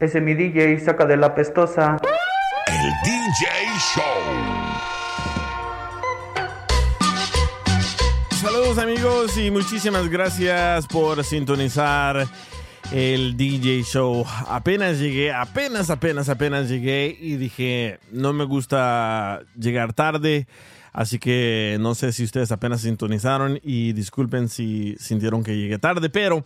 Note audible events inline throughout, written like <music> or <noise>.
Ese mi DJ saca de la pestosa. El DJ Show. Saludos amigos y muchísimas gracias por sintonizar el DJ Show. Apenas llegué, apenas, apenas, apenas llegué y dije, no me gusta llegar tarde. Así que no sé si ustedes apenas sintonizaron y disculpen si sintieron que llegué tarde, pero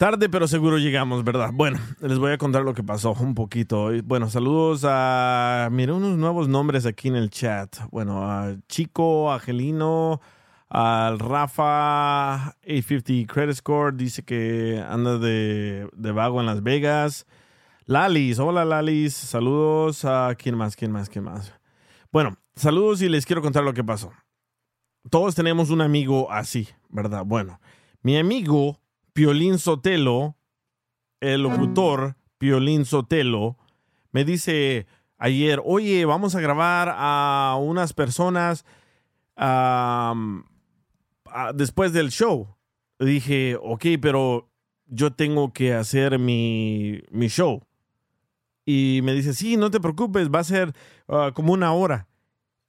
Tarde, pero seguro llegamos, ¿verdad? Bueno, les voy a contar lo que pasó un poquito. Bueno, saludos a... Miré unos nuevos nombres aquí en el chat. Bueno, a Chico, Angelino, al Rafa, 850 Credit Score, dice que anda de, de vago en Las Vegas. Lalis, hola Lalis, saludos a... ¿Quién más? ¿Quién más? ¿Quién más? Bueno, saludos y les quiero contar lo que pasó. Todos tenemos un amigo así, ¿verdad? Bueno, mi amigo Piolín Sotelo, el locutor Piolín Sotelo, me dice ayer, oye, vamos a grabar a unas personas a- después del show. Dije, ok, pero yo tengo que hacer mi, mi show. Y me dice, sí, no te preocupes, va a ser ah, como una hora.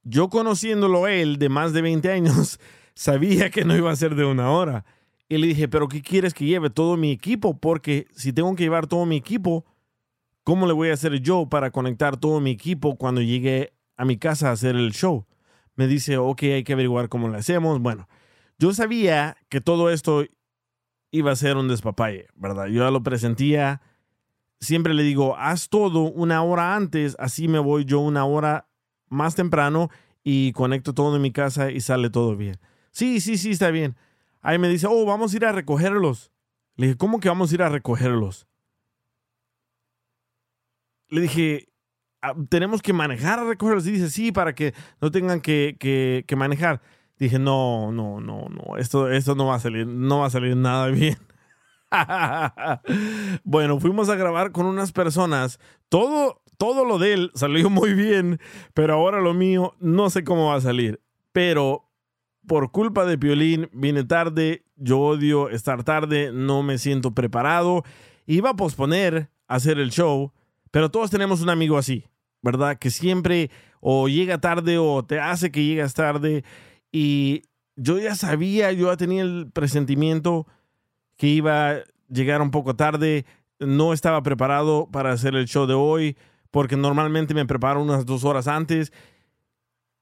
Yo conociéndolo él de más de 20 años, <laughs> sabía que no iba a ser de una hora. Y le dije, pero ¿qué quieres que lleve todo mi equipo? Porque si tengo que llevar todo mi equipo, ¿cómo le voy a hacer yo para conectar todo mi equipo cuando llegue a mi casa a hacer el show? Me dice, ok, hay que averiguar cómo lo hacemos. Bueno, yo sabía que todo esto iba a ser un despapalle, ¿verdad? Yo ya lo presentía. Siempre le digo, haz todo una hora antes, así me voy yo una hora más temprano y conecto todo en mi casa y sale todo bien. Sí, sí, sí, está bien. Ahí me dice, oh, vamos a ir a recogerlos. Le dije, ¿cómo que vamos a ir a recogerlos? Le dije, "Ah, tenemos que manejar a recogerlos. Y dice, sí, para que no tengan que, que- manejar. Dije, no, no, no, no, esto, esto no va a salir, no va a salir nada bien. <laughs> bueno, fuimos a grabar con unas personas. Todo, todo lo de él salió muy bien, pero ahora lo mío no sé cómo va a salir. Pero por culpa de Piolín vine tarde, yo odio estar tarde, no me siento preparado. Iba a posponer hacer el show, pero todos tenemos un amigo así, ¿verdad? Que siempre o llega tarde o te hace que llegas tarde. Y yo ya sabía, yo ya tenía el presentimiento que iba a llegar un poco tarde. No estaba preparado para hacer el show de hoy, porque normalmente me preparo unas dos horas antes.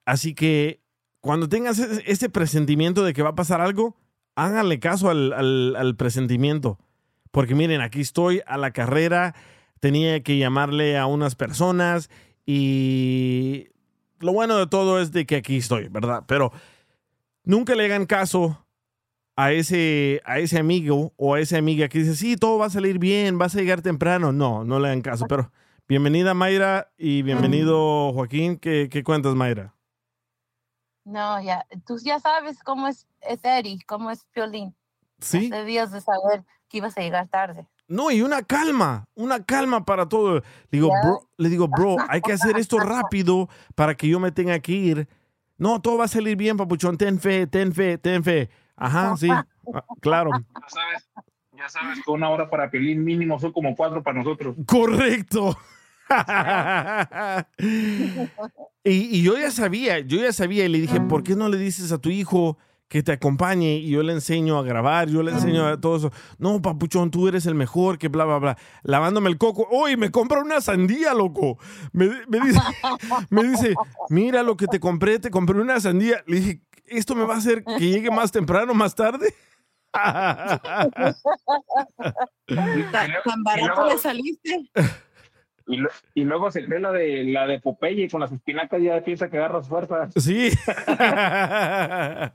Así que cuando tengas ese ese presentimiento de que va a pasar algo, háganle caso al presentimiento. Porque miren, aquí estoy a la carrera, tenía que llamarle a unas personas y lo bueno de todo es de que aquí estoy, ¿verdad? Pero nunca le hagan caso a ese, a ese amigo o a esa amiga que dice, sí, todo va a salir bien, vas a llegar temprano. No, no le hagan caso. Pero bienvenida Mayra y bienvenido Joaquín. ¿Qué, qué cuentas Mayra? No, ya, tú ya sabes cómo es, es cómo es Piolín. Sí. Debías de saber que ibas a llegar tarde. No, y una calma, una calma para todo. Le digo, bro, le digo, bro, <laughs> hay que hacer esto rápido para que yo me tenga que ir. No, todo va a salir bien, papuchón. Ten fe, ten fe, ten fe. Ajá, sí. <laughs> Ah, claro. Ya sabes, ya sabes que una hora para Pelín mínimo son como cuatro para nosotros. Correcto. <laughs> y, y yo ya sabía, yo ya sabía y le dije, ¿por qué no le dices a tu hijo que te acompañe y yo le enseño a grabar, yo le enseño a todo eso. No, papuchón, tú eres el mejor, que bla, bla, bla. Lavándome el coco. Uy, me compra una sandía, loco. Me, me dice, <laughs> me dice, mira lo que te compré, te compré una sandía. Le dije, ¿esto me va a hacer que llegue más temprano, más tarde? Tan, <laughs> tan barato le saliste. Y, lo- y luego se cree la de la de Popeye con las espinacas ya piensa que agarras fuerza. Sí. <laughs>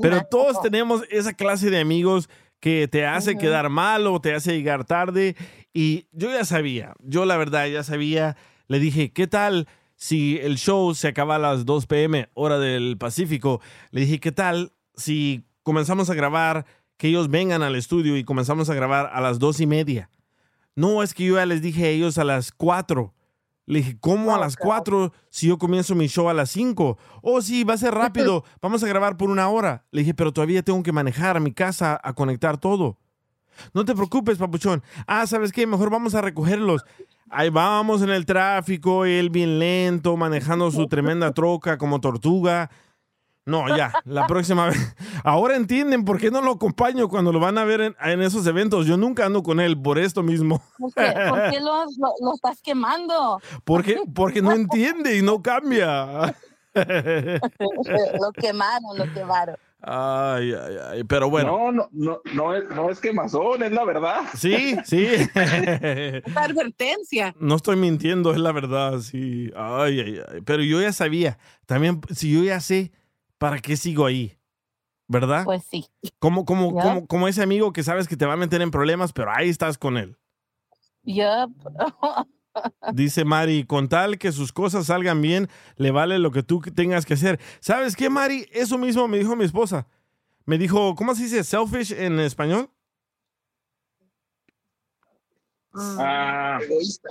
Pero todos tenemos esa clase de amigos que te hace quedar mal o te hace llegar tarde. Y yo ya sabía, yo la verdad ya sabía. Le dije, ¿qué tal si el show se acaba a las 2 pm, hora del Pacífico? Le dije, ¿qué tal si comenzamos a grabar, que ellos vengan al estudio y comenzamos a grabar a las dos y media? No, es que yo ya les dije a ellos a las 4. Le dije, ¿cómo a las 4 si yo comienzo mi show a las 5? Oh, sí, va a ser rápido. <laughs> Vamos a grabar por una hora. Le dije, pero todavía tengo que manejar a mi casa a conectar todo. No te preocupes, papuchón. Ah, ¿sabes qué? Mejor vamos a recogerlos. Ahí vamos en el tráfico, él bien lento, manejando su tremenda troca como tortuga. No, ya, la próxima vez. Ahora entienden por qué no lo acompaño cuando lo van a ver en, en esos eventos. Yo nunca ando con él por esto mismo. ¿Por qué, por qué lo, lo- lo estás quemando? Porque, porque no entiende y no cambia. <laughs> lo quemaron, lo quemaron. Ay, ay, ay. Pero bueno. No, no, no, no es, no es quemazón, es la verdad. Sí, sí. Esta advertencia. No estoy mintiendo, es la verdad, sí. Ay, ay, ay. Pero yo ya sabía. También, si yo ya sé, ¿para qué sigo ahí? ¿Verdad? Pues sí. Como, como, como, como ese amigo que sabes que te va a meter en problemas, pero ahí estás con él. Yup. Dice Mari, con tal que sus cosas salgan bien, le vale lo que tú tengas que hacer. ¿Sabes qué, Mari? Eso mismo me dijo mi esposa. Me dijo, ¿cómo se dice selfish en español? Ah, Egoísta.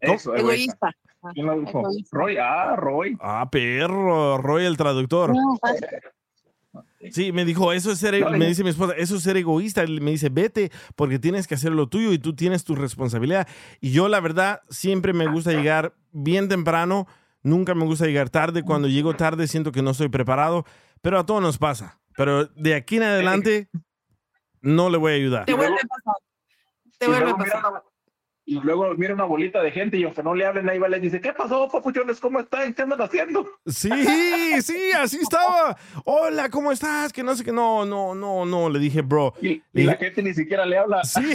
eso, Egoísta. ¿Quién lo dijo? Roy, ah, Roy. Ah, perro, Roy el traductor. No, Sí, me dijo, eso es ser, No, me dice mi esposa, eso es ser egoísta. Me dice, vete porque tienes que hacer lo tuyo y tú tienes tu responsabilidad. Y yo, la verdad, siempre me gusta llegar bien temprano. Nunca me gusta llegar tarde. Cuando llego tarde siento que no estoy preparado, pero a todos nos pasa. Pero de aquí en adelante no le voy a ayudar. Te vuelve a pasar. Te vuelve a pasar. Y luego mira una bolita de gente y aunque no le hablen, ahí va, les dice, ¿qué pasó, papuchones? ¿Cómo están? ¿Qué andan haciendo? Sí, sí, así estaba. Hola, ¿cómo estás? Que no sé qué. No, no, no, no. Le dije, bro. Y, la gente ni siquiera le habla. Sí. <laughs>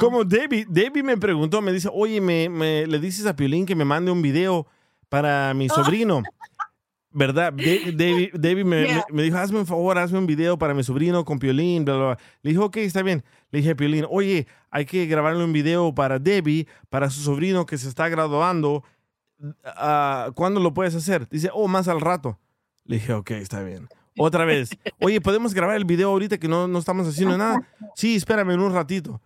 Como Debbie, Debbie me preguntó, me dice, oye, me, me- le dices a Piolín que me mande un video para mi sobrino. ¿Verdad? Debbie, Debbie <laughs> me, Yeah. me- dijo, hazme un favor, hazme un video para mi sobrino con Piolín, bla, bla, bla. Le dije, ok, está bien. Le dije a Piolín, oye, hay que grabarle un video para Debbie, para su sobrino que se está graduando. Ah, ¿Cuándo lo puedes hacer? Dice, oh, más al rato. Le dije, ok, está bien. Otra vez, oye, ¿podemos grabar el video ahorita que no, no estamos haciendo nada? Sí, espérame en un ratito.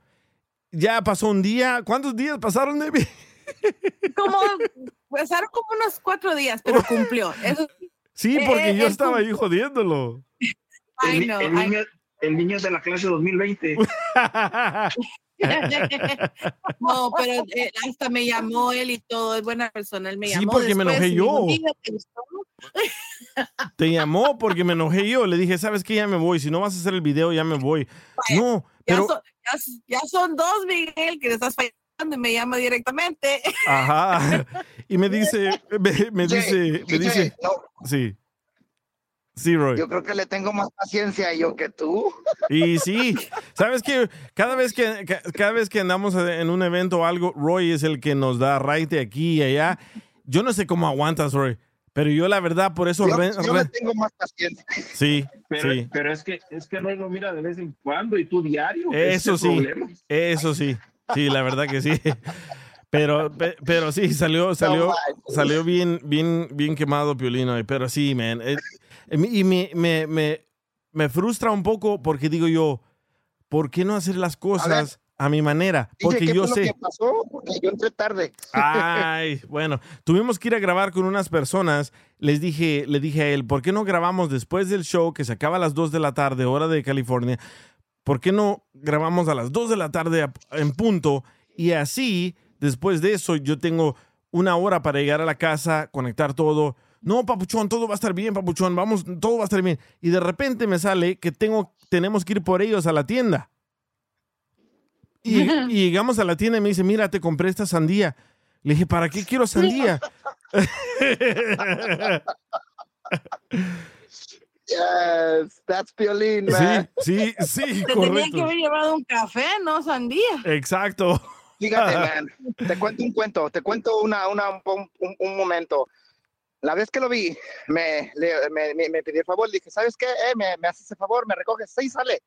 Ya pasó un día. ¿Cuántos días pasaron, Debbie? Como, <laughs> pasaron como unos cuatro días, pero <laughs> cumplió. Eso, Sí, porque Eh, yo es estaba ahí jodiéndolo. <laughs> El, ay, ni- no. el niño, el niño es de la clase 2020. <laughs> No, pero eh, hasta me llamó él y todo, es buena persona, él me Sí, llamó. porque me después enojé me yo. "Mira, ¿te gustó?". Te llamó porque me enojé yo. Le dije, ¿sabes qué? Ya me voy. Si no vas a hacer el video, ya me voy. No, Ya, pero... son, ya, ya son dos, Miguel, que le estás fallando y me llama directamente. Ajá. <laughs> Y me dice, me, me dice, me DJ, dice, no, sí. Sí, Roy. yo creo que le tengo más paciencia yo que tú. <laughs> Y sí, sabes que cada vez que ca- cada vez que andamos en un evento o algo, Roy es el que nos da raite aquí y allá. Yo no sé cómo aguantas, Roy, pero yo la verdad por eso Yo, re- yo re- le tengo más paciencia. sí, <laughs> Pero, sí, pero es que es que Roy lo mira de vez en cuando y tú diario. Eso sí. problema. eso sí, sí, la verdad que sí. Pero, pe- pero sí, salió, salió, salió bien, bien, bien quemado Piolino. Pero sí, man. eh, y me, me, me, me frustra un poco porque digo yo, ¿por qué no hacer las cosas a, mi manera? Porque ¿qué yo fue sé. lo que pasó? Porque yo entré tarde. Ay, <laughs> bueno, tuvimos que ir a grabar con unas personas. Les dije, le dije a él, ¿por qué no grabamos después del show que se acaba a las 2 de la tarde, hora de California? ¿Por qué no grabamos a las 2 de la tarde en punto? Y así, después de eso, yo tengo una hora para llegar a la casa, conectar todo. no, papuchón, todo va a estar bien, papuchón, vamos, todo va a estar bien. Y de repente me sale que tengo, tenemos que ir por ellos a la tienda. Y, <laughs> y llegamos a la tienda y me dice, mira, te compré esta sandía. Le dije, ¿para qué quiero sandía? <laughs> <laughs> Yes, that's Piolín, sí, man. sí, sí, Te tenía que correcto. haber llevado un café, no sandía. Exacto. Fíjate, <laughs> man, te cuento un cuento, te cuento una, una, un, un- un momento. La vez que lo vi, me, le- me, me, me pidió el favor, dije, ¿sabes qué? Eh, me, me haces el favor, me recoges, sí, sale.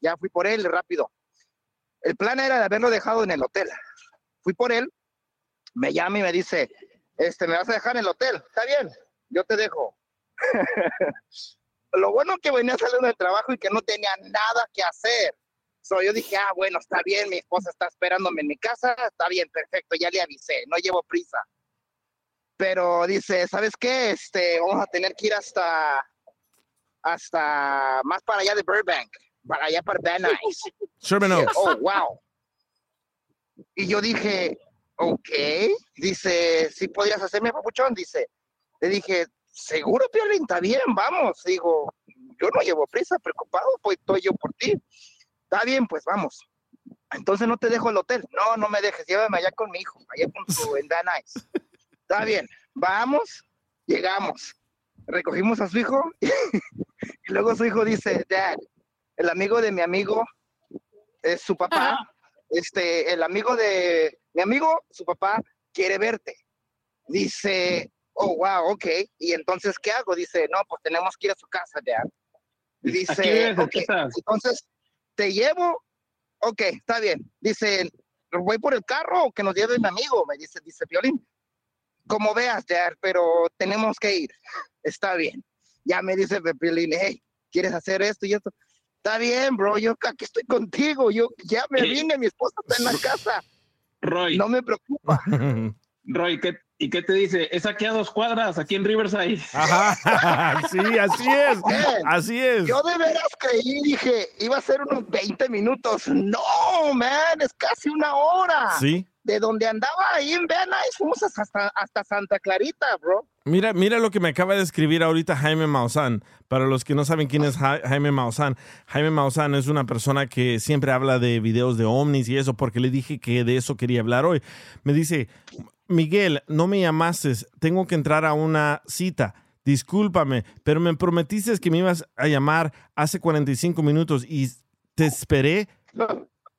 Ya fui por él rápido. El plan era de haberlo dejado en el hotel. Fui por él, me llama y me dice, este, ¿me vas a dejar en el hotel? Está bien, yo te dejo. <laughs> Lo bueno que venía saliendo del trabajo y que no tenía nada que hacer. So, yo dije, ah, bueno, está bien, mi esposa está esperándome en mi casa, está bien, perfecto, ya le avisé, no llevo prisa. Pero dice, ¿sabes qué? Este, vamos a tener que ir hasta, hasta más para allá de Burbank, para allá para Van Nuys. <laughs> Sherman Oaks. Oh, wow. Y yo dije, ok. Dice, ¿sí podrías hacerme papuchón? Dice, le dije, seguro, Piolín, está bien, vamos. Digo, yo no llevo prisa, preocupado, pues estoy yo por ti. Está bien, pues vamos. Entonces no te dejo el hotel. No, no me dejes, llévame allá con mi hijo, allá con su en Van Nuys. Está bien, vamos, llegamos. Recogimos a su hijo <laughs> y luego su hijo dice, Dad, el amigo de mi amigo es su papá. Este, el amigo de mi amigo, su papá, quiere verte. Dice, oh, wow, ok. Y entonces, ¿qué hago? Dice, no, pues tenemos que ir a su casa, Dad. Dice, vives, ok, aquí estás. entonces, ¿te llevo? Ok, está bien. Dice, ¿voy por el carro que nos lleve mi amigo? Me dice, dice Violín. Como veas, Dad, pero tenemos que ir. Está bien. Ya me dice Violín, hey, ¿quieres hacer esto y esto? Está bien, bro, yo aquí estoy contigo. Yo ya me vine, mi esposa está en la <laughs> casa. Roy. No me preocupa. Roy, ¿qué, ¿y qué te dice? Es aquí a dos cuadras, aquí en Riverside. Ajá, <laughs> sí, así es. Man, Así es. Yo de veras creí, dije, iba a ser unos 20 minutos. No, man, es casi una hora. Sí. De donde andaba ahí en Nuys, fuimos hasta, hasta Santa Clarita, bro. Mira, mira lo que me acaba de escribir ahorita Jaime Maussan. Para los que no saben quién es Ja- Jaime Maussan, Jaime Maussan es una persona que siempre habla de videos de ovnis y eso, porque le dije que de eso quería hablar hoy. Me dice, Miguel, no me llamaste, tengo que entrar a una cita. Discúlpame, pero me prometiste que me ibas a llamar hace 45 minutos y te esperé.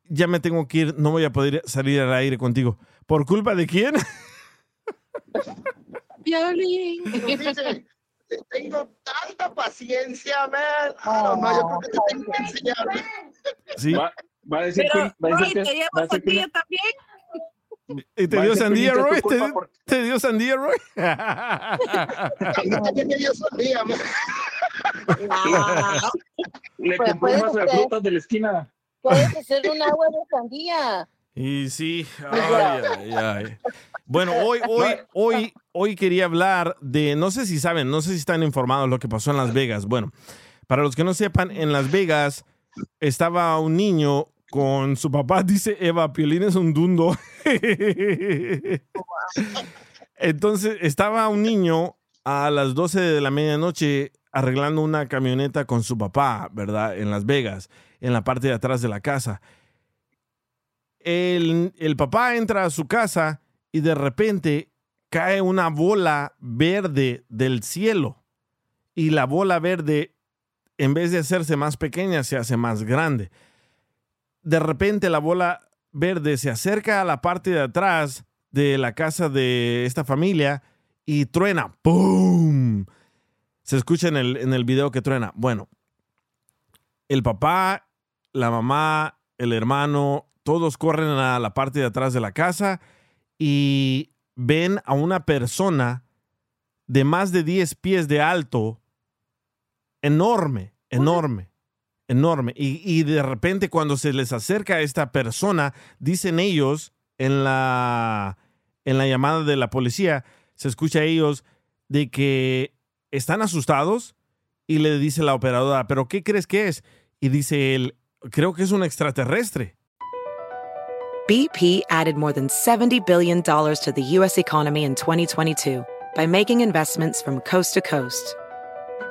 Ya me tengo que ir, no voy a poder salir al aire contigo. ¿Por culpa de quién? <laughs> Violín. Dice, "Te tengo tanta paciencia, man. I don't know, yo creo que te tengo que enseñar. Sí. Va, va a decir Pero, que, va a Roy, decir ¿te que, va a llevas decir que sandía también? ¿Y te dio sandía, Roy? ¿Te, por- te dio sandía, Roy? A mí también me dio sandía, le Pues compró puede un vaso de ser. frutas de la esquina. Puedes hacer un agua de sandía. y sí, ay, ay, ay. Bueno, hoy, hoy, hoy, hoy quería hablar de, no sé si saben, no sé si están informados lo que pasó en Las Vegas. Bueno, para los que no sepan, en Las Vegas estaba un niño con su papá, <laughs> dice Eva, Piolín es un dundo. Entonces, estaba un niño a las 12 de la medianoche arreglando una camioneta con su papá, ¿verdad? En Las Vegas, en la parte de atrás de la casa. El, el papá entra a su casa y de repente cae una bola verde del cielo. Y la bola verde, en vez de hacerse más pequeña, se hace más grande. De repente la bola verde se acerca a la parte de atrás de la casa de esta familia y truena. ¡Pum! Se escucha en el, en el video que truena. Bueno, el papá, la mamá, el hermano, todos corren a la parte de atrás de la casa y ven a una persona de más de 10 pies de alto, enorme, enorme, enorme. Y, y de repente cuando se les acerca a esta persona, dicen ellos en la, en la llamada de la policía, se escucha a ellos de que están asustados y le dice la operadora, ¿pero qué crees que es? Y dice él, creo que es un extraterrestre. BP added more than $70 billion to the U.S. economy in 2022 by making investments from coast to coast.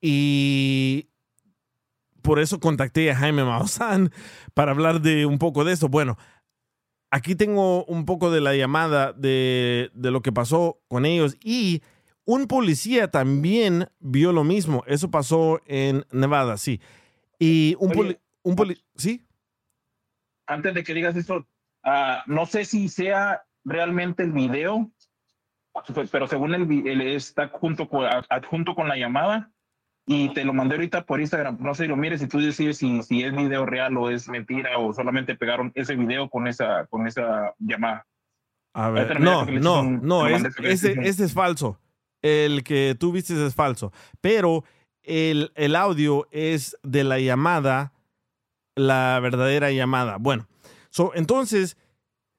Y por eso contacté a Jaime Maussan <laughs> para hablar de un poco de eso. Bueno, aquí tengo un poco de la llamada de, de lo que pasó con ellos y un policía también vio lo mismo. Eso pasó en Nevada, sí. Y un, poli, Oye, un poli- ¿sí? Antes de que digas eso, ah, no sé si sea realmente el video, pero según el, el- está junto con, adjunto con la llamada y te lo mandé ahorita por Instagram. No sé si lo mires y tú decides si, si es video real o es mentira o solamente pegaron ese video con esa, con esa llamada. A ver, no, no, un- no, es- ese, ese es falso. El que tú viste es falso. Pero el, el audio es de la llamada, la verdadera llamada. Bueno, so, entonces,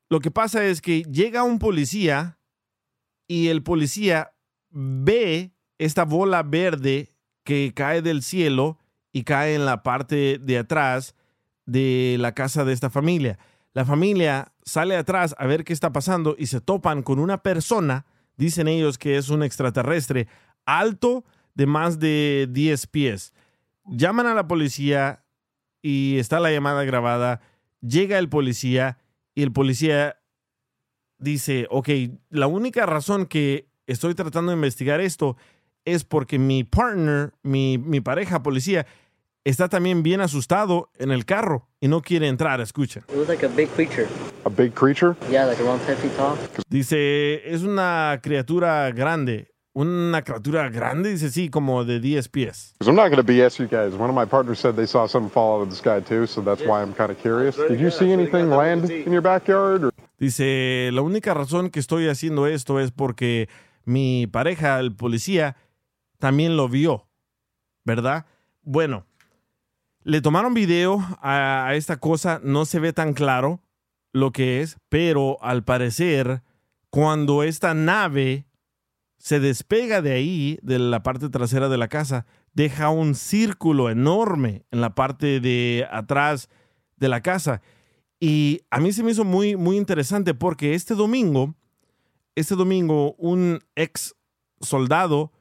lo que pasa es que llega un policía y el policía ve esta bola verde que cae del cielo y cae en la parte de atrás de la casa de esta familia. La familia sale atrás a ver qué está pasando y se topan con una persona, dicen ellos que es un extraterrestre, alto de más de 10 pies. Llaman a la policía y está la llamada grabada. Llega el policía y el policía dice, ok, la única razón que estoy tratando de investigar esto es porque mi partner, mi, mi pareja policía, está también bien asustado en el carro y no quiere entrar. Escucha. It was like a big creature. A big creature? Yeah, like around 10 feet tall. Dice, es una criatura grande. Una criatura grande, dice sí, como de 10 pies. Because I'm not going to BS you guys. One of my partners said they saw something fall out of the sky too, so that's why I'm kind of curious. Did you see anything land in your backyard? Or? Dice, la única razón que estoy haciendo esto es porque mi pareja, el policía, también lo vio, ¿verdad? Bueno, le tomaron video a, esta cosa, no se ve tan claro lo que es, pero al parecer, cuando esta nave se despega de ahí, de la parte trasera de la casa, deja un círculo enorme en la parte de atrás de la casa. Y a mí se me hizo muy, muy interesante porque este domingo, este domingo, un ex soldado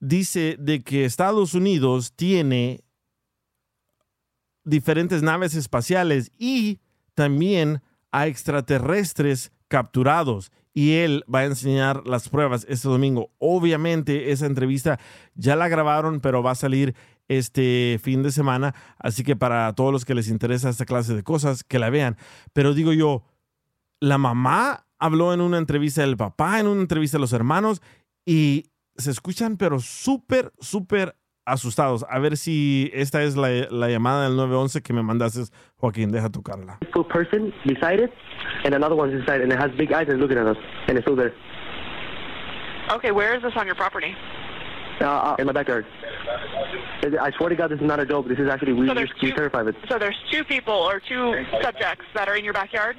dice de que Estados Unidos tiene diferentes naves espaciales y también a extraterrestres capturados. Y él va a enseñar las pruebas este domingo. Obviamente esa entrevista ya la grabaron, pero va a salir este fin de semana. Así que para todos los que les interesa esta clase de cosas, que la vean. Pero digo yo, la mamá habló en una entrevista del papá, en una entrevista de los hermanos, y se escuchan, pero súper, súper asustados. A ver si esta es la, la llamada del 911 que me mandaste, Joaquín. Deja tocarla. Full person beside it, and another one's inside, and it has big eyes and looking at us, and it's still there. Okay, where is this on your property? Uh, uh, in my backyard. I swear to God, this is not a joke. This is actually we So there's we terrified of it. So there's two people or two subjects that are in your backyard?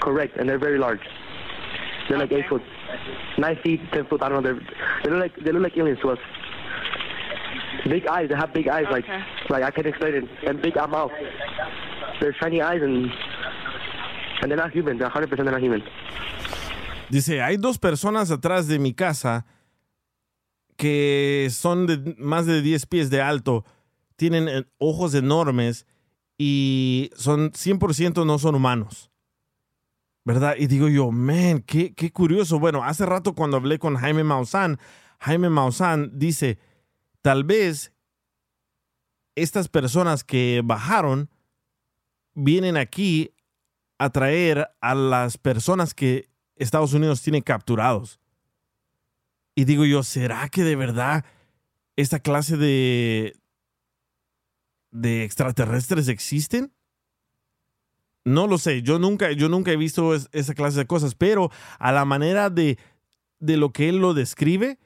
Correct, and they're very large. They're like eight foot, nine feet, ten foot. I don't know. They're they look like they look like aliens to us. Big eyes. They have big eyes, like like I can't explain it. And big mouth. They're shiny eyes, and and they're not human. They're 100% they're not human. Dice, hay dos personas atrás de mi casa que son de más de 10 pies de alto, tienen eh, ojos enormes y son 100% no son humanos. ¿Verdad? Y digo yo, man, qué, qué curioso. Bueno, hace rato cuando hablé con Jaime Maussan, Jaime Maussan dice, tal vez estas personas que bajaron vienen aquí a traer a las personas que Estados Unidos tiene capturados. Y digo yo, ¿será que de verdad esta clase de, de extraterrestres existen? No lo sé, yo nunca, yo nunca he visto es- esa clase de cosas, pero a la manera de, de lo que él lo describe,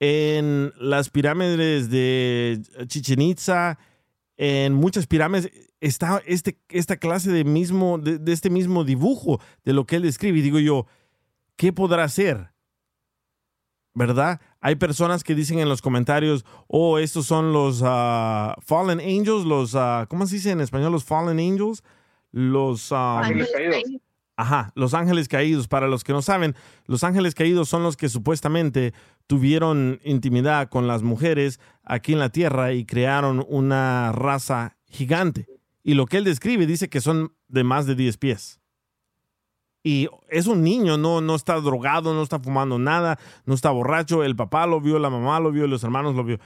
en las pirámides de Chichen Itza, en muchas pirámides, está este, esta clase de, mismo, de, este mismo dibujo de lo que él describe. Y digo yo, ¿qué podrá ser? ¿Verdad? Hay personas que dicen en los comentarios, oh, estos son los ah, Fallen Angels, los, ah, ¿cómo se dice en español? Los Fallen Angels, los... Ángeles caídos. Ajá, los ángeles caídos. Para los que no saben, los ángeles caídos son los que supuestamente tuvieron intimidad con las mujeres aquí en la tierra y crearon una raza gigante. Y lo que él describe dice que son de más de 10 pies. Y es un niño, no, no está drogado, no está fumando nada, no está borracho. El papá lo vio, la mamá lo vio, los hermanos lo vio.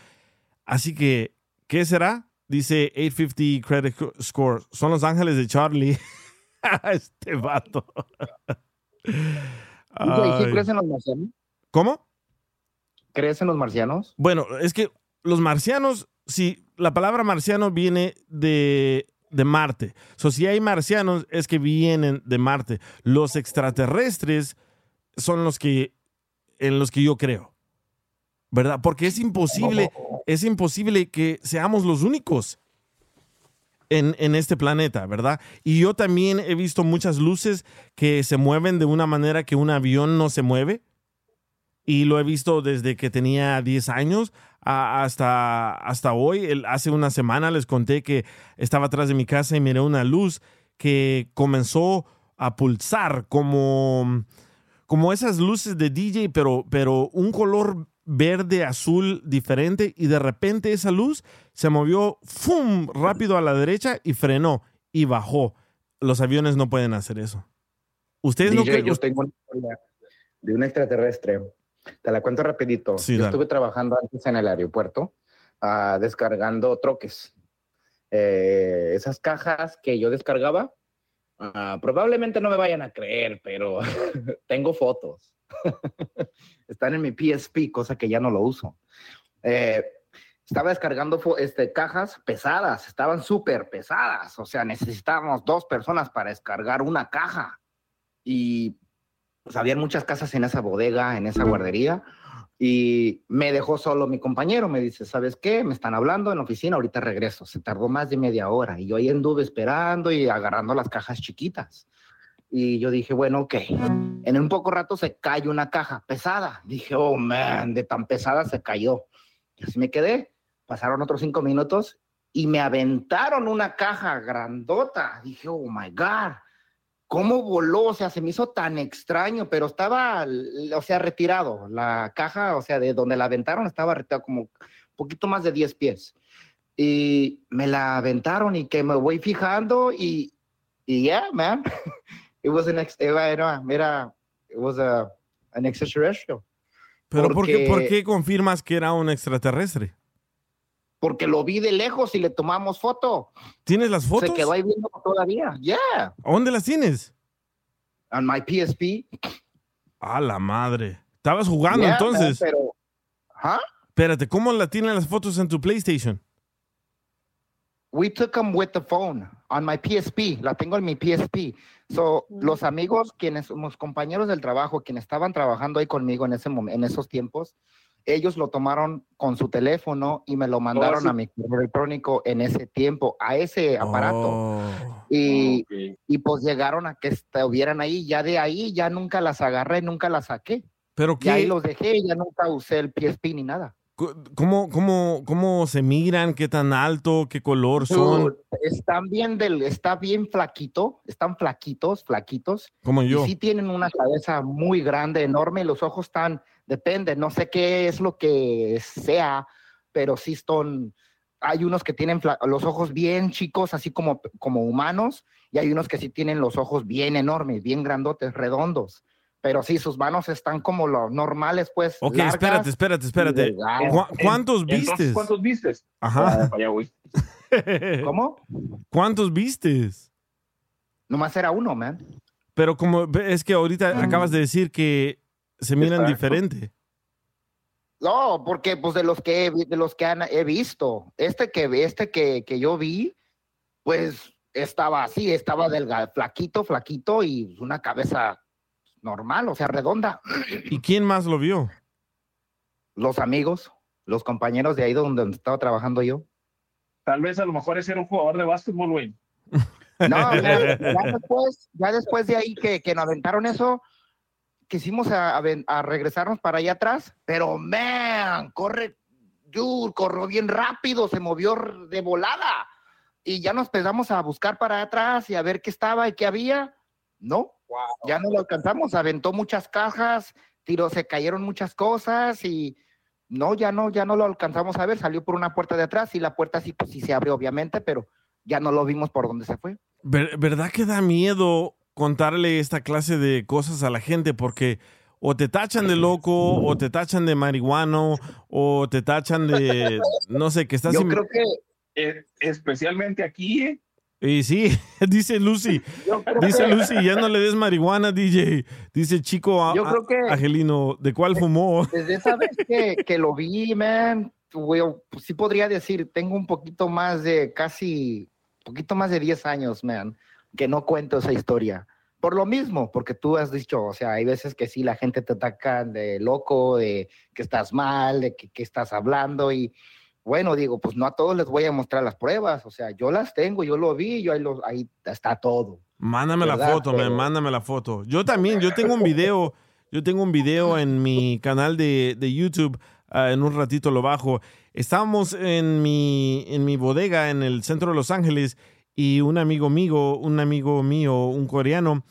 Así que, ¿qué será? Dice 850 credit score. Son los ángeles de Charlie. <laughs> este vato. <laughs> ¿Y crees en los marcianos? ¿Cómo? ¿Crees en los marcianos? Bueno, es que los marcianos, si la palabra marciano viene de, de Marte. So, si hay marcianos, es que vienen de Marte. Los extraterrestres son los que en los que yo creo. ¿Verdad? Porque es imposible, es imposible que seamos los únicos en, en este planeta, ¿verdad? Y yo también he visto muchas luces que se mueven de una manera que un avión no se mueve y lo he visto desde que tenía 10 años a- hasta, hasta hoy. El- hace una semana les conté que estaba atrás de mi casa y miré una luz que comenzó a pulsar como, como esas luces de DJ, pero, pero un color verde azul diferente y de repente esa luz se movió ¡fum! rápido a la derecha y frenó y bajó. Los aviones no pueden hacer eso. Ustedes no DJ, creen... yo tengo una historia de un extraterrestre. Te la cuento rapidito. Sí, yo dale. estuve trabajando antes en el aeropuerto, ah, descargando troques. Eh, esas cajas que yo descargaba, ah, probablemente no me vayan a creer, pero <laughs> tengo fotos. <laughs> Están en mi PSP, cosa que ya no lo uso. Eh, estaba descargando este, cajas pesadas, estaban súper pesadas, o sea, necesitábamos dos personas para descargar una caja. Y pues había muchas casas en esa bodega, en esa guardería, y me dejó solo mi compañero, me dice, ¿sabes qué? Me están hablando en la oficina, ahorita regreso. Se tardó más de media hora y yo ahí anduve esperando y agarrando las cajas chiquitas. Y yo dije, bueno, ok. En un poco rato se cayó una caja pesada. Dije, oh, man, de tan pesada se cayó. Y así me quedé. Pasaron otros cinco minutos y me aventaron una caja grandota. Dije, oh, my God. ¿Cómo voló? O sea, se me hizo tan extraño, pero estaba, o sea, retirado. La caja, o sea, de donde la aventaron estaba retirado como un poquito más de 10 pies. Y me la aventaron y que me voy fijando y, y yeah, man. <laughs> It was an ex, era, era, it was a, an extraterrestrial. Pero ¿por qué, Porque- ¿por qué confirmas que era un extraterrestre? Porque lo vi de lejos y le tomamos foto. ¿Tienes las fotos? Se quedó ahí viendo todavía. Yeah. ¿A ¿Dónde las tienes? On my PSP. A la madre. ¿Estabas jugando Yeah, entonces? man, pero, ¿ah? Espérate, ¿cómo la tienen las fotos en tu PlayStation? We took them with the phone on my PSP. La tengo en mi PSP. So, los amigos, quienes, los compañeros del trabajo, quienes estaban trabajando ahí conmigo en, ese en esos tiempos, ellos lo tomaron con su teléfono y me lo mandaron sí. a mi correo electrónico en ese tiempo, a ese aparato. Oh. Y, y pues llegaron a que estuvieran ahí. Ya de ahí ya nunca las agarré, nunca las saqué. ¿Pero Y ahí los dejé, ya nunca usé el PSP ni nada. ¿Cómo, cómo, ¿Cómo se miran? ¿Qué tan alto? ¿Qué color son? Dude, Están bien del, está bien flaquito, están flaquitos, flaquitos. Como Y yo. sí tienen una cabeza muy grande, enorme, y los ojos están, depende, no sé qué es lo que sea, pero sí son, hay unos que tienen los ojos bien chicos, así como, como humanos, y hay unos que sí tienen los ojos bien enormes, bien grandotes, redondos. Pero sí, sus manos están como los normales, pues. Ok, largas espérate, espérate, espérate. delgadas. ¿Cu- ¿Cuántos vistes? ¿Cuántos vistes? Ajá. <laughs> ¿Cómo? ¿Cuántos vistes? Nomás era uno, man. Pero como es que ahorita acabas de decir que se miran Exacto. diferente. No, porque pues de los que he, de los que han- he visto, este que este que, que yo vi, pues estaba así, estaba delgado, flaquito, flaquito y una cabeza normal, o sea, redonda. ¿Y quién más lo vio? Los amigos, los compañeros de ahí donde estaba trabajando yo. Tal vez a lo mejor ese era un jugador de básquetbol, güey. No, ya, ya <laughs> después, ya después de ahí que, que nos aventaron eso, quisimos a, a ven- a regresarnos para allá atrás, pero man, corre, dude, corrió bien rápido, se movió de volada. Y ya nos empezamos a buscar para atrás y a ver qué estaba y qué había. No, ya no lo alcanzamos, aventó muchas cajas, tiró, se cayeron muchas cosas y no, ya no, ya no lo alcanzamos a ver, salió por una puerta de atrás y la puerta sí, pues sí se abrió obviamente, pero ya no lo vimos por dónde se fue. Ver- ¿Verdad que da miedo contarle esta clase de cosas a la gente? Porque o te tachan de loco, o te tachan de marihuano, o te tachan de, <laughs> no sé, que estás... Yo creo que eh, especialmente aquí, eh, Y sí, <laughs> dice Lucy, <laughs> dice Lucy, ya no le des marihuana, DJ. Dice Chico a- Yo creo que- Angelino, ¿de cuál fumó? Desde esa vez que, que lo vi, man, pues sí podría decir, tengo un poquito más de casi, poquito más de 10 años, man, que no cuento esa historia. Por lo mismo, porque tú has dicho, o sea, hay veces que sí, la gente te ataca de loco, de que estás mal, de que, que estás hablando y bueno, digo, pues no a todos les voy a mostrar las pruebas, o sea, yo las tengo, yo lo vi, yo ahí, lo- ahí está todo. Mándame la ¿Verdad? foto, man, Pero- mándame la foto. Yo también, yo tengo un video, yo tengo un video en mi canal de, de YouTube, ah, en un ratito lo bajo. Estábamos en mi, en mi bodega en el centro de Los Ángeles y un amigo mío, un amigo mío, un coreano,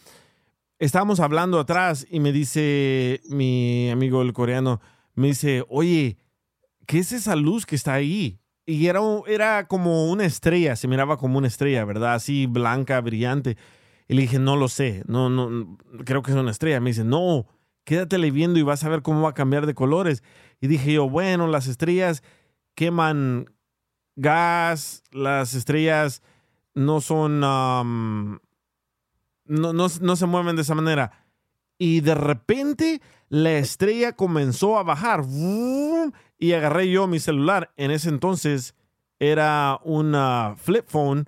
estábamos hablando atrás y me dice mi amigo el coreano, me dice, oye, ¿qué es esa luz que está ahí? Y era, era como una estrella, se miraba como una estrella, ¿verdad? Así blanca, brillante. Y le dije, no lo sé, no, no, creo que es una estrella. Me dice, no, quédatele viendo y vas a ver cómo va a cambiar de colores. Y dije yo, bueno, las estrellas queman gas, las estrellas no son, no, no, no se mueven de esa manera. Y de repente la estrella comenzó a bajar. Y agarré yo mi celular. En ese entonces era una flip phone.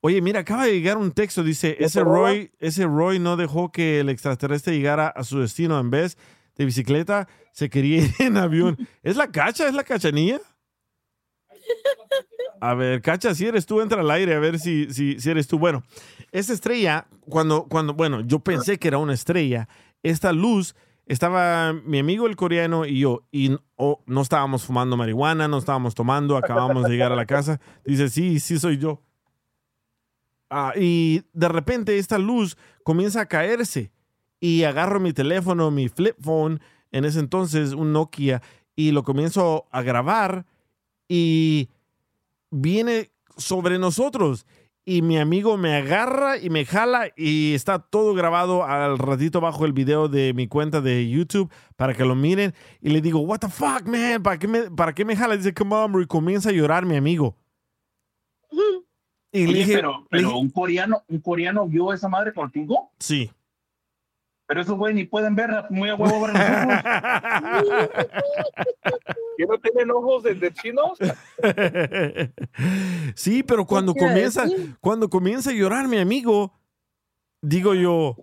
Oye, mira, acaba de llegar un texto. Dice, ese Roy, ese Roy no dejó que el extraterrestre llegara a su destino. En vez de bicicleta, se quería <laughs> ir en avión. ¿Es la cacha? ¿Es la cachanilla? A ver, Cacha, si eres tú, entra al aire a ver si, si, si eres tú. Bueno, esa estrella, cuando, cuando, bueno, yo pensé que era una estrella, esta luz, estaba mi amigo el coreano y yo, y oh, no estábamos fumando marihuana, no estábamos tomando, acabamos de llegar a la casa. Dice, sí, sí soy yo. Ah, y de repente esta luz comienza a caerse y agarro mi teléfono, mi flip phone, en ese entonces un Nokia, y lo comienzo a grabar y viene sobre nosotros. Y mi amigo me agarra y me jala y está todo grabado al ratito bajo el video de mi cuenta de YouTube para que lo miren. Y le digo, what the fuck, man, ¿para qué me, para qué me jala? Dice, come on, bro", y comienza a llorar mi amigo. Y le Oye, dije, pero, le pero dije- un coreano, un coreano vio esa madre contigo. sí. Pero esos güey ni pueden ver, muy a huevo ver. <laughs> ¿Que no tienen ojos de, de chinos? sí, pero cuando ¿Qué iba a comienza, cuando comienza a llorar mi amigo, digo yo,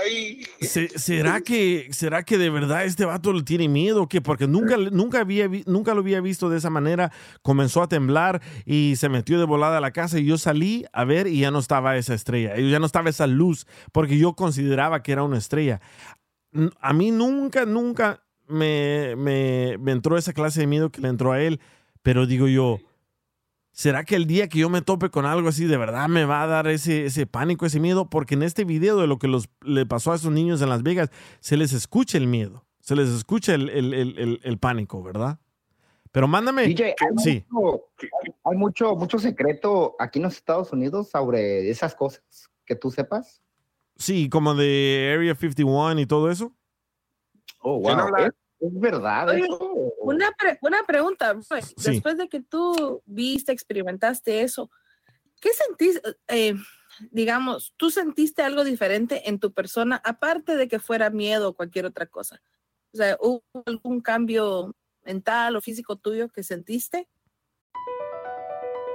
Ay. "Se- ¿será que, será que de verdad este vato le tiene miedo? ¿Qué? Porque nunca, nunca, había, nunca lo había visto de esa manera. Comenzó a temblar y se metió de volada a la casa y yo salí a ver y ya no estaba esa estrella, ya no estaba esa luz, porque yo consideraba que era una estrella. A mí nunca, nunca me, me, me entró esa clase de miedo que le entró a él, pero digo yo, ¿será que el día que yo me tope con algo así de verdad me va a dar ese, ese pánico, ese miedo? Porque en este video de lo que los, le pasó a esos niños en Las Vegas, se les escucha el miedo, se les escucha el, el- el- el- el pánico, ¿verdad? Pero mándame... DJ, hay, sí. mucho, hay mucho, mucho secreto aquí en los Estados Unidos sobre esas cosas que tú sepas. Sí, como de Area 51 y todo eso. Oh, ¿Quién, habla, Es verdad. Oye, una, pre- una pregunta, Roy. Sí. Después de que tú viste, experimentaste eso, ¿qué sentiste? eh, digamos, ¿tú sentiste algo diferente en tu persona, aparte de que fuera miedo o cualquier otra cosa? O sea, ¿hubo algún cambio mental o físico tuyo que sentiste?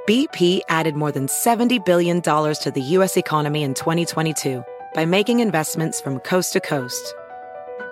BP added more than $70 billion to the U.S. economy in 2022 by making investments from coast to coast.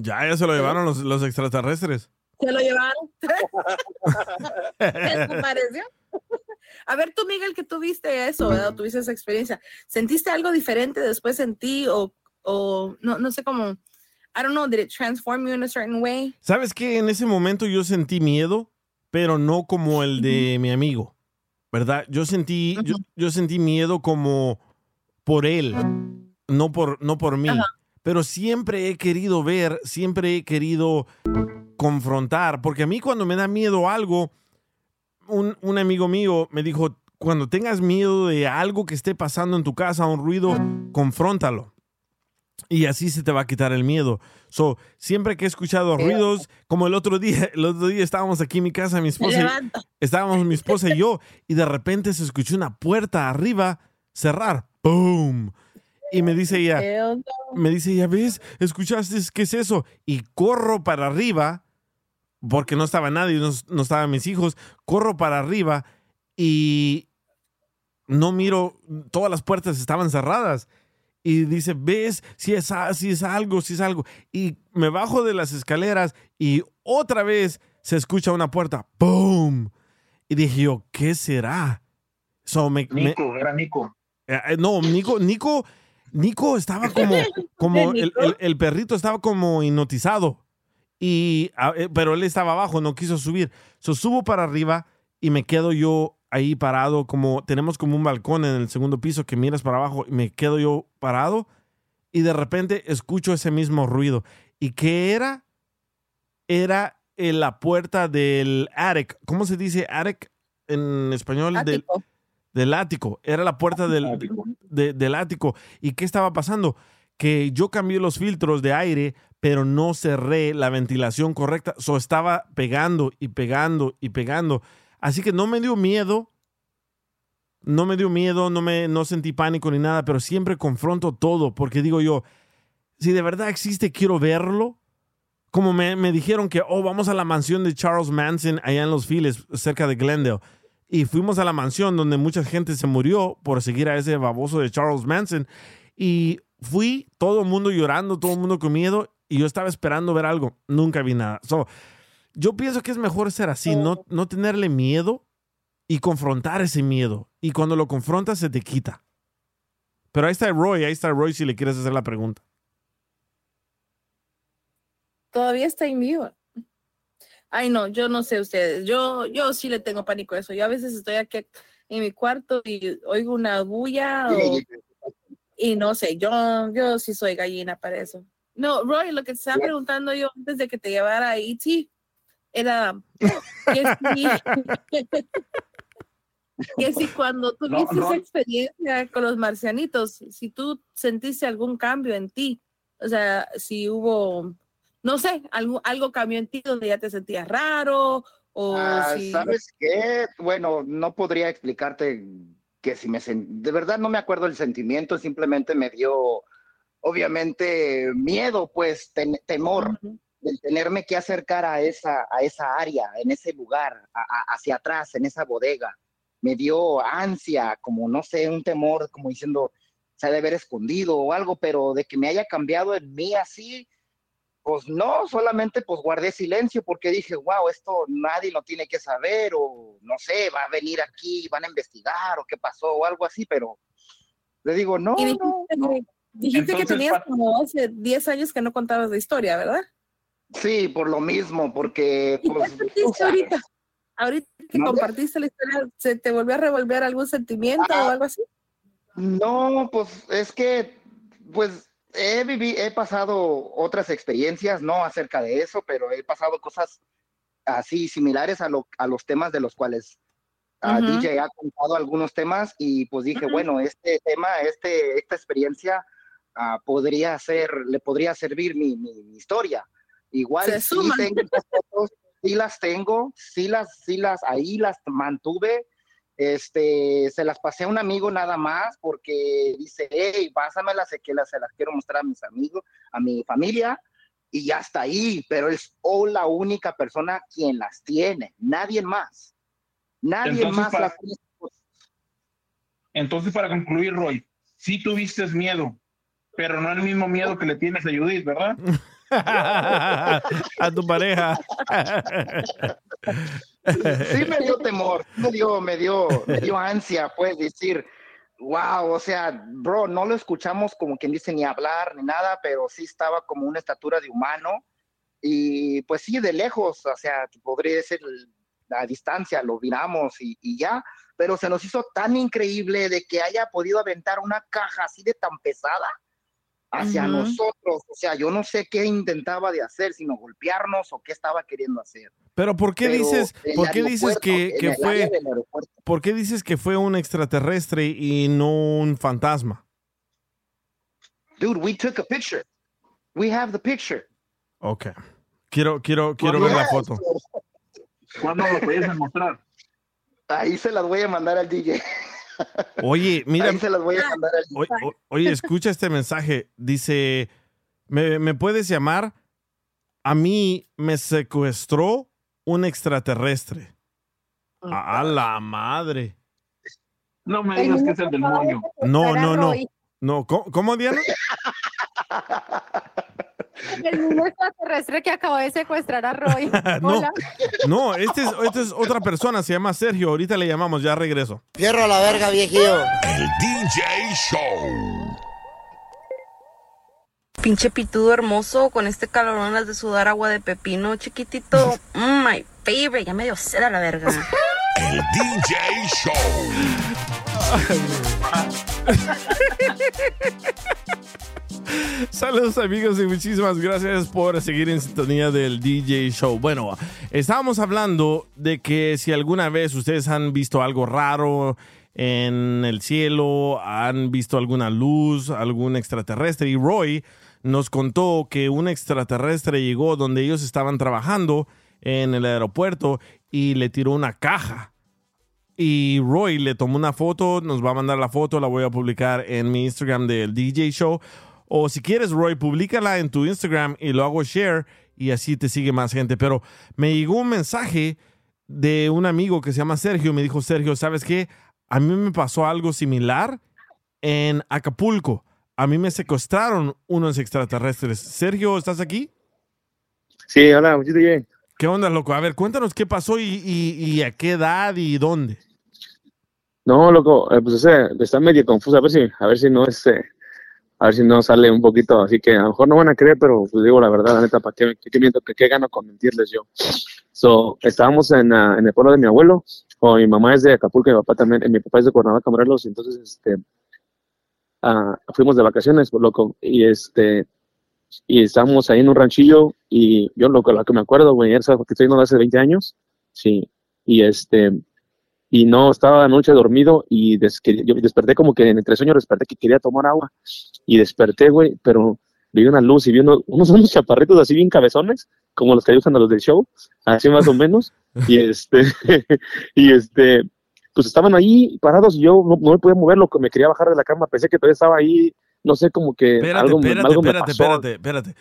Ya, ya se lo llevaron los, los extraterrestres. ¿Se lo llevaron? ¿Qué te pareció? A ver, tú, Miguel, que tuviste eso, ¿verdad? Tuviste esa experiencia. ¿Sentiste algo diferente después en ti o, o no, no sé cómo, I don't know, did it transform you in a certain way? ¿Sabes qué? En ese momento yo sentí miedo, pero no como el de mi amigo, ¿verdad? Yo sentí, yo, yo sentí miedo como por él, no por, no por mí. Pero siempre he querido ver, siempre he querido confrontar, porque a mí cuando me da miedo algo, un, un amigo mío me dijo, cuando tengas miedo de algo que esté pasando en tu casa, un ruido, confróntalo. Y así se te va a quitar el miedo. So, siempre que he escuchado ruidos, como el otro día, <laughs> el otro día estábamos aquí en mi casa, mi esposa, y- estábamos mi <laughs> esposa y yo, y de repente se escuchó una puerta arriba cerrar. ¡Boom! Y me dice ella, me dice, ya ves, ¿escuchaste qué es eso? Y corro para arriba, porque no estaba nadie, no, no estaban mis hijos, corro para arriba y no miro, todas las puertas estaban cerradas. Y dice, ves, si es, si es algo, si es algo. Y me bajo de las escaleras y otra vez se escucha una puerta, ¡boom! Y dije yo, ¿qué será? So, me- me- Nico, era Nico. eh, eh, no, Nico, Nico, Nico estaba como, <laughs> como el, el- el perrito estaba como hipnotizado. Y, eh, pero él estaba abajo, no quiso subir. So, subo para arriba y me quedo yo ahí parado, como tenemos como un balcón en el segundo piso que miras para abajo y me quedo yo parado y de repente escucho ese mismo ruido. ¿Y qué era? Era en la puerta del attic. ¿Cómo se dice attic en español? Ático. del ático. Era la puerta del, de- del ático. ¿Y qué estaba pasando? Que yo cambié los filtros de aire, pero no cerré la ventilación correcta. So estaba pegando y pegando y pegando. Así que no me dio miedo. No me dio miedo, no me no sentí pánico ni nada, pero siempre confronto todo porque digo yo, si de verdad existe, quiero verlo. Como me, me dijeron que, oh, vamos a la mansión de Charles Manson allá en Los Files, cerca de Glendale. Y fuimos a la mansión donde mucha gente se murió por seguir a ese baboso de Charles Manson. Y fui, todo el mundo llorando, todo el mundo con miedo, y yo estaba esperando ver algo. Nunca vi nada. So, yo pienso que es mejor ser así, no, no tenerle miedo y confrontar ese miedo. Y cuando lo confrontas, se te quita. Pero ahí está Roy, ahí está Roy si le quieres hacer la pregunta. Todavía está en vivo. Ay, no, yo no sé ustedes. Yo, yo sí le tengo pánico a eso. Yo a veces estoy aquí en mi cuarto y oigo una bulla o- y no sé, yo, yo sí soy gallina para eso. No, Roy, lo que te estaba preguntando yo antes de que te llevara a E.T. era que si, <laughs> que si cuando tú No, no. esa experiencia con los marcianitos, si tú sentiste algún cambio en ti, o sea, si hubo, no sé, algo, algo cambió en ti donde ya te sentías raro o Ah, si... ¿Sabes qué? Bueno, no podría explicarte que si me sen- de verdad no me acuerdo el sentimiento, simplemente me dio obviamente miedo, pues ten- temor. del tenerme que acercar a esa, a esa área, en ese lugar, a- a- hacia atrás, en esa bodega. Me dio ansia, como no sé, un temor, como diciendo, se ha de haber escondido o algo, pero de que me haya cambiado en mí así, pues no, solamente pues guardé silencio porque dije, wow, esto nadie lo tiene que saber o no sé, va a venir aquí, van a investigar o qué pasó o algo así, pero le digo, no, Y dijiste, no, que- dijiste que Entonces, tenías pa- como hace 10 años que no contabas la historia, ¿verdad? sí, por lo mismo, porque ¿Y qué pues, sentiste ahorita? Ahorita que ¿Mande? compartiste la historia, ¿se te volvió a revolver algún sentimiento o algo así? No, pues es que, pues he vivi- he pasado otras experiencias, no acerca de eso, pero he pasado cosas así similares a, lo- a los temas de los cuales ah, Ujú. DJ ha contado algunos temas y pues dije, bueno, este tema, este, esta experiencia ah, podría ser, le podría servir mi, mi- mi historia. Igual sí tengo <laughs> fotos, sí las tengo, sí las, sí las, ahí las mantuve. Este, se las pasé a un amigo nada más porque dice, hey, pásamelas, que las, se las quiero mostrar a mis amigos, a mi familia, y ya está ahí, pero es o la única persona quien las tiene, nadie más. Nadie Entonces, más para- las tiene. Entonces, para concluir, Roy, sí tuviste miedo, pero no el mismo miedo que le tienes a Judith, ¿verdad? <laughs> <laughs> a tu pareja. <laughs> sí me dio temor, me dio, me dio, me dio ansia, pues decir, wow, o sea, bro, no lo escuchamos como quien dice ni hablar ni nada, pero sí estaba como una estatura de humano y pues sí, de lejos, o sea, podría decir la distancia, lo miramos y ya, pero se nos hizo tan increíble de que haya podido aventar una caja así de tan pesada hacia Ujú. nosotros, o sea, yo no sé qué intentaba de hacer, sino golpearnos o qué estaba queriendo hacer. Pero ¿por qué Pero dices, por qué dices que, que fue, por qué dices que fue un extraterrestre y no un fantasma? Dude, we took a picture. We have the picture. Ok. Quiero, quiero, quiero ver la foto. <laughs> ¿Cuándo lo puedes mostrar? Ahí se las voy a mandar al DJ. Oye, mira. Ahí se las voy a mandar al DJ. Oye, o- oye, escucha este mensaje. Dice, ¿me, me puedes llamar? A mí me secuestró un extraterrestre. A la madre. No me digas que es el demonio. No, no, no. No, ¿cómo, cómo, Diana? <laughs> El mismo extraterrestre que acabó de secuestrar a Roy. <laughs> No, Hola. no, este es, este es otra persona, se llama Sergio. Ahorita le llamamos, ya regreso. Fierro a la verga, viejillo. El DJ Show. Pinche pitudo hermoso, con este calorón las de sudar agua de pepino, chiquitito. <laughs> Mm, my favorite, ya me dio sed a la verga. <laughs> El DJ Show. Saludos amigos y muchísimas gracias por seguir en sintonía del DJ Show. Bueno, estábamos hablando de que si alguna vez ustedes han visto algo raro en el cielo, han visto alguna luz, algún extraterrestre y Roy nos contó que un extraterrestre llegó donde ellos estaban trabajando en el aeropuerto y le tiró una caja. Y Roy le tomó una foto, nos va a mandar la foto, la voy a publicar en mi Instagram del DJ Show. O si quieres, Roy, públicala en tu Instagram y lo hago share y así te sigue más gente. Pero me llegó un mensaje de un amigo que se llama Sergio. Me dijo, Sergio, ¿sabes qué? A mí me pasó algo similar en Acapulco. A mí me secuestraron unos extraterrestres. Sergio, ¿estás aquí? Sí, hola, muchito bien. ¿Qué onda, loco? A ver, cuéntanos qué pasó y, y- y a qué edad y dónde. No, loco, eh, pues o sea, está medio confuso, a ver si, a ver si no este, a ver si no sale un poquito, así que a lo mejor no van a creer, pero pues digo la verdad, la neta, ¿para qué, qué, qué qué, gano con mentirles yo? So, estábamos en, ah, en el pueblo de mi abuelo, o mi mamá es de Acapulco, mi papá también, mi papá es de Cuernavaca, Morelos, entonces, este, ah, fuimos de vacaciones, pues, loco, y este, y estábamos ahí en un ranchillo, y yo lo, lo que me acuerdo, güey, era porque estoy no hace 20 años, sí, y este, y no estaba anoche dormido y des- que- yo desperté como que entre sueños desperté que quería tomar agua y desperté, güey, pero vi una luz y vi unos, unos, <laughs> unos chaparritos así bien cabezones, como los que usan a los del show, así más o menos, y este, <laughs> y este, pues estaban ahí parados y yo no, no me podía mover, lo que me quería bajar de la cama, pensé que todavía estaba ahí, no sé, como que Espérate, algo, espérate, algo me espérate, pasó. espérate, espérate.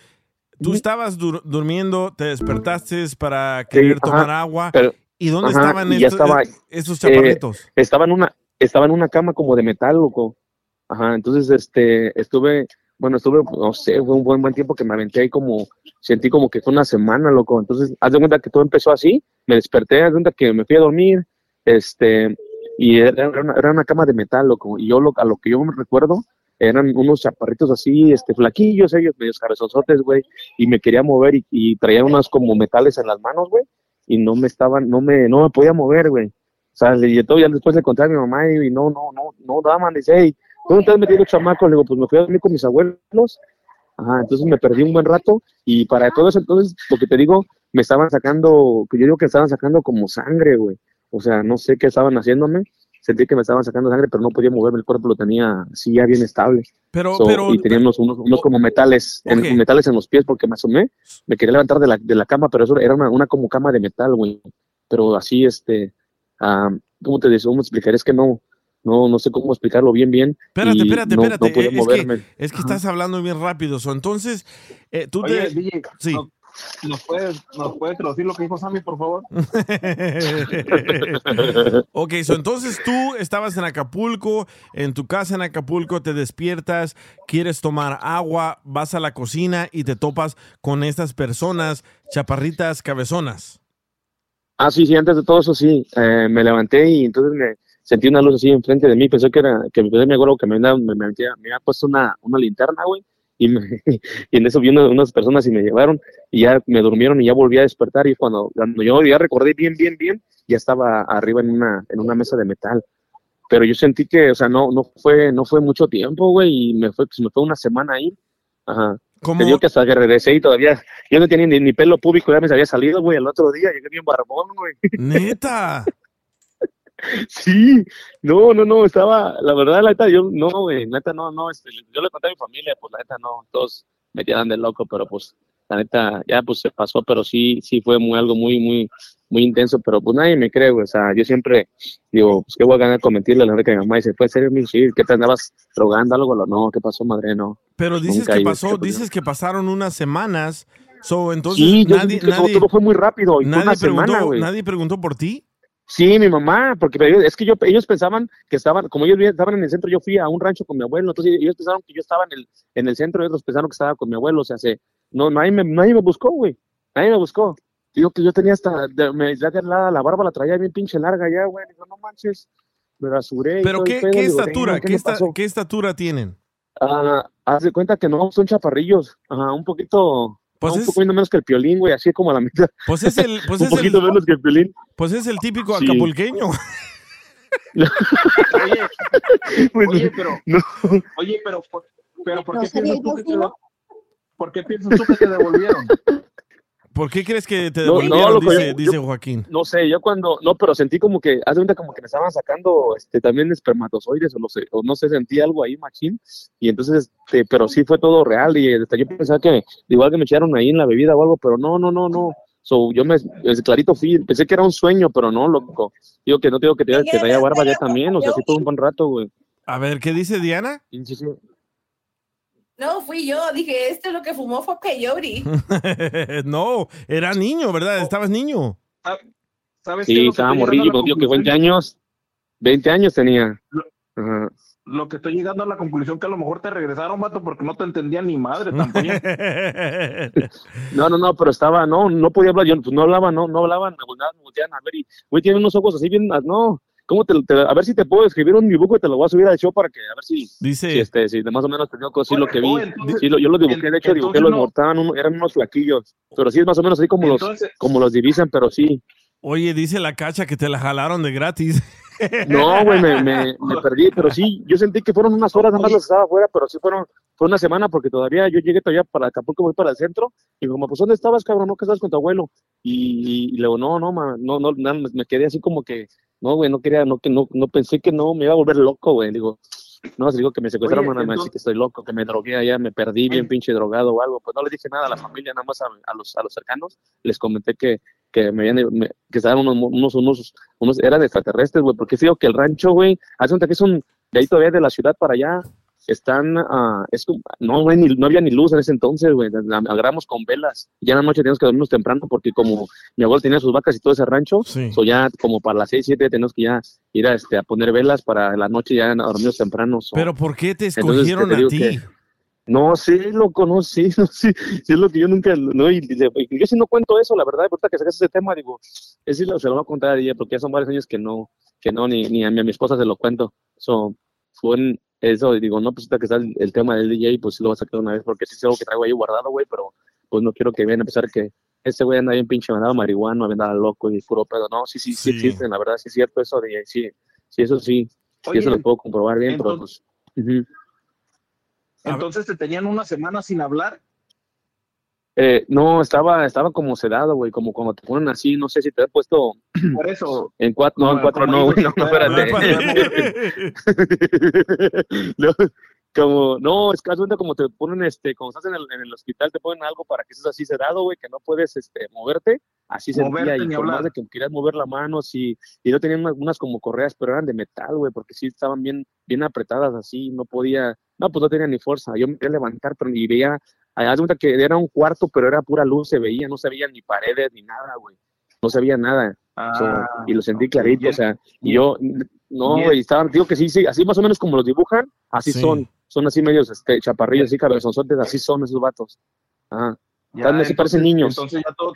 tú estabas dur- durmiendo, te despertaste para querer Sí, tomar ajá, agua. pero- ¿Y dónde ajá, estaban y ya estos, estaba, estos eh, chaparritos? estaba en una, estaba en una cama como de metal, loco. Ajá, entonces este, estuve, bueno, estuve, no sé, fue un buen buen tiempo que me aventé ahí como, sentí como que fue una semana, loco. Entonces, haz de cuenta que todo empezó así, me desperté, haz de cuenta que me fui a dormir, este, y era, era una, era una cama de metal, loco. Y yo, lo, a lo que yo me recuerdo, eran unos chaparritos así, este, flaquillos ellos, medios cabezosotes, güey, y me quería mover y, y traía unos como metales en las manos, güey, y no me estaban, no me, no me podía mover, güey. O sea, y todo, ya después le conté a mi mamá y, no, no, no, no daban, dice, hey, ¿dónde has metido chamacos? Le digo, pues me fui a dormir con mis abuelos, ajá, entonces me perdí un buen rato, y para todo eso, entonces, lo que te digo, me estaban sacando, que yo digo que estaban sacando como sangre, güey, o sea, no sé qué estaban haciéndome, sentí que me estaban sacando sangre, pero no podía moverme, el cuerpo lo tenía así ya bien estable. Pero, So, pero, y tenía unos, unos, como metales, en- metales en los pies porque me asomé, me quería levantar de la, de la cama, pero eso era una, una como cama de metal, güey. Pero así, este, ah, ¿cómo te digo? ¿Cómo explicar? Es que no, no, no sé cómo explicarlo bien, bien. Espérate, y espérate, no, espérate. No podía es, moverme. que, es que estás hablando bien rápido. so, entonces, eh, tú Oye, te... DJ, Sí. ¿Nos, puedes, ¿nos puedes traducir lo que dijo Sammy, por favor? <laughs> ok, so, entonces tú estabas en Acapulco, en tu casa en Acapulco, te despiertas, quieres tomar agua, vas a la cocina y te topas con estas personas chaparritas cabezonas. Ah, sí, sí, antes de todo eso sí, eh, me levanté y entonces me sentí una luz así enfrente de mí, pensé que era, que me acuerdo que me, me, me había puesto una, una linterna, güey, y, me- <laughs> y en eso vi una- unas personas y me llevaron y ya me durmieron y ya volví a despertar y cuando, cuando yo ya recordé bien, bien, bien, ya estaba arriba en una, en una mesa de metal. Pero yo sentí que, o sea, no, no fue, no fue mucho tiempo, güey, y me fue, pues, me fue una semana ahí. Ajá. ¿Cómo? Te digo que hasta que regresé y todavía, yo no tenía ni, ni pelo público, ya me había salido, güey, el otro día, llegué bien barbón, güey. Neta. <laughs> Sí, no, no, no, estaba, la verdad, la neta, yo, no, güey, la neta, no, no, este, yo le conté a mi familia, pues la neta, no, todos me tiraban de loco, pero pues, la neta, ya, pues se pasó, pero sí, sí fue muy, algo muy, muy, muy intenso, pero pues nadie me cree, güey, o sea, yo siempre digo, pues, ¿qué voy a ganar con mentirle? La verdad que mi mamá dice, ¿puede ser mi sí, ¿qué te andabas drogando algo? No, ¿qué pasó, madre? No. Pero dices Nunca, que pasó, dices que pasaron unas semanas. So, entonces Sí, nadie, todo- nadie, todo fue muy rápido, y fue nadie una semana, preguntó, güey. nadie preguntó por ti. Sí, mi mamá, porque es que yo, ellos pensaban que estaban, como ellos estaban en el centro, yo fui a un rancho con mi abuelo, entonces ellos pensaron que yo estaba en el, en el centro, y otros pensaron que estaba con mi abuelo, o sea, se, no, nadie me, nadie me buscó, güey, nadie me buscó. Digo que yo tenía hasta, de- me, que la, la barba la traía bien pinche larga ya, güey, digo, no manches, me rasuré. Pero ¿qué, pedo, qué digo, estatura? "Damn, ¿Qué, me esta- pasó?". qué estatura tienen? Ah, haz de cuenta que no, son chaparrillos, ajá, un poquito, Pues un es- poquito menos que el piolín, güey, así como a la mitad. Pues es el, pues <laughs> un es el, poquito menos que el piolín. pues es el típico Sí. acapulqueño. <laughs> Pues, Oye, pero, no. oye, pero, por- pero ¿por ¿No qué piensas tú que te, ¿por qué piensas tú que te devolvieron? ¿Por qué crees que te No, no, devolvieron? loco, dice, yo- dice yo- Joaquín. No sé, yo cuando, no, pero sentí como que, hace cuenta como que me estaban sacando este, también espermatozoides o no sé, o no sé, sentí algo ahí, machín, y entonces, este, pero sí fue todo real y hasta yo pensaba que igual que me echaron ahí en la bebida o algo, pero no, no, no, no. So, yo me, es clarito fui, pensé que era un sueño, pero no, loco. Digo que no tengo que te que traía barba ya también, o sea, sí fue un buen rato, güey. A ver, ¿qué dice Diana? Sí, sí, sí. No, fui yo. Dije, este lo que fumó fue peyote. <laughs> no, era niño, ¿verdad? Estabas niño. ¿Sabes Sí, que estaba morrillo, digo que 20 conclusión? años, 20 años tenía. Lo que estoy llegando a la conclusión que a lo mejor te regresaron, vato, porque no te entendía ni madre tampoco. <laughs> No, no, no, pero estaba, no, no podía hablar, yo pues, no hablaba, no, no hablaban, me volteaban, me volteaban a ver y, güey, tiene unos ojos así bien, no, ¿cómo te, te- a ver si te puedo escribir un dibujo y te lo voy a subir al show para que, a ver si, Dice, si, este, si de más o menos te digo sí lo que vi, oh, entonces- sí, lo- yo los dibujé, de hecho, dibujé los no- mortaban, uno- eran unos flaquillos, pero sí es más o menos así como los, como los divisan, pero sí, Oye, dice la cacha que te la jalaron de gratis. <laughs> no, güey, me, me, me perdí, pero sí, yo sentí que fueron unas horas nada más las estaba afuera, pero sí fueron, fue una semana porque todavía yo llegué todavía para Acapulco, voy para el centro, y como, pues, ¿dónde estabas, cabrón? ¿No que estabas con tu abuelo? Y, y luego, no, no, ma, no, no, me quedé así como que, no, güey, no quería, no, que no, no pensé que no, me iba a volver loco, güey, digo, no, si digo que me secuestraron, Oye, entonces- que estoy loco, que me drogué allá, me perdí bien pinche drogado o algo, pues no le dije nada a la familia, nada más a, a los, a los cercanos, les comenté que, que me habían, me- que estaban unos, unos, unos, unos, eran extraterrestres, güey, porque digo que el rancho, güey, hace cuenta que es un, de ahí todavía de la ciudad para allá, están, ah, es no, ni- no había ni luz en ese entonces, güey, la- agarramos con velas. Ya en la noche teníamos que dormirnos temprano porque como mi abuelo tenía sus vacas y todo ese rancho, so ya como para las seis, siete tenemos que ya ir a, este, a poner velas para la noche ya dormirnos temprano. so. Pero ¿por qué te Entonces, escogieron te a ti? que- no sé, loco, no sé, <laughs> sí es lo que yo nunca, no, y, y- yo sí no cuento eso, la verdad, ahorita que sacas ese tema, digo, es decir, se lo voy a contar a ella, porque ya son varios años que no, que no, ni, ni a, mi, a mi esposa se lo cuento, so, fue en eso, y digo, no, pues ahorita que está el, el tema del DJ, pues sí lo voy a sacar una vez, porque sí es algo que traigo ahí guardado, güey, pero pues no quiero que vayan a pensar que este güey anda bien pinche, andaba marihuana, andaba loco y puro pedo, no, sí, sí, sí, Sí. existen, la verdad, sí es cierto eso, DJ, sí, sí, eso sí, Oye, eso lo puedo comprobar bien, pero pues... ujú. Entonces te tenían una semana sin hablar. Eh, no, estaba, estaba como sedado, güey, como cuando te ponen así, no sé si te he puesto Por eso. en cuatro, no, en Como- cuatro no, güey, no, no, espérate. <laughs> no, como, no, es que cuenta como te ponen, este, cuando estás en el, en el hospital, te ponen algo para que estés así sedado, güey, que no puedes, este, moverte, así Moverte sentía, y por más de que querías mover la mano, sí, y yo tenía unas, unas como correas, pero eran de metal, güey, porque sí estaban bien, bien apretadas así, no podía, no, pues no tenía ni fuerza, yo me quería levantar, pero ni veía, haz de cuenta que era un cuarto, pero era pura luz, se veía, no se veían ni paredes ni nada, güey, no se veía nada, Ah, y lo sentí clarito, bien. o sea, y yo, no, güey, estaban, digo que sí, sí, así más o menos como los dibujan, así Sí. son, son así medios, este, chaparrillos, así cabezonzotes, así son esos vatos, ajá, Ya, Están así, parecen niños. Entonces ya todo,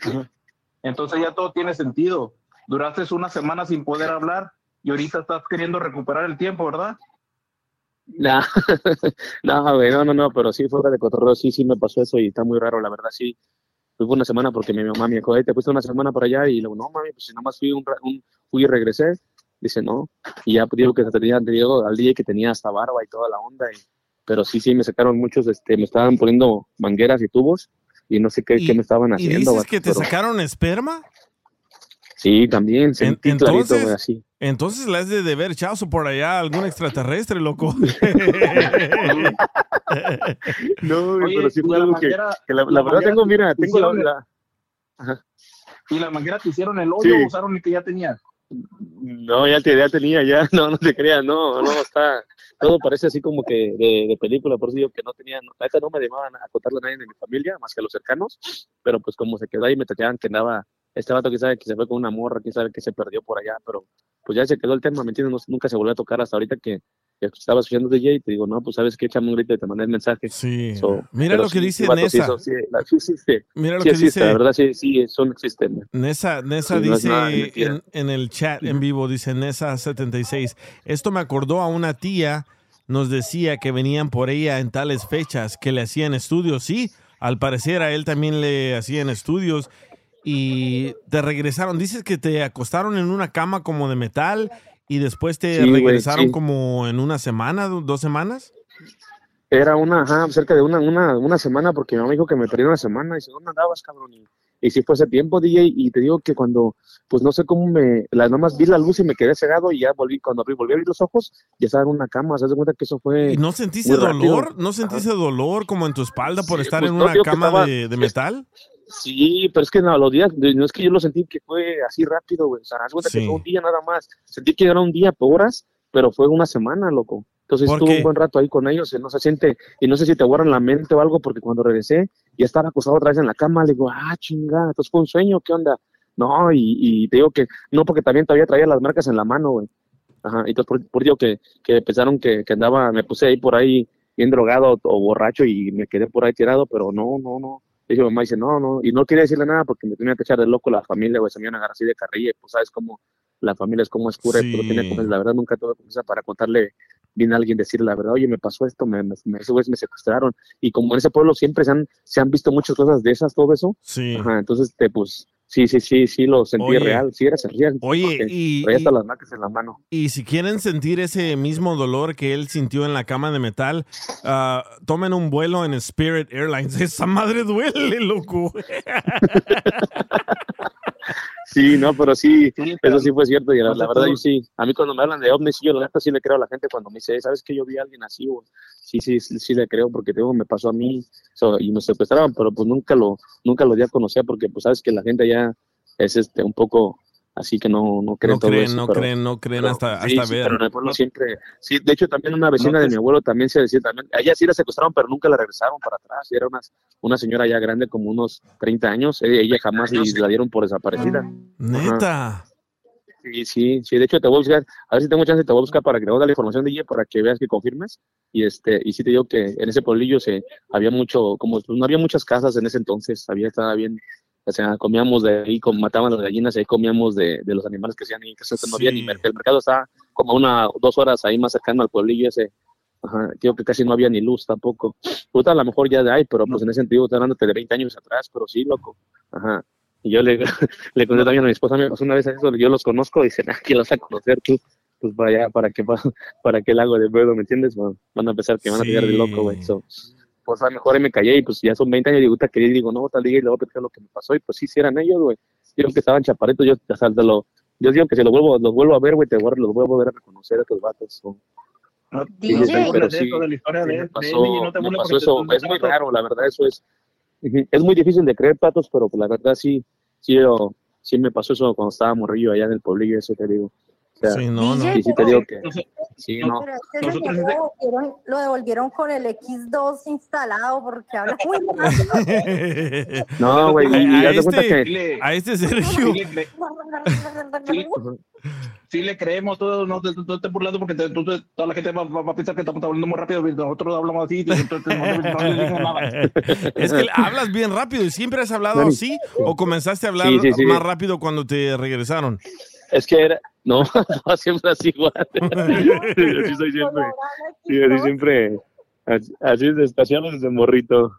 entonces ya todo tiene sentido. Duraste una semana sin poder hablar y ahorita estás queriendo recuperar el tiempo, ¿verdad? Nah, <laughs> no, güey, no, no, no, pero sí fuera de cotorreo, sí, sí me pasó eso y está muy raro, la verdad, sí. Fui por una semana porque mi mamá me dijo, "Ey, te fuiste una semana para allá y luego, no, mami, pues si nada más fui, un, un- fui y regresé. Dice, no. Y ya pues, digo que te tenía, te digo al día que tenía hasta barba y toda la onda. y- pero sí, sí, me sacaron muchos, este, me estaban poniendo mangueras y tubos y no sé qué, qué me estaban ¿Y haciendo. dices vato, que te pero- sacaron esperma? Sí, también, sentí clarito, entonces- güey, así. Entonces le has de deber chazo por allá a algún extraterrestre, loco. <laughs> No, Oye, pero sí fue la algo que, manguera- que la, la la verdad tengo, te- mira, te tengo la, la- Ajá. ¿Y la manguera te hicieron el hoyo Sí. o usaron el que ya tenía? No, ya, te, ya tenía, ya, <laughs> no, no te creas, no, no, está, todo parece así como que de, de película, por eso digo que no tenía, no, la neta no me llamaban a contarle a nadie de mi familia, más que a los cercanos, pero pues como se quedó ahí, me tachaban que andaba, este vato que sabe que se fue con una morra, que sabe que se perdió por allá, pero pues ya se quedó el tema, ¿me entiendes? No- nunca se volvió a tocar hasta ahorita que, que estaba escuchando DJ y te digo, no, pues sabes que échame un grito y te mandé el mensaje. Sí. So, Mira lo que sí, dice vato Nessa. sí, la- <laughs> sí, sí. Mira lo que existe, dice- La verdad, sí, sí, son existen. Nessa, Nessa no dice en, en el chat en vivo, dice Nessa76, esto me acordó a una tía, nos decía que venían por ella en tales fechas, que le hacían estudios, sí, al parecer a él también le hacían estudios y te regresaron, dices que te acostaron en una cama como de metal y después te Sí, regresaron sí. como en una semana, do- dos semanas. Era una, ajá, cerca de una, una, una semana, porque mi mamá dijo que me perdí una semana. Y dice, ¿dónde andabas, cabrón? Y, y sí fue ese tiempo, DJ, y te digo que cuando, pues no sé cómo me, la, nomás vi la luz y me quedé cegado y ya volví, cuando abrí, volví a abrir los ojos, ya estaba en una cama, ¿se das cuenta que eso fue ¿Y no sentiste rápido? dolor? ¿No sentiste dolor como en tu espalda por estar pues en no, una cama estaba- de, de <laughs> metal? Sí, pero es que no, los días, no es que yo lo sentí que fue así rápido, güey. O sea, cuenta Sí. que fue un día nada más. Sentí que era un día por horas, pero fue una semana, loco. Entonces ¿Por estuve qué? un buen rato ahí con ellos, y no se siente, y no sé si te borran la mente o algo, porque cuando regresé, ya estaba acostado otra vez en la cama, le digo, ah, chingada, entonces fue un sueño, ¿qué onda? No, y, y te digo que, no, porque también todavía traía las marcas en la mano, güey. Ajá, y entonces por, por digo que, que pensaron que, que andaba, me puse ahí por ahí bien drogado o borracho y me quedé por ahí tirado, pero no, no, no. Y mi mamá dice, no, no, y no quería decirle nada porque me tenía que echar de loco la familia, güey, se me iban a agarrar así de carrilla, y pues sabes cómo la familia es como es cura, Sí. pero tiene como, la verdad nunca tuve confianza para contarle bien a alguien, decirle la verdad, oye, me pasó esto, me, me, me, güeyes me secuestraron, y como en ese pueblo siempre se han, se han visto muchas cosas de esas, todo eso, Sí. ajá, entonces, te, pues, sí, sí, sí, sí, lo sentí Oye. real, sí, era real. Oye, y- y- las marcas en la mano. Y si quieren sentir ese mismo dolor que él sintió en la cama de metal, ah, tomen un vuelo en Spirit Airlines. <laughs> Esa madre duele, loco. <laughs> Sí, no, pero sí, eso sí fue cierto. Y la, verdad, yo sí, a mí cuando me hablan de ovnis, sí, yo la neta sí le creo a la gente cuando me dice, ¿sabes que yo vi a alguien así? O, sí, sí, sí, sí le creo porque digo, me pasó a mí so, y me secuestraron, pero pues nunca lo, nunca lo di a conocer porque pues sabes que la gente ya es este un poco así que no, no creen No todo creen, eso, no pero- creen, no creen pero hasta, sí, hasta sí, ver. pero en el pueblo siempre, sí, de hecho también una vecina No, de mi abuelo también se decía también, a ella sí la secuestraron, pero nunca la regresaron para atrás, y era una, una señora ya grande, como unos 30 años, ella, ella jamás la dieron por desaparecida. Neta. Sí, sí, sí, de hecho te voy a buscar, a ver si tengo chance, te voy a buscar para que dar la información de ella para que veas que confirmes. Y este, y sí te digo que en ese pueblillo se había mucho, como pues, no había muchas casas en ese entonces, había, estaba bien, o sea, comíamos de ahí, com- mataban las gallinas, ahí comíamos de, de los animales que hacían ahí, que no había ni mercado, el mercado estaba como una, dos horas ahí más cercano al pueblillo ese. Ajá, digo que casi no había ni luz tampoco. Ahorita a lo mejor ya hay, pero pues en ese sentido, estoy hablando de 20 años atrás, pero sí, loco. Ajá. Y yo le, <laughs> le conté también a mi esposa, me pasó una vez eso, yo los conozco, y dicen, ah, los vas a conocer tú, pues para allá, <laughs> para que, para, para que el lago de Bedo, ¿me entiendes? Van, van a pensar que van a tirar de loco, güey. So, pues mejor ahí me callé y pues ya son 20 años y "Puta, que yo digo, no, tal día y le voy a platicar lo que me pasó, y pues sí, sí eran ellos, güey. Digo que estaban chaparritos, yo lo, yo digo que si los vuelvo, los vuelvo a ver, güey, te voy los voy a volver a reconocer a estos vatos. so. Sí, No te sí, burles pero de sí, de la historia de- me de pasó, él y no te me pasó eso, es muy raro, la verdad, eso es, es muy difícil de creer, patos, pero pues, la verdad sí, sí, yo- sí me pasó eso cuando estaba morrillo allá en el pueblillo, eso te digo. Sea, Sí, no, no. sí, sí te digo que, sí, no, Pero es que ese señor lo devolvieron, lo devolvieron con el X2 instalado porque habla muy <laughs> rápido. no, güey, y, a, cuenta este, que, a este Sergio. Sí le creemos, todos no te, no te burlando porque te- tú toda la gente va, va- va a pensar que estamos hablando muy rápido nosotros hablamos así, entonces no, le- no le digo nada. <laughs> Es que hablas bien rápido y siempre has hablado así o comenzaste a hablar Sí, sí, sí. más rápido cuando te regresaron. Es que era, no, <laughs> <laughs> no, siempre así igual, así soy siempre, sí, así siempre, así, así desde estaciones desde morrito.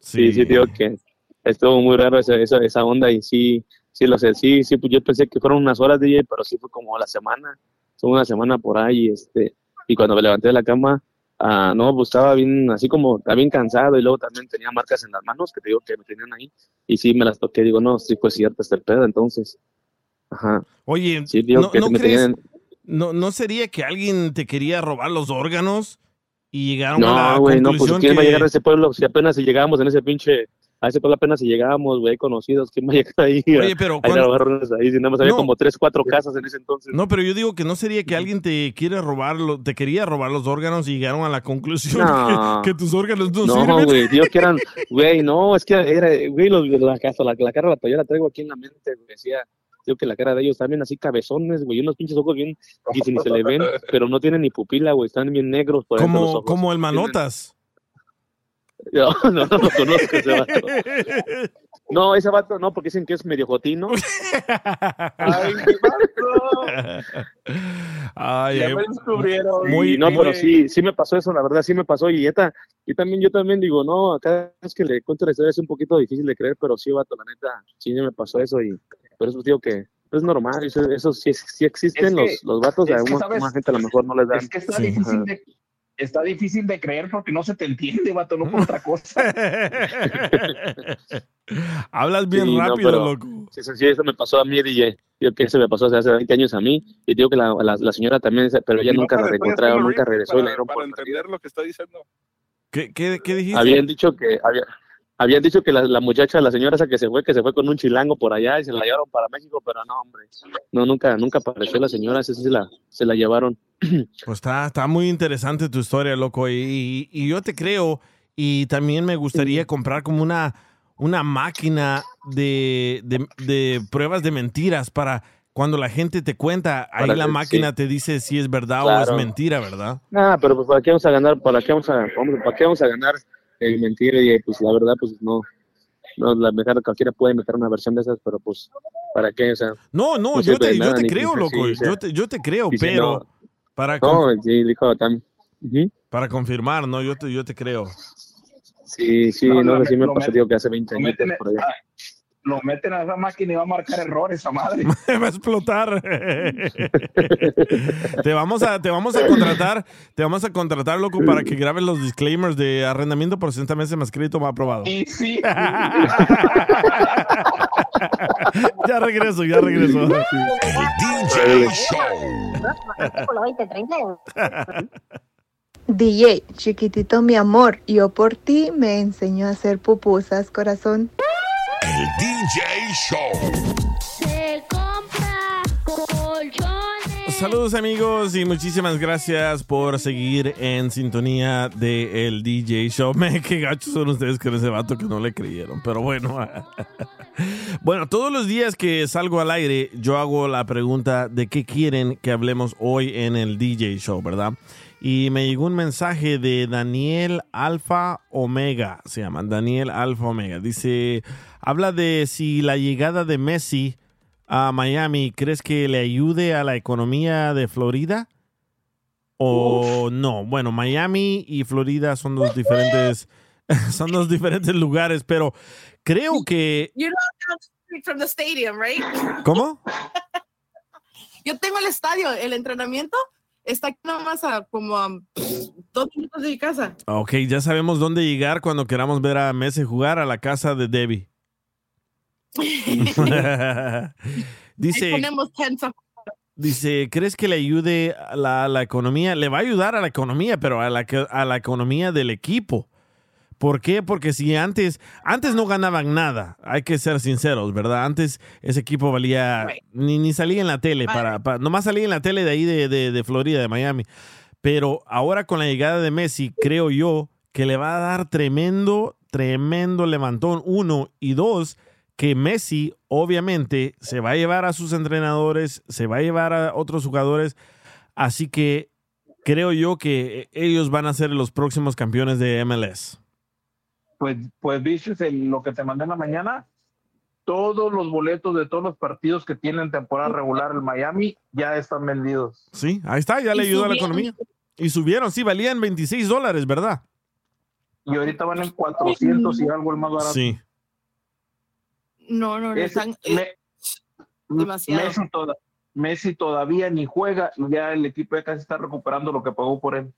Sí, sí, digo que estuvo muy raro esa, esa, esa onda y sí, sí lo sé, sí, sí, pues yo pensé que fueron unas horas DJ, pero sí fue como la semana, fue una semana por ahí, este, y cuando me levanté de la cama, ah, no, pues estaba bien, así como, estaba bien cansado y luego también tenía marcas en las manos que te digo que me tenían ahí, y sí me las toqué, digo, no, sí fue cierto este pedo, entonces, ajá. Oye, Sí, digo ¿no, que no me crees- tenían- no, ¿no sería que alguien te quería robar los órganos y llegaron a la No, güey, no, pues conclusión ¿quién va a que- llegar a ese pueblo? Si apenas si llegamos en ese pinche, a ese pueblo apenas si llegábamos, güey, conocidos, ¿quién va a llegar ahí? Oye, pero cuando- a robarnos ahí, si nada más había No. como tres, cuatro casas en ese entonces. No, pero yo digo que no sería que alguien te quiere robar, lo- te quería robar los órganos y llegaron a la conclusión No. que, que tus órganos no, No, sirven. güey, digo que eran, <laughs> güey, no, es que era, güey, los, la, casa, la, la cara la, todavía la traigo aquí en la mente, decía, digo que la cara de ellos bien así cabezones, güey, unos pinches ojos bien, y si ni se le ven, <laughs> pero no tienen ni pupila, güey, están bien negros por dentro los como, ojos. como el manotas. <laughs> No, no, no lo conozco ese vato. <laughs> No, ese vato no, porque dicen que es medio jotino. Ay, qué vato. Ay, Ya ay, me descubrieron. Muy, no, pero sí, sí me pasó eso, la verdad, sí me pasó. Y esta, y también, yo también digo, no, acá es que le cuento la historia, es un poquito difícil de creer, pero sí, vato, la neta, sí me pasó eso. Y por eso digo que es normal, eso, eso sí, sí existen Es que- los, los vatos, a una, gente a lo mejor no les dan. Es que está Sí, difícil de está difícil de creer porque no se te entiende, vato, no por otra cosa. <laughs> Hablas bien Sí, no, rápido, pero- loco. Sí, eso, sí, eso me pasó a mí, DJ. Digo que eso me pasó hace 20 años a mí. Y digo que la, la, la señora también, pero ella Y no nunca la hacerlo nunca regresó y la para, dieron para por entender lo que está diciendo. ¿Qué, qué, qué dijiste? Habían dicho que había, habían dicho que la, la muchacha, la señora esa que se fue, que se fue con un chilango por allá y se la llevaron para México, pero no, hombre. No, nunca, nunca apareció la señora, esa sí se la, se la llevaron. <clears throat> Pues está, está muy interesante tu historia, loco. Y, y- y yo te creo. Y también me gustaría comprar como una, una máquina de, de- de pruebas de mentiras para cuando la gente te cuenta, ahí Para la que- máquina sí. te dice si es verdad o es mentira, ¿verdad? Ah, pero pues para qué vamos a ganar, para qué vamos a, vamos- para qué vamos a ganar el mentir y pues la verdad pues no, no, la verdad cualquiera puede meter una versión de esas, pero pues para qué, o sea. No, no, no yo te, yo te creo, loco. sí, o sea, yo, te, yo te creo, dice, pero no. para, No, sí, dijo también. Para confirmar, no, yo te, yo te creo. Sí, sí, No, no, si me pasó, digo que hace 20 lo años por allá. Lo meten a esa máquina y va a marcar errores, esa madre. <laughs> va a explotar. te vamos a, te vamos a contratar, te vamos a contratar, loco, para que grabes los disclaimers de arrendamiento por 60 meses más crédito más aprobado. Y sí. <laughs> ya regreso, ya regreso. El DJ Show. Por los 20, 30. DJ, chiquitito mi amor, yo por ti me enseño a hacer pupusas, corazón. El DJ Show. Se compró saludos amigos y muchísimas gracias por seguir en sintonía de el DJ Show. <laughs> Me, qué gachos son ustedes con ese vato que no le creyeron, pero bueno. <laughs> bueno, todos los días que salgo al aire yo hago la pregunta de qué quieren que hablemos hoy en el DJ Show, ¿verdad? Y me llegó un mensaje de Daniel Alfa Omega, se llama Daniel Alfa Omega. Dice, habla de si la llegada de Messi a Miami, ¿crees que le ayude a la economía de Florida? O no, bueno, Miami y Florida son dos diferentes, <laughs> son dos diferentes lugares, pero creo que... You're not from the stadium, right? ¿Cómo? <laughs> Yo tengo el estadio, el entrenamiento está aquí nomás a como a dos minutos de mi casa. Ok, ya sabemos dónde llegar cuando queramos ver a Messi jugar a la casa de Debbie. <laughs> Dice, ponemos dice, ¿crees que le ayude a la, a la economía? Le va a ayudar a la economía, pero a la, a la economía del equipo. ¿Por qué? Porque si antes, antes no ganaban nada, hay que ser sinceros, ¿verdad? Antes ese equipo valía, ni, ni salía en la tele, para, para- nomás salía en la tele de ahí de, de- de Florida, de Miami. Pero ahora con la llegada de Messi, creo yo que le va a dar tremendo, tremendo levantón, uno, y dos, que Messi obviamente se va a llevar a sus entrenadores, se va a llevar a otros jugadores, así que creo yo que ellos van a ser los próximos campeones de MLS. Pues, pues Vicious, en lo que te mandé en la mañana, todos los boletos de todos los partidos que tienen temporada regular en Miami ya están vendidos. Sí, ahí está, ya le ayudó a la economía. Y subieron, sí, valían 26 dólares, ¿verdad? Y ahorita van en 400 y algo el más barato. Sí. No, no, no están eh, Me- demasiado. Messi, toda- Messi todavía ni juega ya el equipo ya casi está recuperando lo que pagó por él.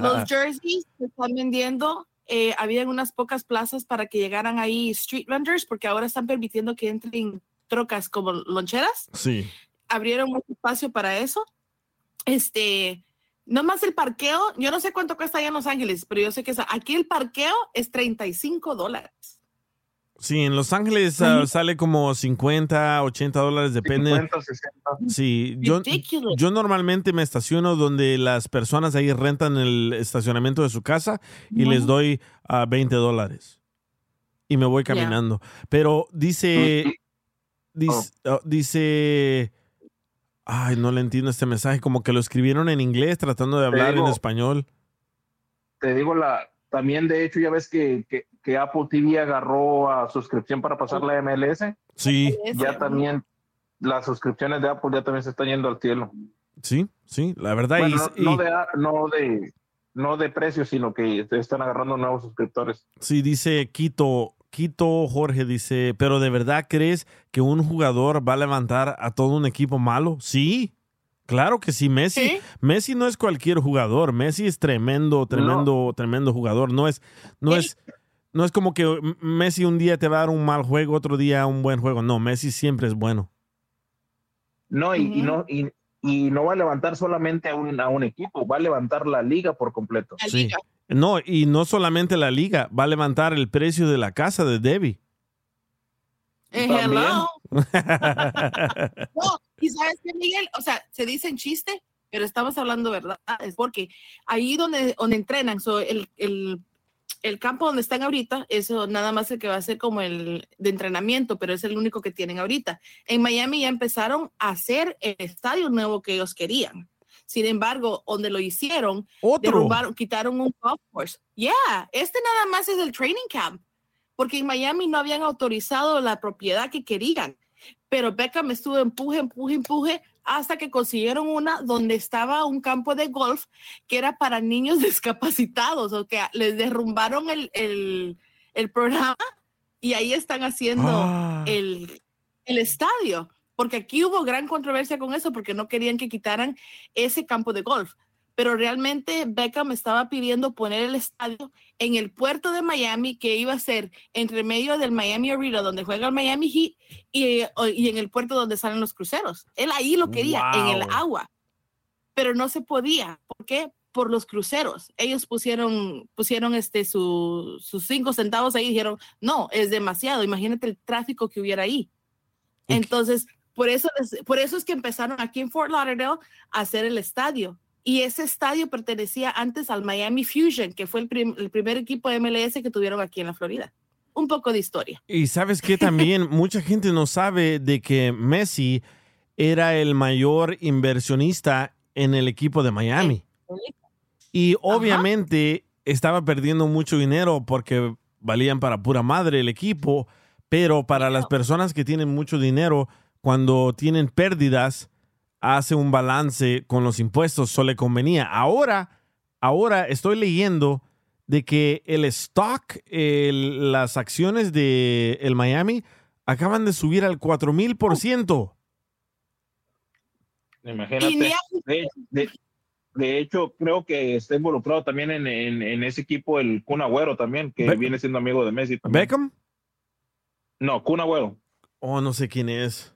Los jerseys se están vendiendo. Eh, habían unas pocas plazas para que llegaran ahí street vendors, porque ahora están permitiendo que entren trocas como loncheras. Sí. Abrieron mucho espacio para eso. Este, no más el parqueo, yo no sé cuánto cuesta allá en Los Ángeles, pero yo sé que es- aquí el parqueo es 35 dólares. Sí, en Los Ángeles ah, sale como 50, 80 dólares, depende. 50, 60. Sí, yo, yo normalmente me estaciono donde las personas ahí rentan el estacionamiento de su casa y les doy a 20 dólares. Y me voy caminando. Pero dice, dice, oh, dice, ay, no le entiendo este mensaje, como que lo escribieron en inglés tratando de hablar en español. Te digo, la también de hecho ya ves que, que, que Apple TV agarró a suscripción para pasar la MLS. Sí, Ya también las suscripciones de Apple ya también se están yendo al cielo. sí, sí, la verdad. Bueno, y- no, y- no de, no de no de precio, sino que están agarrando nuevos suscriptores. Sí, dice Quito, Quito Jorge dice, pero ¿de verdad crees que un jugador va a levantar a todo un equipo malo? Sí, claro que sí. Messi, Messi no es cualquier jugador. Messi es tremendo, tremendo, tremendo jugador. No es, no es, no es como que Messi un día te va a dar un mal juego, otro día un buen juego. No, Messi siempre es bueno. No, y, y no, y, y no va a levantar solamente a un, a un equipo, va a levantar la liga por completo. Sí. No, y no solamente la liga, va a levantar el precio de la casa de Debbie. Eh, hello. <laughs> No, y sabes qué, Miguel, o sea, se dice en chiste, pero estamos hablando verdad, es porque ahí donde, donde entrenan, so, el, el, el campo donde están ahorita, eso nada más el que va a ser como el de entrenamiento, pero es el único que tienen ahorita. En Miami ya empezaron a hacer el estadio nuevo que ellos querían. Sin embargo, donde lo hicieron, Otro. derrumbaron, quitaron un golf course. Yeah, este nada más es el training camp, porque en Miami no habían autorizado la propiedad que querían pero Beckham estuvo empuje, empuje, empuje hasta que consiguieron una donde estaba un campo de golf que era para niños <laughs> discapacitados, o que les derrumbaron el, el, el programa y ahí están haciendo Ah. el, el estadio, porque aquí hubo gran controversia con eso porque no querían que quitaran ese campo de golf. Pero realmente Beckham estaba pidiendo poner el estadio en el puerto de Miami, que iba a ser entre medio del Miami Arena, donde juega el Miami Heat, y, y en el puerto donde salen los cruceros. Él ahí lo quería, en el agua. Pero no se podía. ¿Por qué? Por los cruceros. Ellos pusieron, pusieron este, su- sus cinco centavos ahí y dijeron, no, es demasiado. Imagínate el tráfico que hubiera ahí. Entonces, Por eso, por eso es que empezaron aquí en Fort Lauderdale a hacer el estadio. Y ese estadio pertenecía antes al Miami Fusion, que fue el, prim- el primer equipo de MLS que tuvieron aquí en la Florida. Un poco de historia. Y sabes que también <laughs> mucha gente no sabe de que Messi era el mayor inversionista en el equipo de Miami. Y obviamente estaba perdiendo mucho dinero porque valían para pura madre el equipo, pero para las personas que tienen mucho dinero, cuando tienen pérdidas, hace un balance con los impuestos, eso le convenía. Ahora, ahora estoy leyendo de que el stock, el- las acciones de el Miami acaban de subir al 4000%. Imagínate. De, de- de hecho, creo que está involucrado también en, en- en ese equipo el Kun Agüero también, que Be- viene siendo amigo de Messi. también. ¿Beckham? No, Kun Agüero. Oh, no sé quién es.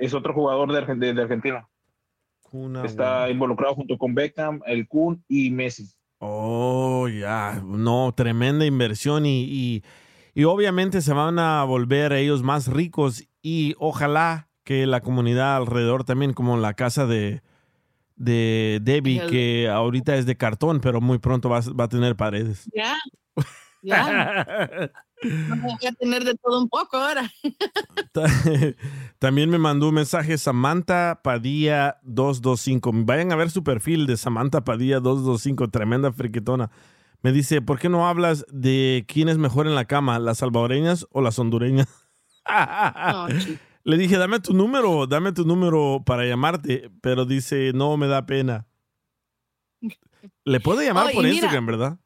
Es otro jugador de, de- de Argentina. Kun Está involucrado junto con Beckham, el Kun y Messi. Oh, ya, no, tremenda inversión y, y, y obviamente se van a volver ellos más ricos y ojalá que la comunidad alrededor también, como la casa de, de Debbie, El- que ahorita es de cartón, pero muy pronto va, a- va a tener paredes. Ya, <laughs> ya. Vamos a tener de todo un poco ahora. <laughs> Ta- También me mandó un mensaje Samantha Padilla 225. Vayan a ver su perfil de Samantha Padilla 225, tremenda friquetona. Me dice, ¿por qué no hablas de quién es mejor en la cama, las salvadoreñas o las hondureñas? <laughs> Le dije, dame tu número, dame tu número para llamarte, pero dice, no, me da pena. <laughs> Le puedo llamar Oh, por mira- Instagram, ¿verdad?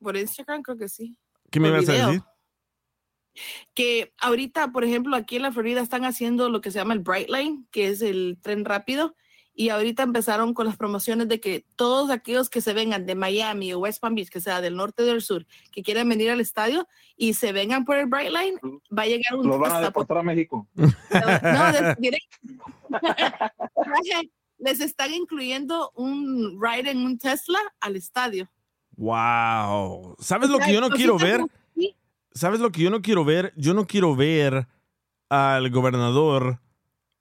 Por Instagram creo que sí. ¿Qué me ibas a decir? que ahorita, por ejemplo, aquí en la Florida están haciendo lo que se llama el Bright Line, que es el tren rápido, y ahorita empezaron con las promociones de que todos aquellos que se vengan de Miami o West Palm Beach, que sea del norte o del sur, que quieran venir al estadio y se vengan por el Bright Line, va a llegar un Lo van a hasta- deportar a México. no, <laughs> de- directo. <laughs> Les están incluyendo un ride en un Tesla al estadio. Wow. ¿Sabes lo que yo no quiero ver? ¿Sabes lo que yo no quiero ver? Yo no quiero ver al gobernador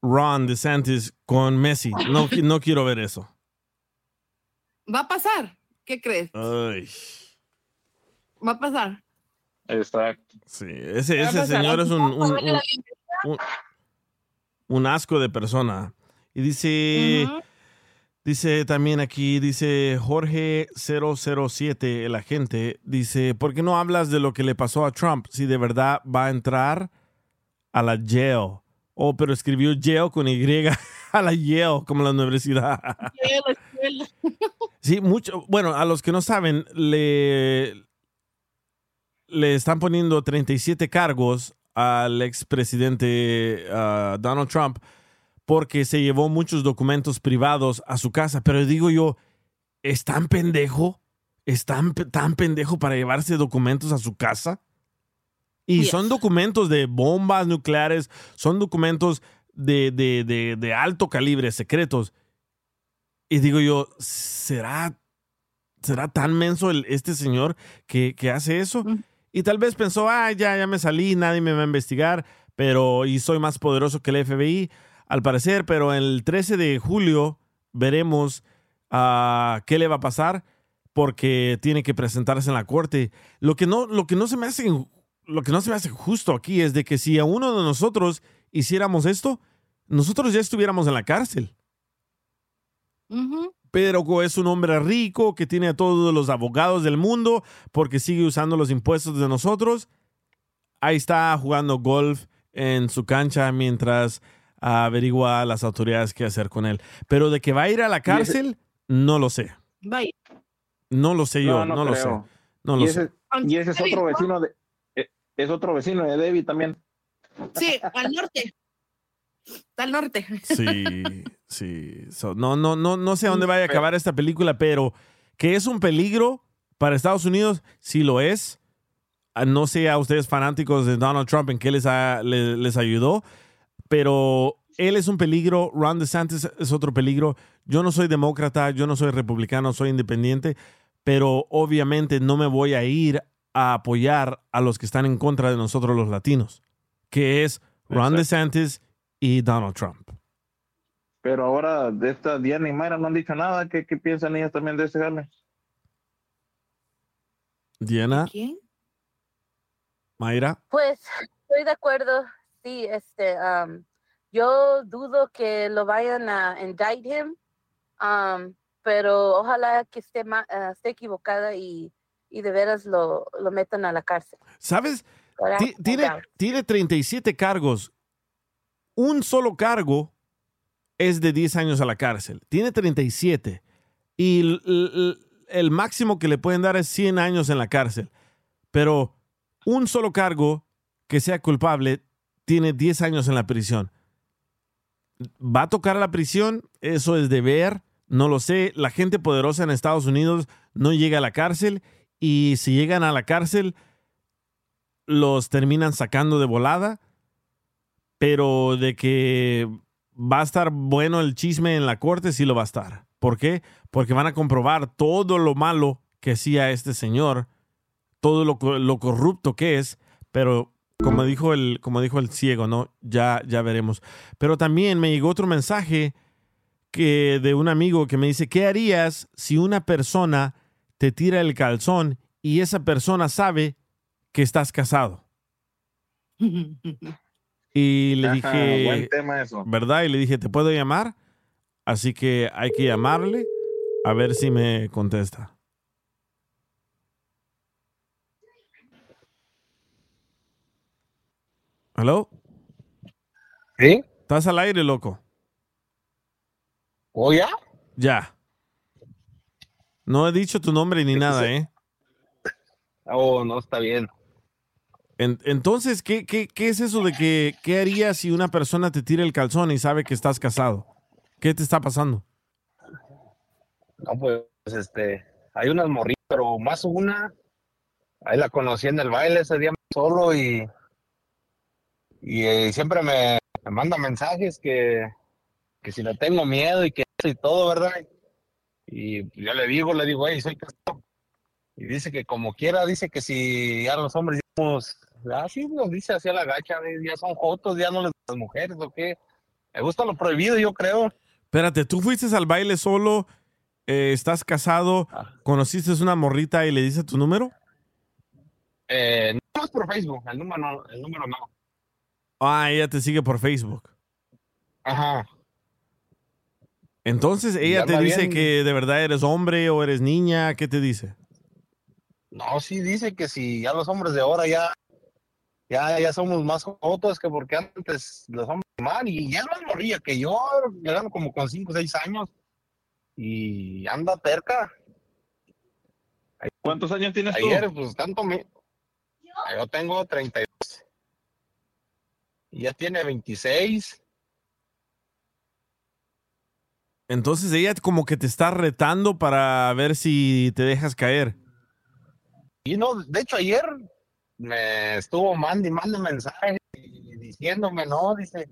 Ron DeSantis con Messi. No, no quiero ver eso. Va a pasar. ¿Qué crees? Ay, Va a pasar. Exacto. sí, ese, ese señor es un- un asco de persona. Y dice, dice también aquí, dice Jorge 007, el agente, dice, ¿por qué no hablas de lo que le pasó a Trump si de verdad va a entrar a la jail? Oh, pero escribió jail con Y, <laughs> a la Yale, como la universidad. <laughs> Sí, mucho. Bueno, a los que no saben, le, le están poniendo 37 cargos al expresidente ah, Donald Trump porque se llevó muchos documentos privados a su casa. Pero digo yo, ¿es tan pendejo? ¿Es tan, tan pendejo para llevarse documentos a su casa? Y son documentos de bombas nucleares, son documentos de, de- de- de alto calibre, secretos. Y digo yo, ¿será, será tan menso el- este señor que, que hace eso? Y tal vez pensó, ah, ya, ya me salí, nadie me va a investigar, pero y soy más poderoso que el FBI, al parecer, pero el 13 de julio veremos ah, qué le va a pasar porque tiene que presentarse en la corte. Lo que no, lo que no se me hace lo que no se me hace justo aquí es de que si a uno de nosotros hiciéramos esto, nosotros ya estuviéramos en la cárcel. Pero co- es un hombre rico que tiene a todos los abogados del mundo porque sigue usando los impuestos de nosotros. Ahí está jugando golf en su cancha mientras averigua a las autoridades qué hacer con él. Pero de que va a ir a la cárcel, no lo sé. No lo sé yo, No, no, no lo sé. y, ese, sé. y ese es otro vecino de eh, es otro vecino de Debbie también. Sí, al norte. Al norte. Sí, sí. So, no, no, no, no sé a dónde vaya a acabar esta película, pero que es un peligro para Estados Unidos, sí lo es. Ah, No sé a ustedes fanáticos de Donald Trump en qué les, ha- le- les ayudó, pero él es un peligro, Ron DeSantis es otro peligro. Yo no soy demócrata, yo no soy republicano, soy independiente, pero obviamente no me voy a ir a apoyar a los que están en contra de nosotros los latinos, que es Ron DeSantis y Donald Trump. Pero ahora de esta Diana y Mayra no han dicho nada. ¿Qué, qué piensan ellas también de ese jale? Diana, ¿Quién? Mayra. Pues estoy de acuerdo, sí, este, um, yo dudo que lo vayan a indict him, um, pero ojalá que esté, ma- eh, esté equivocada y, y de veras lo, lo metan a la cárcel. ¿Sabes? Tiene, tiene 37 cargos. Un solo cargo es de 10 años a la cárcel. Tiene 37. Y l- l- el máximo que le pueden dar es 100 años en la cárcel. Pero un solo cargo que sea culpable tiene 10 años en la prisión. ¿Va a tocar a la prisión? Eso es de ver. No lo sé. La gente poderosa en Estados Unidos no llega a la cárcel. Y si llegan a la cárcel, los terminan sacando de volada, pero de que va a estar bueno el chisme en la corte, sí lo va a estar. ¿Por qué? Porque van a comprobar todo lo malo que hacía este señor, todo lo, lo corrupto que es, pero como dijo el, como dijo el ciego, ¿no? Ya, ya veremos. Pero también me llegó otro mensaje que de un amigo que me dice, ¿qué harías si una persona te tira el calzón y esa persona sabe que estás casado? Y le Ajá, dije, buen tema eso. ¿verdad? Y le dije, ¿te puedo llamar? Así que hay que llamarle a ver si me contesta. ¿Aló? ¿Sí? ¿Estás al aire, loco? ¿O ya? Ya. No he dicho tu nombre ni nada, ¿eh? Oh, no, está bien. En- entonces, ¿qué, qué, qué es eso de que qué harías si una persona te tira el calzón y sabe que estás casado? ¿Qué te está pasando? No, pues, este, hay unas morritas, pero más una. Ahí la conocí en el baile ese día solo y, y eh, siempre me, me manda mensajes que, que si le tengo miedo y que eso y todo, ¿verdad? Y yo le digo, le digo, hey, soy casado. Y dice que como quiera, dice que si ya los hombres digamos, así nos dice así a la gacha, ya son jotos, ya no les las mujeres o qué. Me gusta lo prohibido, yo creo. Espérate, ¿tú fuiste al baile solo? eh, ¿Estás casado? ¿Conociste una morrita y le dice tu número? Eh, no es por Facebook, el número no, el número no. Ah, ella te sigue por Facebook. Ajá. Entonces, ella te dice bien. que de verdad eres hombre o eres niña. ¿Qué te dice? No, sí dice que si ya los hombres de ahora ya, ya, ya somos más jotos que porque antes los hombres mal y ya no es morrilla que yo, llegando como con 5 o 6 años y anda terca. ¿Cuántos años tienes tú? Ayer, pues tanto me... Yo tengo 32. Ya tiene 26. Entonces, ella como que te está retando para ver si te dejas caer. Y no, de hecho ayer me estuvo mande y mande mensajes diciéndome, no, dice,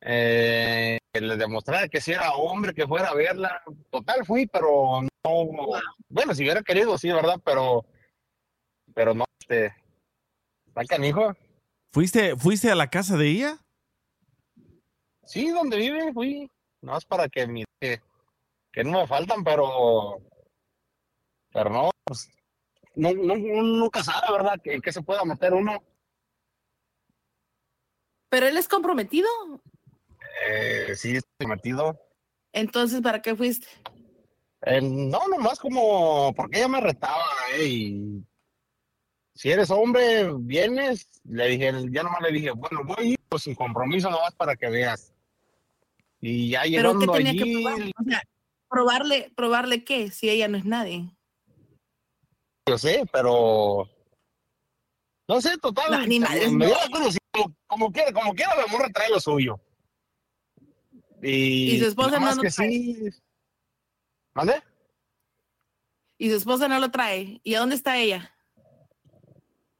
eh, que le demostrara que si era hombre, que fuera a verla. Total fui, pero no, bueno, si hubiera querido, sí, ¿verdad? Pero, pero no, este, está canijo. ¿Fuiste, ¿Fuiste a la casa de ella? Sí, donde vive, fui, no es para que mi, que, que no me faltan, pero, pero no, pues, no, no, nunca sabe, ¿verdad? Que, que se pueda meter uno. Pero él es comprometido. Eh, sí, estoy metido. Entonces, ¿para qué fuiste? Eh, no, nomás como porque ella me retaba, eh, y si eres hombre, vienes, le dije, ya nomás le dije, bueno, voy pues sin compromiso nomás para que veas. Y ya ¿Pero qué llegando tenía que allí, probar? O sea, probarle, probarle qué, si ella no es nadie. yo sé, pero no sé, total, No, ni madres, me no. como, como quiera, como quiera la morra trae lo suyo. Y, ¿Y su esposa no lo que sí. ¿Mande? Y su esposa no lo trae. ¿Y a dónde está ella?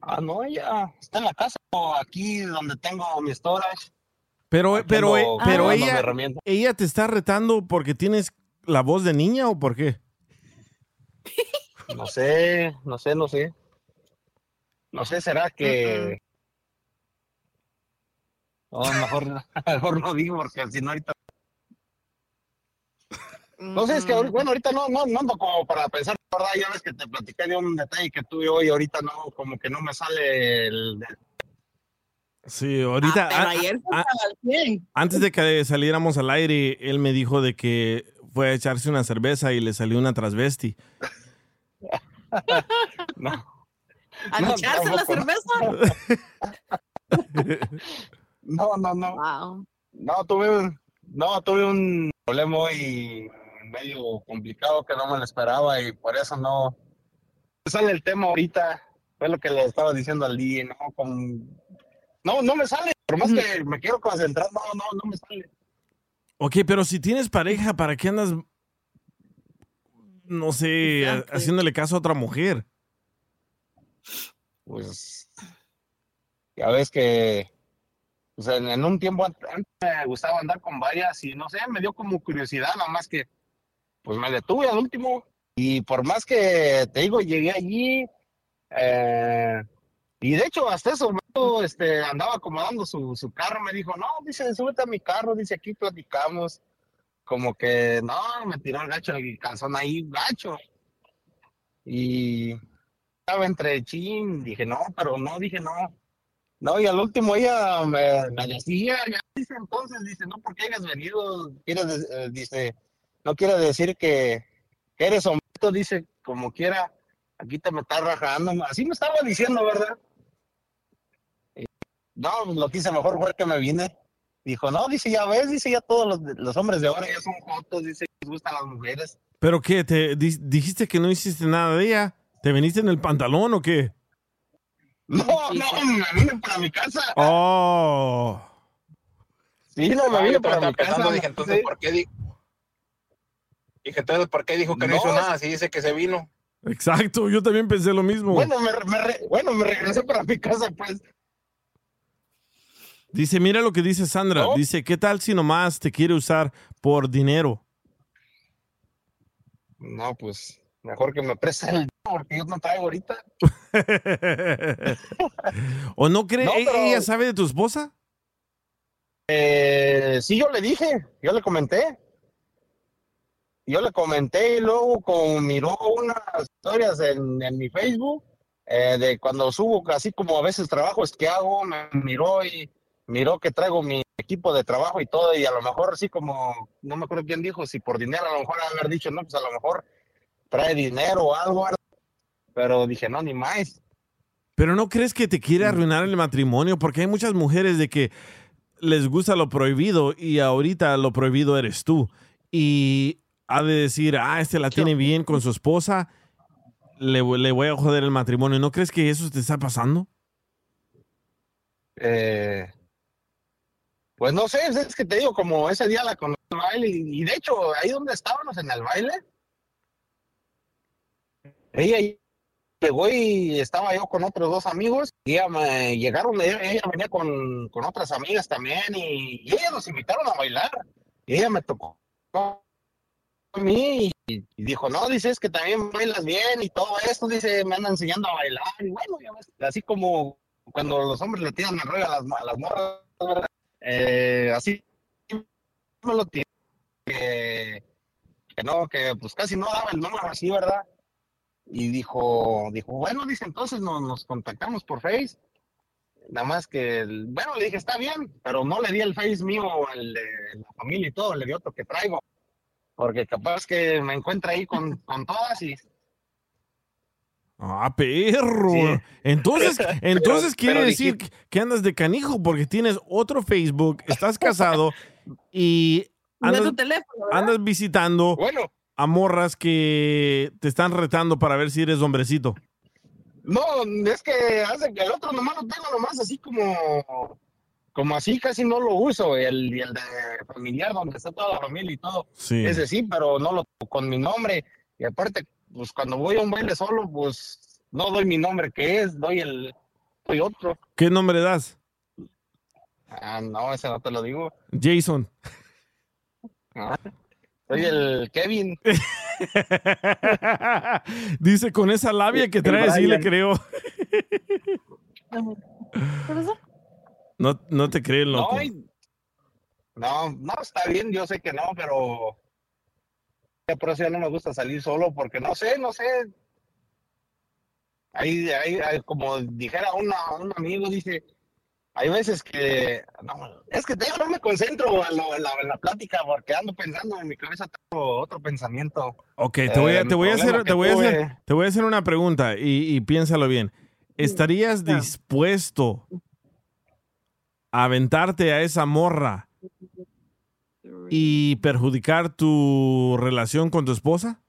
Ah, no, ella está en la casa, o aquí donde tengo mi storage. Pero, pero, ando pero ella, ella te está retando porque tienes la voz de niña o por qué? No sé, no sé, no sé. No sé, será que. No, mejor, <laughs> mejor no digo porque si no ahorita... No sé, es que bueno, ahorita no, no, no ando como para pensar, la ¿verdad? Ya ves que te platicé de un detalle que tuve hoy, ahorita no, como que no me sale el... Sí, ahorita. pero a- ayer a- antes de que saliéramos al aire, él me dijo de que fue a echarse una cerveza y le salió una transvesti. <laughs> No. ¿A No, echarse la tampoco. cerveza? <laughs> No, no, no. No, tuve un, no, tuve un problema hoy medio complicado que no me lo esperaba y por eso no sale el tema ahorita. Fue lo que le estaba diciendo al día, ¿no? Con, no, no me sale. Por más que me quiero concentrar, no, no, no me sale. Ok, pero si tienes pareja, ¿para qué andas, no sé, Exacto. haciéndole caso a otra mujer? Pues, ya ves que pues, en, en un tiempo ant- antes me gustaba andar con varias y no sé, me dio como curiosidad, nada más que pues me detuve al último. Y por más que te digo, llegué allí eh, y de hecho hasta eso, este, andaba acomodando su, su carro, me dijo, no, dice, súbete a mi carro, dice, aquí platicamos, como que no, me tiró el gacho, el calzón ahí, gacho, y estaba entre chin, dije, no, pero no, dije, no. No, y al último ella me, decía, ya dice entonces, dice, no, porque hayas venido, quiere, de- eh, dice, no quiere decir que, que eres hombre, dice, como quiera, aquí te me estás rajando, así me estaba diciendo, ¿verdad? Y, no, lo que hice mejor fue que me vine. Dijo, no, dice, ya ves, dice, ya todos los, los hombres de ahora ya son jotos, dice, les gustan las mujeres. ¿Pero qué? ¿Te di- dijiste que no hiciste nada de ella? ¿Te viniste en el pantalón o qué? No, no, me vine para mi casa. Oh. Sí, no, me Ah, vine para mi casa. dije, entonces, sí. ¿por qué di- Dije, entonces, ¿por qué dijo que no, No, hizo es- nada? Si dice que se vino. Exacto, yo también pensé lo mismo. Bueno, me, me re- bueno, me regresé para mi casa, pues. Dice, mira lo que dice Sandra. Dice, ¿qué tal si nomás te quiere usar por dinero? No, pues, mejor que me preste el porque yo no traigo ahorita. <laughs> <laughs> ¿O no cree? No, ¿E- pero- ¿Ella sabe de tu esposa? Eh, sí, yo le dije, yo le comenté. Yo le comenté y luego como miró unas historias en, en mi Facebook eh, de cuando subo, así como a veces trabajos que hago, me miró y miró que traigo mi equipo de trabajo y todo y a lo mejor así como, no me acuerdo quién dijo, si por dinero a lo mejor haber dicho, no, pues a lo mejor trae dinero o algo, pero dije, no, ni más. Pero ¿no crees que te quiere arruinar el matrimonio? Porque hay muchas mujeres de que les gusta lo prohibido y ahorita lo prohibido eres tú. Y ha de decir, ah, este la tiene bien con su esposa, le, voy- le voy a joder el matrimonio. ¿No crees que eso te está pasando? Eh, pues no sé, es que te digo, como ese día la conocí el baile y, y de hecho ahí donde estábamos en el baile, ella llegó y estaba yo con otros dos amigos y ella me llegaron, ella, ella venía con, con otras amigas también y, y ellas nos invitaron a bailar y ella me tocó mí y, dijo, no, dices que también bailas bien y todo esto, dice, me anda enseñando a bailar y bueno, ya ves, así como cuando los hombres le tiran el rollo a las, a las. Eh, así me lo tiene que, no, que pues casi no daba el número así, ¿verdad? Y dijo, dijo, bueno, dice, entonces nos, contactamos por Face. Nada más que, bueno, le dije, está bien, pero no le di el Face mío, el de la familia y todo, le di otro que traigo. Porque capaz que me encuentra ahí con, con todas y Ah, perro. Sí. Entonces, <laughs> entonces Pero- quiere pero decir que andas de canijo porque tienes otro Facebook, estás casado y <laughs> andas, tu teléfono, ¿verdad? andas visitando a morras que te están retando para ver si eres hombrecito. No, es que hace que el otro nomás lo tengo nomás así como, como así casi no lo uso, el, y el de familiar donde está toda la familia y todo. Sí. Ese sí, pero no lo con mi nombre. Y aparte, pues cuando voy a un baile solo, pues no doy mi nombre que es, doy el, doy otro. ¿Qué nombre das? Ah, no, ese no te lo digo. Jason. Ah, soy el Kevin. <laughs> Dice, con esa labia que trae, sí le creo. No, no te creen, loco. No, y- no, no, está bien, yo sé que no, pero por eso ya no me gusta salir solo, porque no sé, no sé. Ahí, ahí, ahí, como dijera una- un amigo, dice, hay veces que, no, es que digo, no me concentro en, la, plática porque ando pensando en mi cabeza tengo otro pensamiento. Ok, te voy a, Eh, te voy a hacer, te voy a hacer, te voy a hacer una pregunta y, y piénsalo bien. ¿Estarías dispuesto aventarte a esa morra y perjudicar tu relación con tu esposa?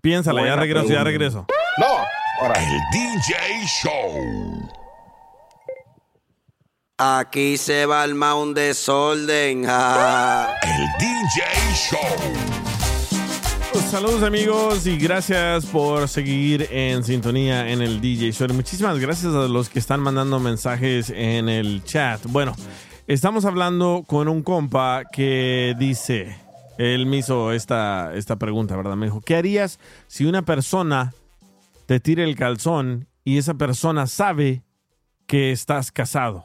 Piénsala, ya regreso, ya regreso. No, ahora. El DJ Show. Aquí se va el un desorden. ja. El DJ Show. Saludos amigos y gracias por seguir en sintonía en el DJ Show. Muchísimas gracias a los que están mandando mensajes en el chat. Bueno, estamos hablando con un compa que dice, él me hizo esta, esta pregunta, ¿verdad? Me dijo, ¿qué harías si una persona te tira el calzón y esa persona sabe que estás casado?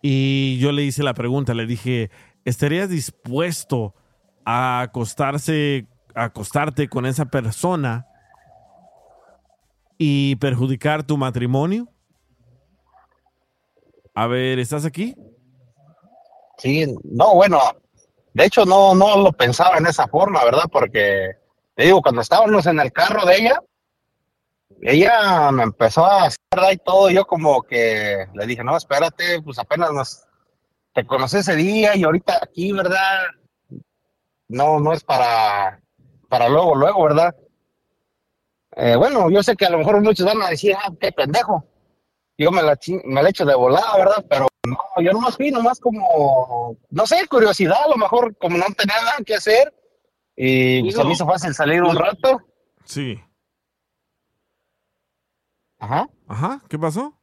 Y yo le hice la pregunta, le dije, ¿estarías dispuesto a acostarse, acostarte con esa persona y perjudicar tu matrimonio? A ver, ¿estás aquí? Sí, no, bueno, de hecho no, no lo pensaba en esa forma, ¿verdad? Porque, te digo, cuando estábamos en el carro de ella, ella me empezó a hacer y todo, yo como que le dije, no, espérate, pues apenas nos, te conocí ese día y ahorita aquí, ¿verdad? No, no es para, para luego, luego, ¿verdad? Eh, bueno, yo sé que a lo mejor muchos van a decir, ah, qué pendejo. Yo me la, me la echo de volada, ¿verdad? Pero no, yo nomás fui, nomás como, no sé, curiosidad, a lo mejor como no tenía nada que hacer y pues, se me hizo fácil salir un rato. Sí. Ajá. Ajá, ¿qué pasó?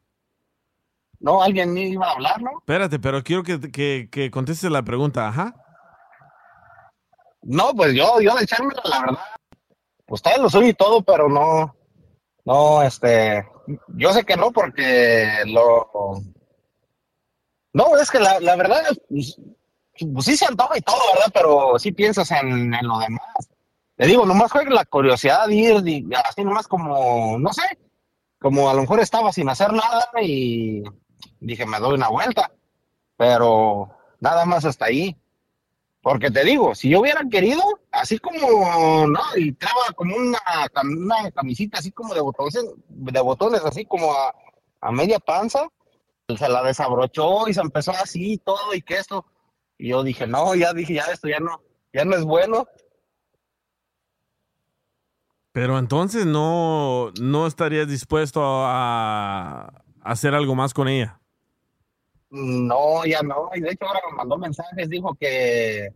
No, alguien iba a hablar, ¿no? Espérate, pero quiero que, que, que contestes la pregunta. Ajá. No, pues yo, yo de echármela, la verdad, pues lo suyo y todo, pero no, no, este, yo sé que no porque lo, no, es que la, la verdad, pues, pues sí se antoja y todo, ¿verdad? Pero sí piensas en, en lo demás. Te digo, nomás fue la curiosidad de ir, y así nomás como, no sé, como a lo mejor estaba sin hacer nada y dije, me doy una vuelta, pero nada más hasta ahí. Porque te digo, si yo hubiera querido, así como, no, y traba como una, una camisita así como de botones, de botones así como a, a media panza, se la desabrochó y se empezó así y todo y que esto. Y yo dije, no, ya dije, ya esto ya no, ya no es bueno. Pero entonces no, no estarías dispuesto a hacer algo más con ella. No, ya no. Y de hecho ahora me mandó mensajes, dijo que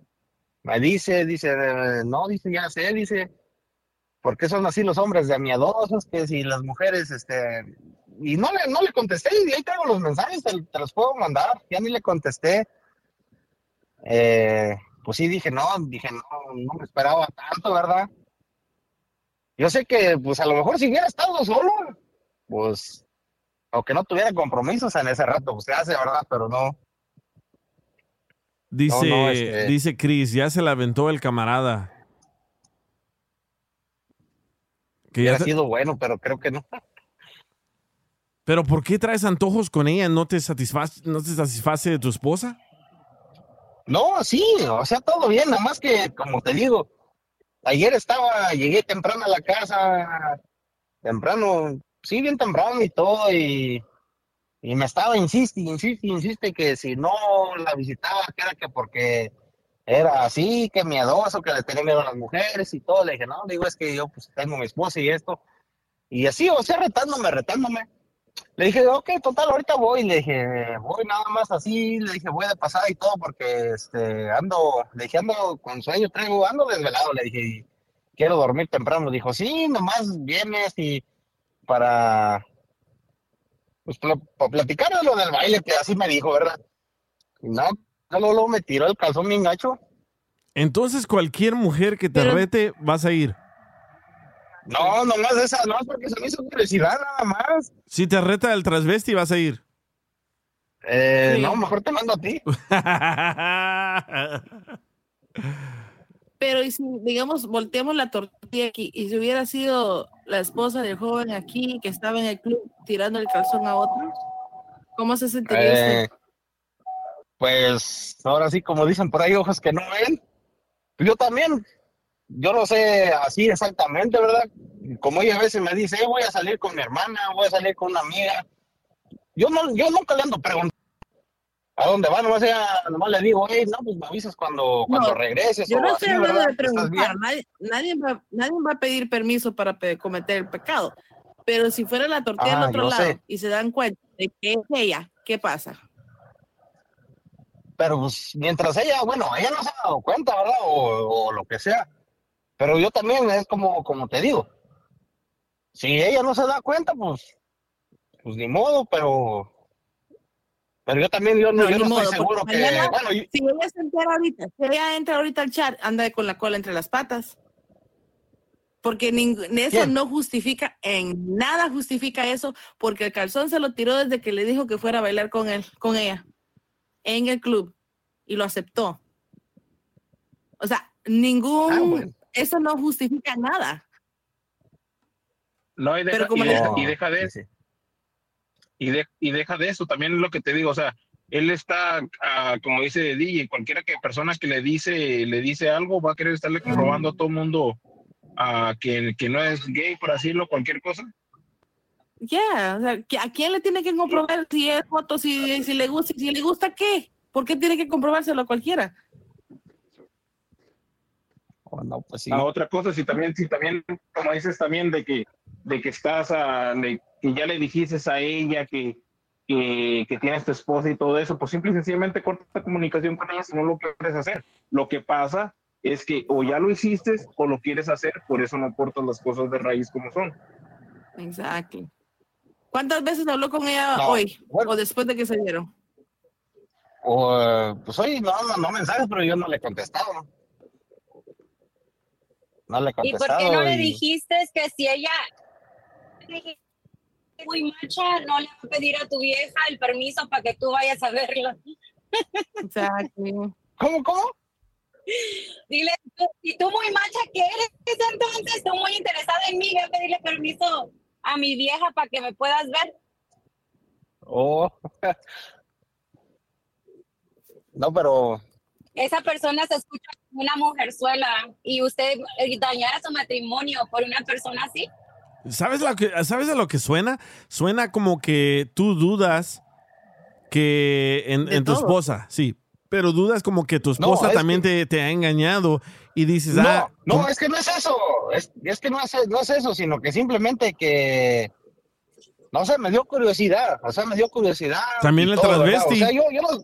me dice, dice, no, dice, ya sé, dice, ¿por qué son así los hombres de miedosos? Que si las mujeres, este, y no le, no le contesté, y ahí traigo los mensajes, te, te los puedo mandar, ya ni le contesté. Eh, pues sí, dije, no, dije, no, no me esperaba tanto, ¿verdad? Yo sé que, pues a lo mejor si hubiera estado solo, pues, aunque no tuviera compromisos en ese rato, pues se hace, ¿verdad? Pero no. Dice, No, no, este- dice Chris, ya se la aventó el camarada. Que ya Hubiera te- sido bueno, pero creo que no. Pero ¿por qué traes antojos con ella? ¿No te satisface, no te satisface de tu esposa? No, sí, o sea, todo bien, nada más que, como te digo, ayer estaba, llegué temprano a la casa, temprano, sí, bien temprano y todo, y, y me estaba, insiste, insiste, insiste que si no la visitaba, que era que porque era así, que miedoso, que le tenía miedo a las mujeres y todo, le dije, no, digo, es que yo pues tengo mi esposa y esto, y así, o sea, retándome, retándome. Le dije, ok, total, ahorita voy. Le dije, voy nada más así. Le dije, voy de pasada y todo porque este, ando, le dije, ando con sueño, traigo, ando desvelado. Le dije, quiero dormir temprano. Dijo, sí, nomás vienes y para, pues, para platicar de lo del baile, que así me dijo, ¿verdad? Y no, luego, luego me tiró el calzón bien gacho. Entonces cualquier mujer que te rete vas a ir. No, nomás esa, no, porque se me hizo curiosidad nada más. Si te reta el transvesti vas a ir. Eh, Sí. No, mejor te mando a ti. <laughs> Pero y si, digamos, volteamos la tortilla aquí, y si hubiera sido la esposa del joven aquí que estaba en el club tirando el calzón a otro, ¿cómo se sentiría? Eh, pues ahora sí, como dicen por ahí, ojos que no ven. Yo también, yo no sé así exactamente, ¿verdad? Como ella a veces me dice, "Eh, voy a salir con mi hermana, voy a salir con una amiga. Yo no, yo nunca le ando preguntando a dónde va, nomás, ella, nomás le digo, hey, no, pues me avisas cuando, cuando No, regreses. Yo no estoy hablando de preguntar, nadie, nadie, va, nadie va a pedir permiso para pe- cometer el pecado, pero si fuera la tortilla Ah, al otro lado sé. y se dan cuenta de que es ella, ¿qué pasa? Pero pues, mientras ella, bueno, ella no se ha dado cuenta, ¿verdad? O, o lo que sea. Pero yo también es como, como te digo. Si ella no se da cuenta, pues, pues ni modo, pero, pero yo también, yo no, No, yo ni no modo, estoy seguro que, mañana, bueno, yo- si ella se entera ahorita, si ella entra ahorita al chat, anda con la cola entre las patas. Porque ning- eso ¿Quién? no justifica, en nada justifica eso, porque el calzón se lo tiró desde que le dijo que fuera a bailar con él, con ella, en el club, y lo aceptó. O sea, ningún, eso no justifica nada. No, y deja, Pero como y deja, y deja de. Y, de- y deja de eso, también es lo que te digo, o sea, él está, ah, como dice DJ, cualquiera que persona que le dice, le dice algo, va a querer estarle comprobando a todo el mundo ah, que, que no es gay, por decirlo, cualquier cosa. Ya, o sea, ¿que- ¿a quién le tiene que comprobar si es foto, si, si le gusta, si le gusta qué? ¿Por qué tiene que comprobárselo a cualquiera? no, pues sí. Ah, otra cosa, si también, si también, como dices también, de que, de que estás, a, de que ya le dijiste a ella que, que, que tienes tu esposa y todo eso, pues simple y sencillamente corta la comunicación con ella si no lo quieres hacer. Lo que pasa es que o ya lo hiciste o lo quieres hacer, por eso no cortas las cosas de raíz como son. Exacto. ¿Cuántas veces habló con ella No, hoy o después de que se dieron? o, eh, pues hoy no, no, no mensajes, pero yo no le he contestado. No le he ¿Y por qué no le dijiste que si ella muy macha, no le va a pedir a tu vieja el permiso para que tú vayas a verla? Exacto. ¿Cómo, cómo? Dile, tú, si tú muy macha que eres, entonces tú muy interesada en mí, voy a pedirle permiso a mi vieja para que me puedas ver. Oh. no, pero Esa persona se escucha como una mujerzuela y usted dañara su matrimonio por una persona así. ¿Sabes, lo que, ¿Sabes a lo que suena? Suena como que tú dudas que en, De en tu esposa, sí, pero dudas como que tu esposa es también te, te ha engañado y dices, No, ah, no, ¿cómo- es que no es eso. Es, es que no es, no es eso, sino que simplemente que. No sé, me dio curiosidad. O sea, me dio curiosidad. También ¿verdad? transvesti. O sea, yo, yo no.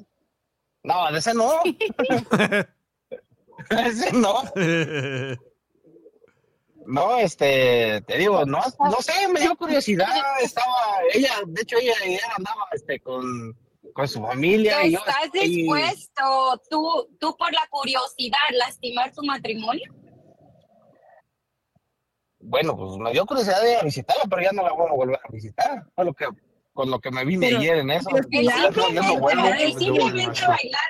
No, de ese no. <laughs> <laughs> ese no. <laughs> No, este, te digo, no, no sé, me dio curiosidad. Estaba, ella, de hecho, ella, ella andaba este, con, con su familia. y yo ¿Estás dispuesto tú, tú por la curiosidad lastimar tu matrimonio? Bueno, pues me dio curiosidad de ir a visitarla, pero ya no la voy a volver a visitar. Fue lo que, con lo que me vine Pero- ayer en eso. pero el pues, simplemente yo- bailar.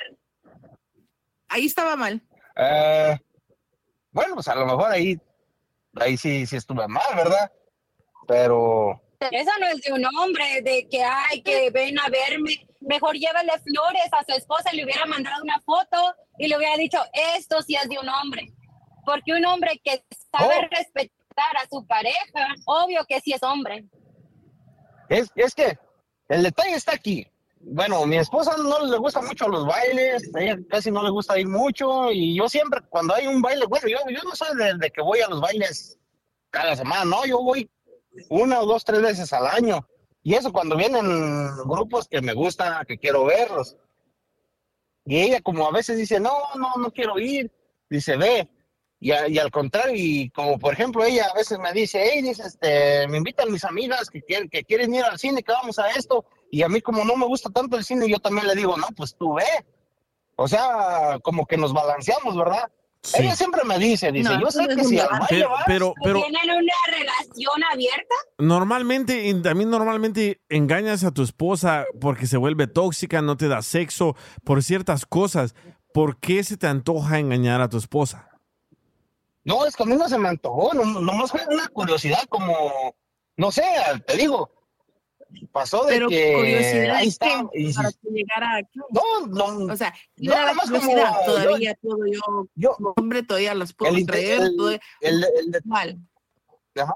Ahí estaba mal. Eh, bueno, pues a lo mejor ahí, ahí sí, sí estuve mal, ¿verdad? Pero, Eso no es de un hombre, de que, ay, que ven a verme. Mejor llévale flores a su esposa, le hubiera mandado una foto y le hubiera dicho, esto sí es de un hombre. Porque un hombre que sabe respetar a su pareja, obvio que sí es hombre. es, es que el detalle está aquí. Bueno, mi esposa no le gusta mucho los bailes, ella casi no le gusta ir mucho, y yo siempre, cuando hay un baile, bueno, yo, yo no soy de, de que voy a los bailes cada semana, no, yo voy una o dos, tres veces al año. Y eso cuando vienen grupos que me gustan, que quiero verlos. Y ella como a veces dice, no, no, no quiero ir, dice, ve. Y, a- y al contrario, y como por ejemplo ella a veces me dice, hey, dice, este, me invitan mis amigas que que quieren ir al cine, que vamos a esto. Y a mí como no me gusta tanto el cine, yo también le digo, no, pues tú ve. O sea, como que nos balanceamos, ¿verdad? Ella siempre me dice, dice, No, yo sé no que si al baile Pero, vas, pero, pero ¿Tienen una relación abierta? normalmente, y también normalmente engañas a tu esposa porque se vuelve tóxica, no te da sexo, por ciertas cosas. ¿Por qué se te antoja engañar a tu esposa? No, es que a mí no se me antojó, no, nomás fue una curiosidad como, no sé, te digo, pasó de Pero que curiosidad ahí es que y para que llegara aquí. no, no, O sea, no, yo nada más como- curiosidad, yo- todavía puedo yo, como hombre, todavía las puedo el, traer. el- todo- el- el- Igual. Ajá.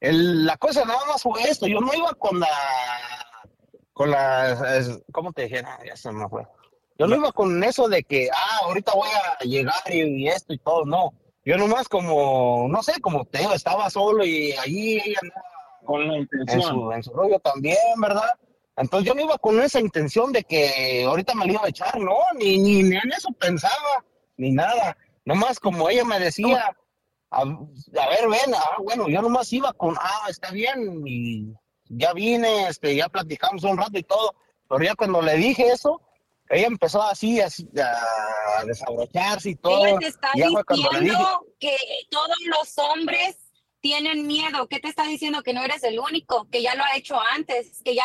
El- la cosa nada más fue esto, yo no iba con la, con la, es- ¿cómo te dije? Ah, ya se me fue. Yo no iba con eso de que, ah, ahorita voy a llegar y, y esto y todo, no. Yo nomás como, no sé, como te digo, estaba solo y allí ella andaba Con la en intención. su, en su rollo también, ¿verdad? Entonces yo no iba con esa intención de que ahorita me lo iba a echar, no, ni, ni, ni en eso pensaba, ni nada. Nomás como ella me decía, a, a ver, ven, ah, bueno, yo nomás iba con, ah, está bien, y ya vine, este, ya platicamos un rato y todo, pero ya cuando le dije eso, ella empezó así, así a desabrocharse y todo. Ella te está dije, diciendo que todos los hombres tienen miedo. ¿Qué te está diciendo? Que no eres el único, que ya lo ha hecho antes, que ya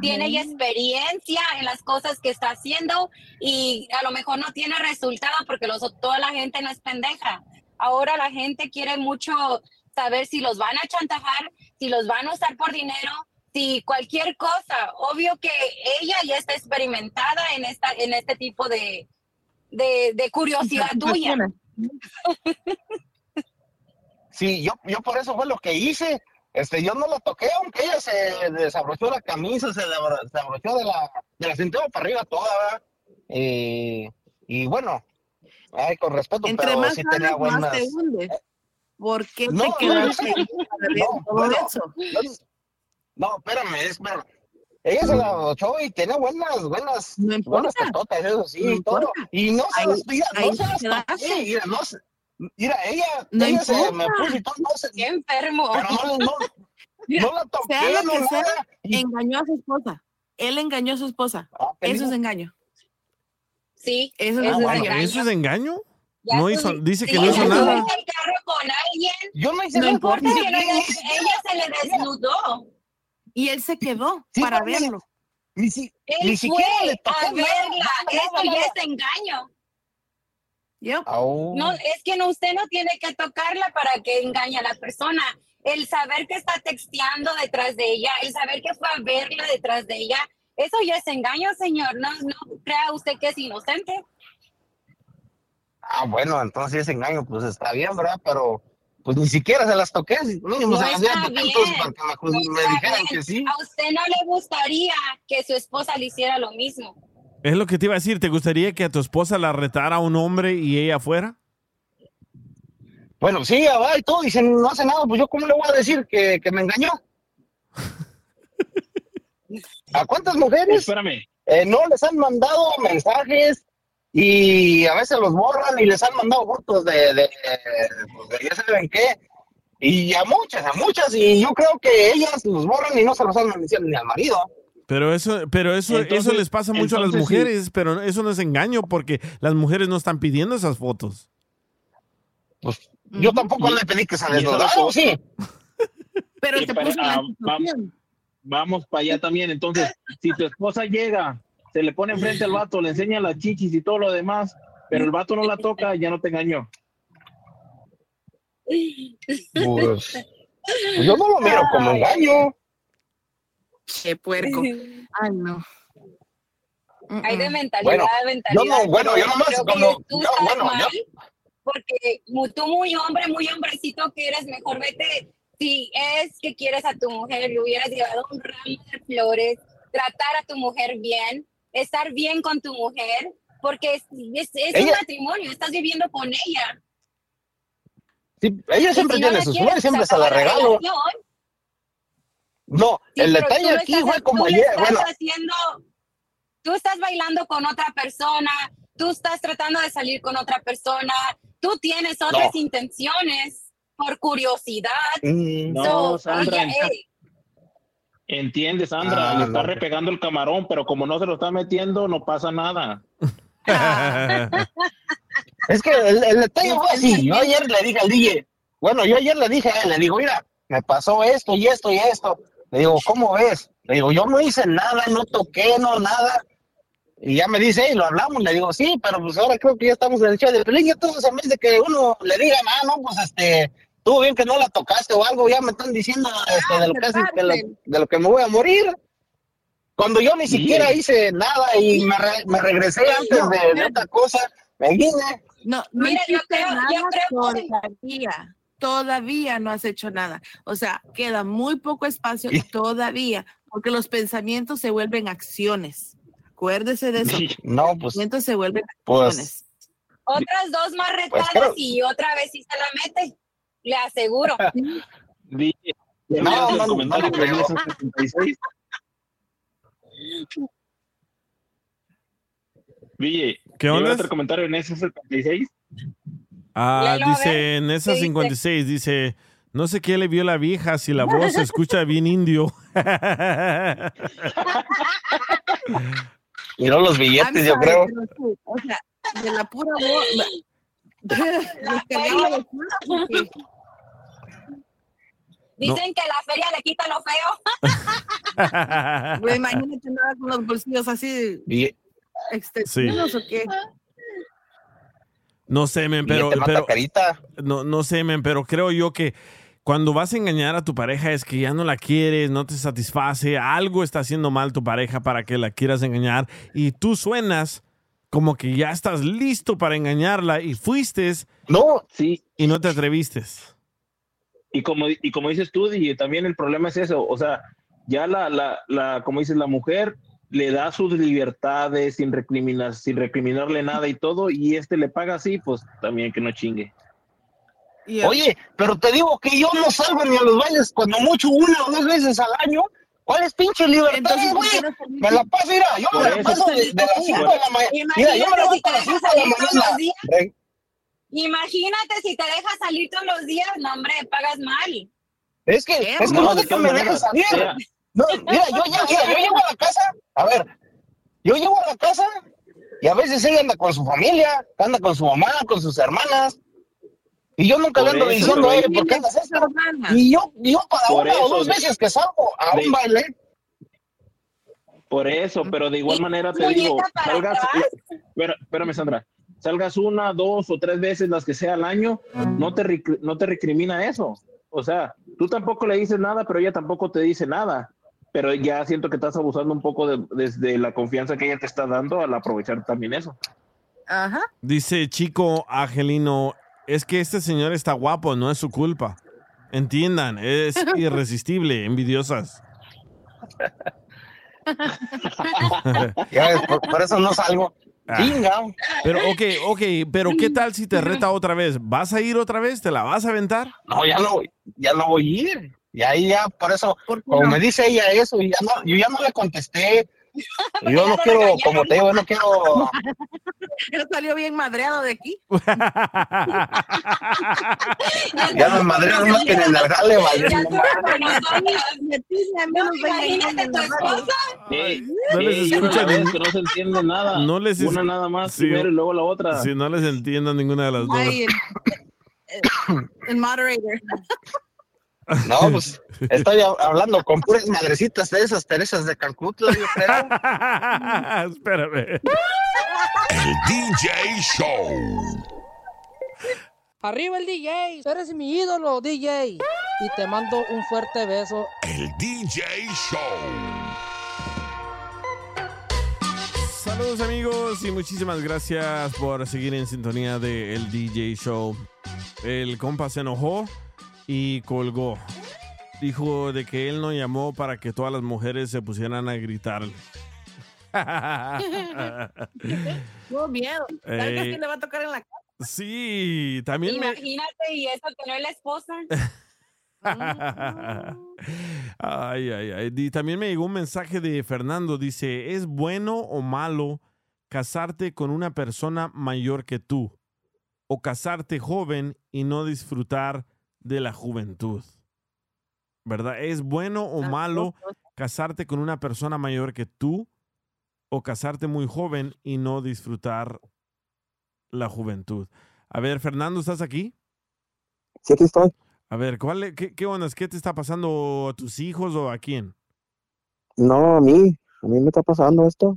tiene ya experiencia en las cosas que está haciendo y a lo mejor no tiene resultado porque los, toda la gente no es pendeja. Ahora la gente quiere mucho saber si los van a chantajar, si los van a usar por dinero, si cualquier cosa. Obvio que ella ya está experimentada en, esta, en este tipo de, de, de curiosidad tuya. <laughs> Sí, yo, yo por eso fue lo que hice. Este, yo no la toqué, aunque ella se desabrochó la camisa, se desabro- desabrochó de la, de la cintura para arriba toda. Eh, y bueno, ay, con respeto, Entre pero más sí tenía buenas. más te hundes. ¿Por qué No, te no, quedaste no, no, eso? espérame, espérame. Ella se la abrochó y tenía buenas, buenas, buenas tetotas, eso sí, No y todo. Y no se las, no se las toqué, no se- mira, ella, No ella se me puso y todo, Qué enfermo. pero no, no, Mira, no la toqué, sea lo no que sea, nada. engañó a su esposa. Él engañó a su esposa. Eso es engaño. Sí, eso Ah, es bueno, engaño. ¿Eso es engaño? Ya No tú- hizo, dice que si no hizo ella nada. en el carro con alguien, Yo no hice no nada. importa no siquiera- ella se le desnudó. Y él se quedó Sí, para verlo. Ni, si- Él ni fue siquiera le tocó a verla. nada, Esto nada, ya nada. es engaño. No, es que no, usted no tiene que tocarla para que engañe a la persona. El saber que está texteando detrás de ella, el saber que fue a verla detrás de ella, eso ya es engaño, señor. No, no crea usted que es inocente. Ah, bueno, entonces ese engaño, pues está bien, ¿verdad? Pero pues ni siquiera se las toqué, mínimo No se las tocado entonces para que me, pues, me dijeran bien. que sí. A usted no le gustaría que su esposa le hiciera lo mismo. Es lo que te iba a decir. ¿Te gustaría que a tu esposa la retara a un hombre y ella fuera? Bueno, sí, ya va y todo, dicen, no hace nada, pues yo cómo le voy a decir que, que me engañó. <laughs> ¿A cuántas mujeres Espérame. eh, no les han mandado mensajes y a veces los borran y les han mandado fotos de, de, pues, de ya saben qué? Y a muchas, a muchas, y yo creo que ellas los borran y no se los han mencionado ni al marido. Pero eso, pero eso, eso Entonces- les pasa mucho a las entonces sí. mujeres, pero eso no es engaño porque las mujeres no están pidiendo esas fotos. Pues yo tampoco le pedí que se eso desnudara, <laughs> sí. Pero Y te para- puso ah, situación. Vamos para allá también. Entonces, si tu esposa llega, se le pone enfrente al vato, le enseña las chichis y todo lo demás, pero el vato no la toca, ya no te engañó. <laughs> Pues, pues yo no lo miro como engaño. Qué puerco. <laughs> Ay, no. Hay de mentalidad, Bueno, de mentalidad. yo no, bueno, yo nomás como- tú yo, estás bueno, mal, yo- Porque tú muy hombre, muy hombrecito que eres, mejor vete. Si es que quieres a tu mujer, le hubieras llevado un ramo de flores, tratar a tu mujer bien, estar bien con tu mujer, porque es, es, es un matrimonio, estás viviendo con ella. Sí, ella siempre si tiene sus flores, siempre se la regalo. relación. No, Sí, el detalle aquí estás- fue como ayer, estás bueno, haciendo, tú estás bailando con otra persona, tú estás tratando de salir con otra persona, tú tienes otras No. intenciones por curiosidad. mm, No, So, Sandra, ella, Entiende, Sandra, Ah, le está no. repegando el camarón, pero como no se lo está metiendo, no pasa nada. <laughs> Es que el, el detalle fue así. Yo ayer le dije al DJ, bueno, yo ayer le dije a él, le digo, mira, me pasó esto y esto y esto. Le digo, ¿cómo ves? Le digo, yo no hice nada, no toqué, no nada. Y ya me dice, hey, lo hablamos. Le digo, sí, pero pues ahora creo que ya estamos en el chat de pelín. Y entonces, en vez de que uno le diga, ah, no, pues este, estuvo bien que no la tocaste o algo, ya me están diciendo este, de, lo que, hace- que lo- de lo que me voy a morir. Cuando yo ni siquiera hice nada y me, re- me regresé antes de, de otra cosa, me vine. No, no Mira, yo creo- yo creo que- todavía. No has hecho nada. O sea, queda muy poco espacio todavía, porque los pensamientos se vuelven acciones. Acuérdese de eso. No, Los pues, pensamientos se vuelven pues, acciones. Otras dos más retadas creo- y otra vez sí se la mete. Le aseguro. <laughs> No, ¿ya viste no, no que creo. hizo 76? DJ, ¿Qué ¿ya onda? otro comentario en ese 76? Ah, dice, en esa ¿Qué dice? 56, dice, no sé qué le vio la vieja si la voz se escucha <laughs> bien indio. Y no los billetes, yo creo. pero sí, o sea, de la pura voz. sí. <laughs> Dicen que la feria le quita lo feo. <laughs> Imagínate nada con los bolsillos así Y- extendidos o qué. No sé, men, pero, mata pero carita. no, no sé, men, pero creo yo que cuando vas a engañar a tu pareja es que ya no la quieres, no te satisface, algo está haciendo mal tu pareja para que la quieras engañar y tú suenas como que ya estás listo para engañarla y fuiste no, sí. y no te atreviste. Y como, y como dices tú, y también el problema es eso, o sea, ya la, la, la como dices, la mujer le da sus libertades sin recriminar, sin recriminarle nada y todo, y este le paga así, pues también que no chingue. Oye, pero te digo que yo no salgo ni a los bailes cuando mucho una o dos veces al año. ¿Cuál es pinche libertad. Me la paso, mira, yo me la paso de, de las 5 de la mañana. Mira, yo me si te a las 5 dejas de la salir todos mañana. los días. Re- Imagínate si te dejas salir todos los días, no hombre, pagas mal. Es que, es que No, no, de que me dejes salir. No, mira, yo, ya, mira, yo llego a la casa, a ver, yo llego a la casa y a veces ella anda con su familia, anda con su mamá, con sus hermanas. Y yo nunca le ando eso, diciendo, oye, ¿por qué andas esto? Y yo, yo para Por una o eso, dos de- veces que salgo a un de- baile, Por eso, pero de igual manera te digo, salgas, espera- espérame Sandra, salgas una, dos o tres veces las que sea al año, no te, no te recrimina eso. O sea, tú tampoco le dices nada, pero ella tampoco te dice nada. Pero ya siento que estás abusando un poco de, desde la confianza que ella te está dando al aprovechar también eso. Ajá. Dice Chico Angelino, es que este señor está guapo, no es su culpa. Entiendan, es <laughs> irresistible, envidiosas. <laughs> ya ves, por, por eso no salgo. Ah. Pero, ok, ok, pero ¿qué tal si te reta otra vez? ¿Vas a ir otra vez? ¿Te la vas a aventar? No, ya no, ya no voy a ir. Y ahí ya, por eso, como no? me dice ella eso, y ya no, yo ya no le contesté. <laughs> Yo no quiero, como te digo, yo no quiero. <laughs> Él salió bien madreado de aquí. <laughs> Ya me madré más que en el esposa. Ey, No les escucha no se entiende nada. No les es- Una nada más Sí. primero y luego la otra. Si no les entiendo ninguna de las dos. El moderator. No, pues estoy hab- hablando con puras madrecitas de esas Teresas de Calcuta, yo creo. <laughs> Espérame. El DJ Show. Arriba el DJ, eres mi ídolo, DJ. Y te mando un fuerte beso. El DJ Show. Saludos amigos y muchísimas gracias por seguir en sintonía de El DJ Show. El compa se enojó y colgó. Dijo de que él no llamó para que todas las mujeres se pusieran a gritar. <laughs> Tuvo miedo. ¿Sabes Ey. que le va a tocar en la cara? Sí, también me... Imagínate, y eso que no es la esposa. <laughs> ay, ay, ay. Y también me llegó un mensaje de Fernando. Dice, ¿es bueno o malo casarte con una persona mayor que tú? O casarte joven y no disfrutar de la juventud. ¿Verdad? ¿Es bueno o malo casarte con una persona mayor que tú? O casarte muy joven y no disfrutar la juventud. A ver, Fernando, ¿estás aquí? Sí, aquí estoy. A ver, ¿cuál, qué, ¿qué ondas? ¿Qué te está pasando a tus hijos o a quién? No, a mí, a mí me está pasando esto.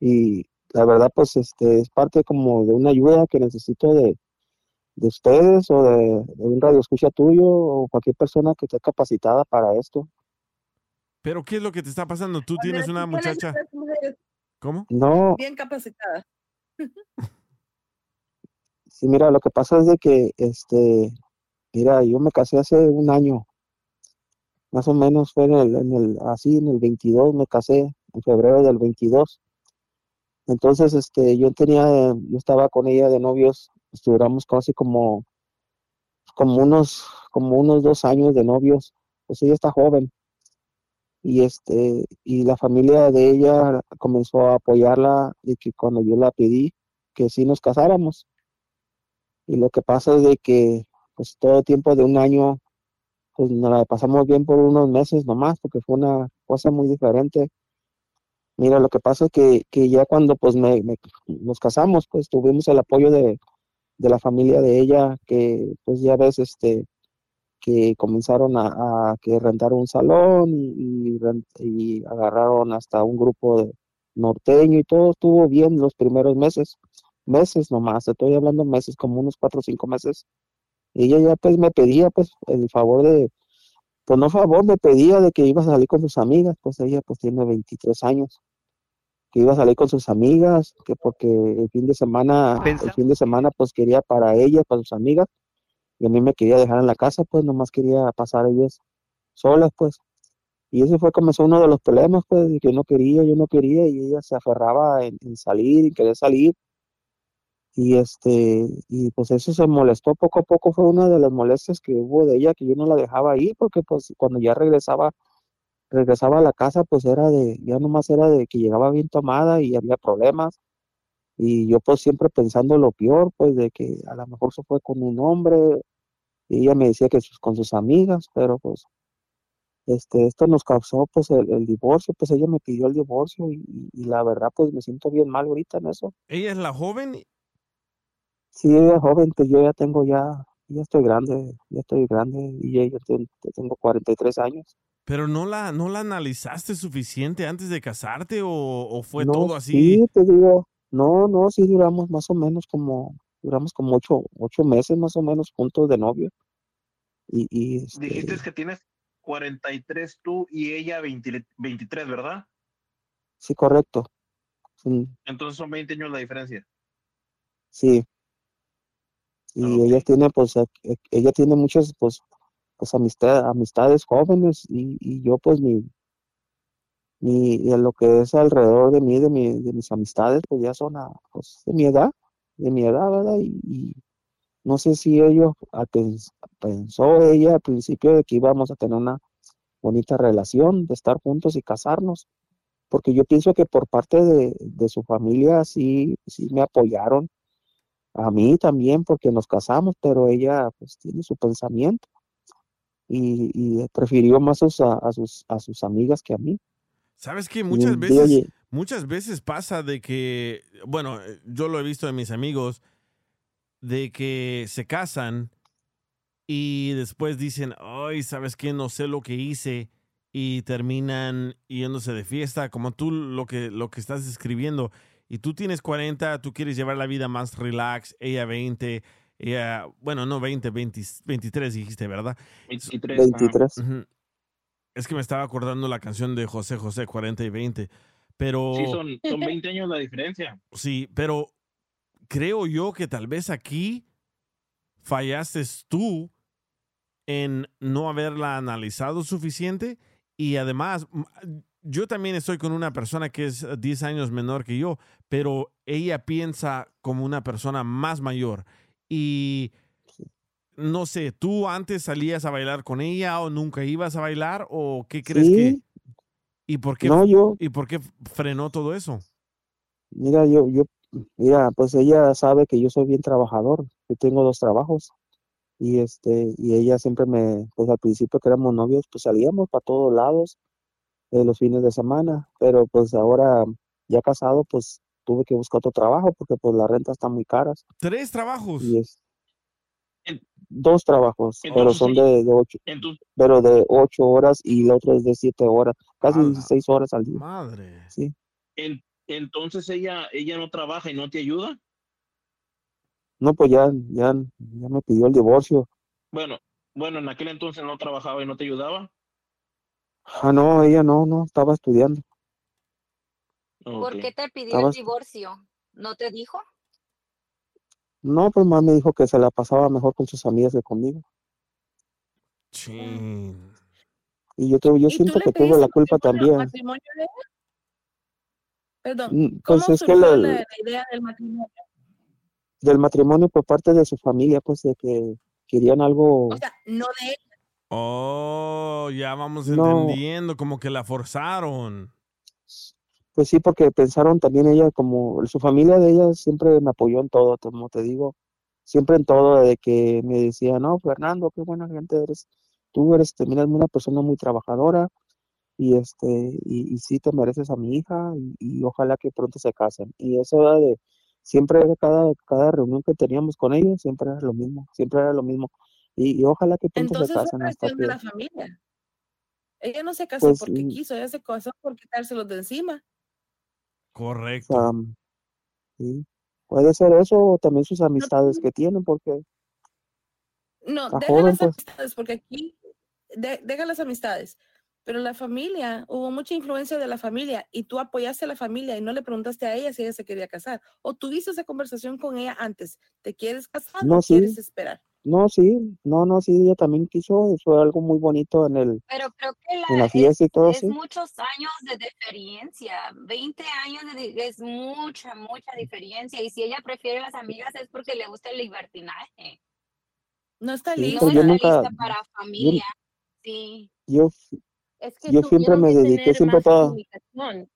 Y la verdad, pues, este, es parte como de una ayuda que necesito de, de ustedes o de, de un radio escucha tuyo o cualquier persona que esté capacitada para esto. ¿Pero qué es lo que te está pasando? Tú tienes una muchacha... ¿Cómo? No, Bien capacitada. <laughs> sí, mira, lo que pasa es de que, este, mira, yo me casé hace un año, más o menos fue en el, en el, así, en el 22 me casé, en febrero del 22. Entonces, este, yo tenía, yo estaba con ella de novios, pues, duramos casi como, como unos, como unos dos años de novios, pues ella está joven. Y este, y la familia de ella comenzó a apoyarla y que cuando yo la pedí que sí nos casáramos. Y lo que pasa es de que, pues todo tiempo de un año, pues nos la pasamos bien por unos meses nomás, porque fue una cosa muy diferente. Mira, lo que pasa es que, que ya cuando pues me- nos casamos, pues tuvimos el apoyo de, de la familia de ella, que pues ya ves, este, que comenzaron a, que rentar un salón y, y, y agarraron hasta un grupo de norteño y todo estuvo bien los primeros meses, meses nomás, estoy hablando meses, como unos cuatro o cinco meses. Ella ya pues me pedía pues el favor de, pues no favor, me pedía de que iba a salir con sus amigas, pues ella pues tiene 23 años, que iba a salir con sus amigas, que porque el fin de semana, el fin de semana pues quería para ella, para sus amigas, y a mí me quería dejar en la casa, pues nomás quería pasar ellas solas, pues. Y ese fue comenzó uno de los problemas, pues, de que no quería, yo no quería, y ella se aferraba en, en salir y querer salir. Y este, y pues eso se molestó poco a poco, fue una de las molestias que hubo de ella, que yo no la dejaba ir, porque pues cuando ya regresaba, regresaba a la casa, pues era de, ya nomás era de que llegaba bien tomada y había problemas. Y yo pues siempre pensando lo peor, pues de que a lo mejor se fue con un hombre, y ella me decía que sus- con sus amigas, pero pues este, esto nos causó pues el, el divorcio, pues ella me pidió el divorcio y, la verdad pues me siento bien mal ahorita en eso. Ella es la joven. Sí, ella es joven, pues yo ya tengo ya, ya estoy grande, ya estoy grande y ya, ya ten- tengo 43 años. ¿Pero no la, no la analizaste suficiente antes de casarte o, o fue No, todo así? sí, te digo, no, no, sí duramos más o menos como, duramos como ocho, ocho meses más o menos juntos de novio. Y, y este, Dijiste que tienes 43 tú y ella 20 23, ¿verdad? sí, correcto. Sí, Entonces son 20 años la diferencia. sí. Y ella tiene, pues, ella tiene muchas, pues, pues amistad, amistades jóvenes y, yo, pues, mi, mi, lo que es alrededor de mí, de mi, de mis amistades, pues ya son, pues, de mi edad, de mi edad, ¿verdad? Y, no sé si ellos, pensó ella al principio de que íbamos a tener una bonita relación, de estar juntos y casarnos, porque yo pienso que por parte de, de su familia sí, sí me apoyaron, a mí también, porque nos casamos, pero ella pues tiene su pensamiento y, y prefirió más a sus, a, a sus, a sus amigas que a mí. ¿Sabes qué? Y Muchas veces, muchas veces pasa de que, bueno, eh, yo lo he visto de mis amigos, de que se casan y después dicen, ay, ¿sabes qué? No sé lo que hice y terminan yéndose de fiesta, como tú lo que, lo que estás describiendo. Y tú tienes 40, tú quieres llevar la vida más relax, ella 20, ella, bueno, no 20, 20 23 dijiste, ¿verdad? 23. 23. Ujú. Es que me estaba acordando la canción de José José, 40 y 20. Pero. Sí, son, son 20 años la diferencia. Sí, pero creo yo que tal vez aquí fallaste tú en no haberla analizado suficiente y además yo también estoy con una persona que es 10 años menor que yo, pero ella piensa como una persona más mayor y no sé, ¿tú antes salías a bailar con ella o nunca ibas a bailar o qué crees que Sí. y por qué No, yo- y por qué frenó todo eso? Mira, yo, yo, mira, pues ella sabe que yo soy bien trabajador, que tengo dos trabajos. Y este, y ella siempre me, pues al principio que éramos novios, pues salíamos para todos lados, eh, los fines de semana, pero pues ahora ya casado, pues tuve que buscar otro trabajo porque pues la renta está muy caras. Tres trabajos. Y es dos trabajos, pero son de, de ocho, Entonces, pero de ocho horas y el otro es de siete horas, casi ¡A la 16 horas al día. Madre. Sí. en- entonces ella, ella no trabaja y no te ayuda. No, pues ya, ya, ya me pidió el divorcio. Bueno, bueno, en aquel entonces no trabajaba y no te ayudaba. Ah, no, ella no, no, estaba estudiando. ¿Por qué te pidió Estabas- el divorcio? ¿No te dijo? No, pues más me dijo que se la pasaba mejor con sus amigas que conmigo. Chin. Y yo, yo ¿Y tú siento que tuve pediste la culpa también. matrimonio de ella? Perdón, Mm, ¿cómo Pues es que la- idea del matrimonio? del matrimonio por parte de su familia, pues de que querían algo, O sea, no de ella. Oh, ya vamos No. entendiendo, como que la forzaron. Pues sí, porque pensaron también ella como, su familia de ella siempre me apoyó en todo, como te digo, siempre en todo, de que me decía, no, Fernando, qué buena gente eres, tú eres, te miras una persona muy trabajadora y este, y, y sí te mereces a mi hija y, y ojalá que pronto se casen. Y eso era de, siempre era cada, cada reunión que teníamos con ellos, siempre era lo mismo, siempre era lo mismo. Y, y ojalá que pronto se Entonces fue casen hasta presión de la familia. Ella no se casó Pues, porque quiso, ella se casó por quitárselos de encima. Correcto. am, sí, puede ser eso o también sus amistades que tienen, porque No, deja joven, las pues. amistades, porque aquí, de- deja las amistades. Pero la familia, hubo mucha influencia de la familia y tú apoyaste a la familia y no le preguntaste a ella si ella se quería casar. O tuviste esa conversación con ella antes. ¿Te quieres casar No, o sí. quieres esperar? No, sí, no, no, sí, ella también quiso, fue algo muy bonito en el, Pero creo que en la, la fiesta y todo, es sí. muchos años de diferencia. 20 años de es mucha, mucha diferencia. Y si ella prefiere las amigas es porque le gusta el libertinaje. No está Sí, lista. pero yo está nunca, lista para familia. Sí. yo, Es que yo siempre tuvieron me que dediqué siempre más para, comunicación.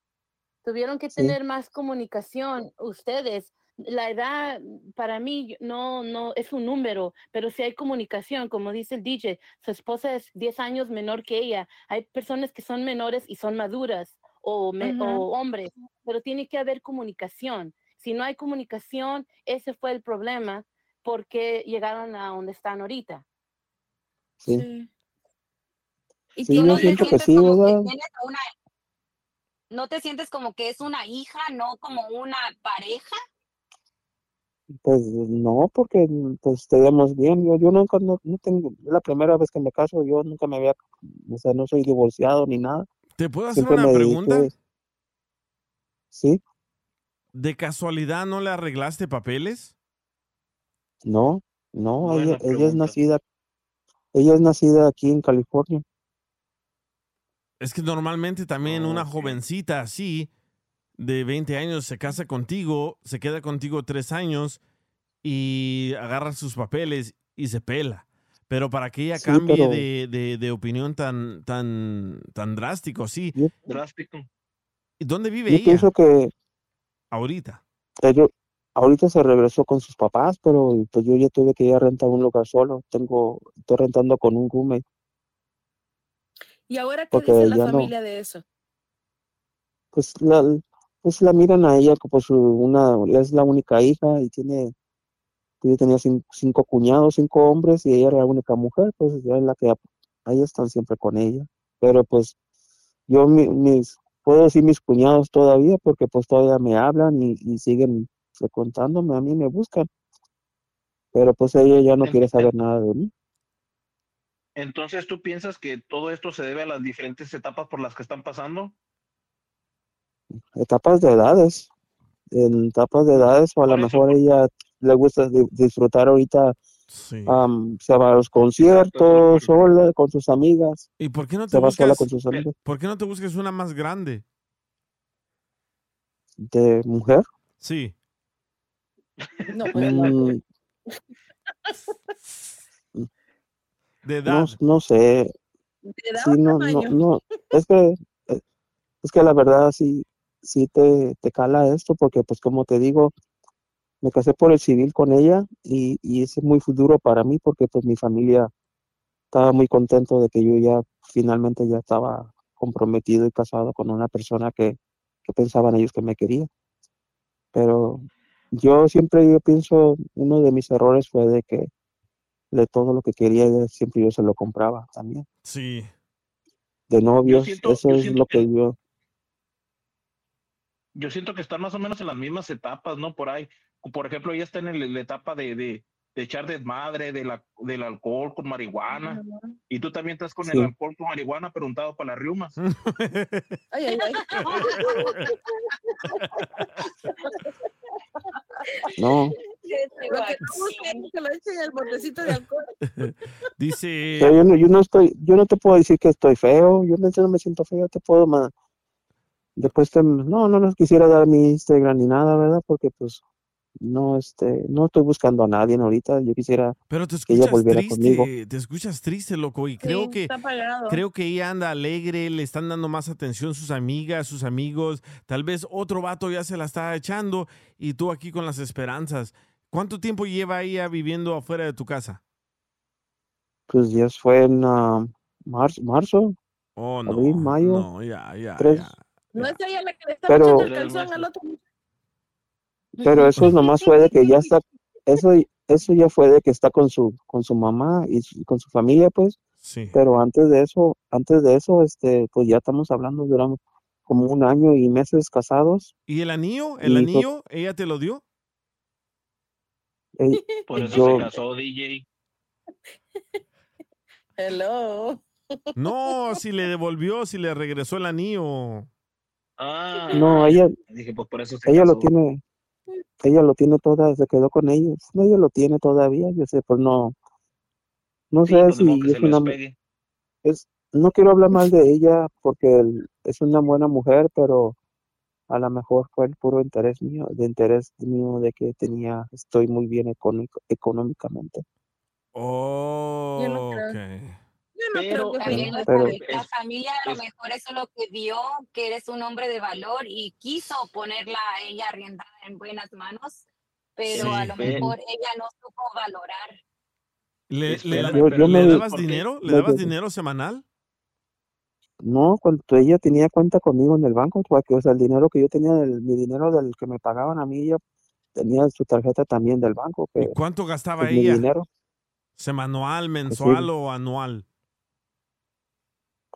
Tuvieron que Sí. tener más comunicación ustedes. La edad para mí no no es un número, pero si hay comunicación, como dice el DJ, su esposa es 10 años menor que ella. Hay personas que son menores y son maduras o, me- o hombres, pero tiene que haber comunicación. Si no hay comunicación, ese fue el problema porque llegaron a donde están ahorita. sí, Sí. Y sí, ¿No te sientes sí, como que ¿verdad? tienes una, no te sientes como que es una hija, no como una pareja? Pues no, porque pues estábamos bien, yo, yo nunca, no, no tengo, es la primera vez que me caso, yo nunca me había, o sea, no soy divorciado ni nada, ¿Te puedo hacer siempre una pregunta? dediqué, sí, ¿De casualidad no le arreglaste papeles? no, no, Buena ella, ella es nacida, ella es nacida aquí en California, Es que normalmente también una Ok. jovencita así, de 20 años, se casa contigo, se queda contigo tres años y agarra sus papeles y se pela. Pero para que ella Sí, cambie pero- de, de- de opinión tan, tan, tan drástico, sí. yo, Drástico. ¿Y ¿Dónde vive yo ella pienso que ahorita? Ahorita se regresó con sus papás, pero pues yo ya tuve que ir a rentar un lugar solo. Tengo, estoy rentando con un roommate. ¿Y ahora qué Porque dice la no. familia de eso? Pues la, pues la miran a ella como su, una, es la única hija y tiene, pues, yo tenía cin- cinco, cuñados, cinco hombres y ella era la única mujer, pues ella es la que, ahí están siempre con ella. Pero pues yo mi- mis, puedo decir mis cuñados todavía porque pues todavía me hablan y, y siguen frecuentándome, a mí me buscan. Pero pues ella ya no quiere saber nada de mí. Entonces, ¿tú piensas que todo esto se debe a las diferentes etapas por las que están pasando? Etapas de edades, en etapas de edades, o a lo mejor ella le gusta di- disfrutar ahorita, Sí. se va a los conciertos sola con sus amigas, ¿Y por qué no te se va sola con sus amigas por qué no te buscas una más grande? de mujer. Sí. <laughs> No, pues no. Mm, De no, edad. no sé, ¿De edad sí, no, no, no, es que, eh, es que la verdad sí, sí te, te cala esto, porque pues como te digo, me casé por el civil con ella y, y es muy duro para mí porque pues mi familia estaba muy contento de que yo ya finalmente ya estaba comprometido y casado con una persona que, que pensaban ellos que me quería. Pero yo siempre, yo pienso, uno de mis errores fue de que de todo lo que quería, siempre yo se lo compraba también. Sí. De novios, siento- eso es lo que yo, Yo siento que están más o menos en las mismas etapas, ¿no? Por ahí. Por ejemplo, ella está en el- la etapa de, de, de echar desmadre, de la, del alcohol con marihuana. Y tú también estás con Sí. el alcohol con marihuana preguntado para las riumas. <laughs> Ay, ay, ay. no, Lo que no gusta es que lo echen el botecito de alcohol. Dice, yo no, yo no estoy, yo no te puedo decir que estoy feo, yo no, no me siento feo, te puedo ma- después te, no, no les quisiera dar mi Instagram ni nada, ¿verdad? Porque pues no, este, no estoy buscando a nadie ahorita, yo quisiera pero te que ella volviera triste, conmigo. te escuchas triste, loco, y creo Sí, que creo que ella anda alegre, le están dando más atención sus amigas, sus amigos, tal vez otro vato ya se la está echando y tú aquí con las esperanzas. ¿Cuánto tiempo lleva ella viviendo afuera de tu casa? Pues ya fue en ah, marzo, marzo, Oh, no, abril, mayo, no, ya, ya, tres, ya. No es ella la que le está Pero- echando el calzón al otro. pero eso nomás fue de que ya está, eso, eso ya fue de que está con su, con su mamá y su- con su familia, pues, Sí. pero antes de eso, antes de eso, este, pues ya estamos hablando, duramos como un año y meses casados. ¿Y el anillo? ¿El Y, pues, anillo? ¿Ella te lo dio? ey, Por eso yo, se casó DJ. Hello. No, si le devolvió, si le regresó el anillo. Ah, no, ella, dije, pues por eso se ella lo tiene, ella lo tiene toda, se quedó con ellos, no, ella lo tiene todavía, yo sé, pues no, no Sí, sé pues, si es una, es, no quiero hablar mal de <laughs> ella porque el- es una buena mujer, pero a lo mejor fue el puro interés mío, de interés mío de que tenía, estoy muy bien económico- económicamente. Oh, Yo no Pero- También sea. la, Pero- fami- la familia a lo mejor eso es lo que vio, que eres un hombre de valor y quiso ponerla a ella arrendada en buenas manos, pero a lo mejor ella no supo valorar. ¿Le, le- Yo- le me- dabas dinero? ¿Le dabas dinero semanal? No, cuando ella tenía cuenta conmigo en el banco, porque, o sea, el dinero que yo tenía, mi dinero del que me pagaban a mí, ella tenía su tarjeta también del banco, ¿Y cuánto gastaba pues, mi ella? dinero, ¿Semanal, pues, mensual sí, o anual?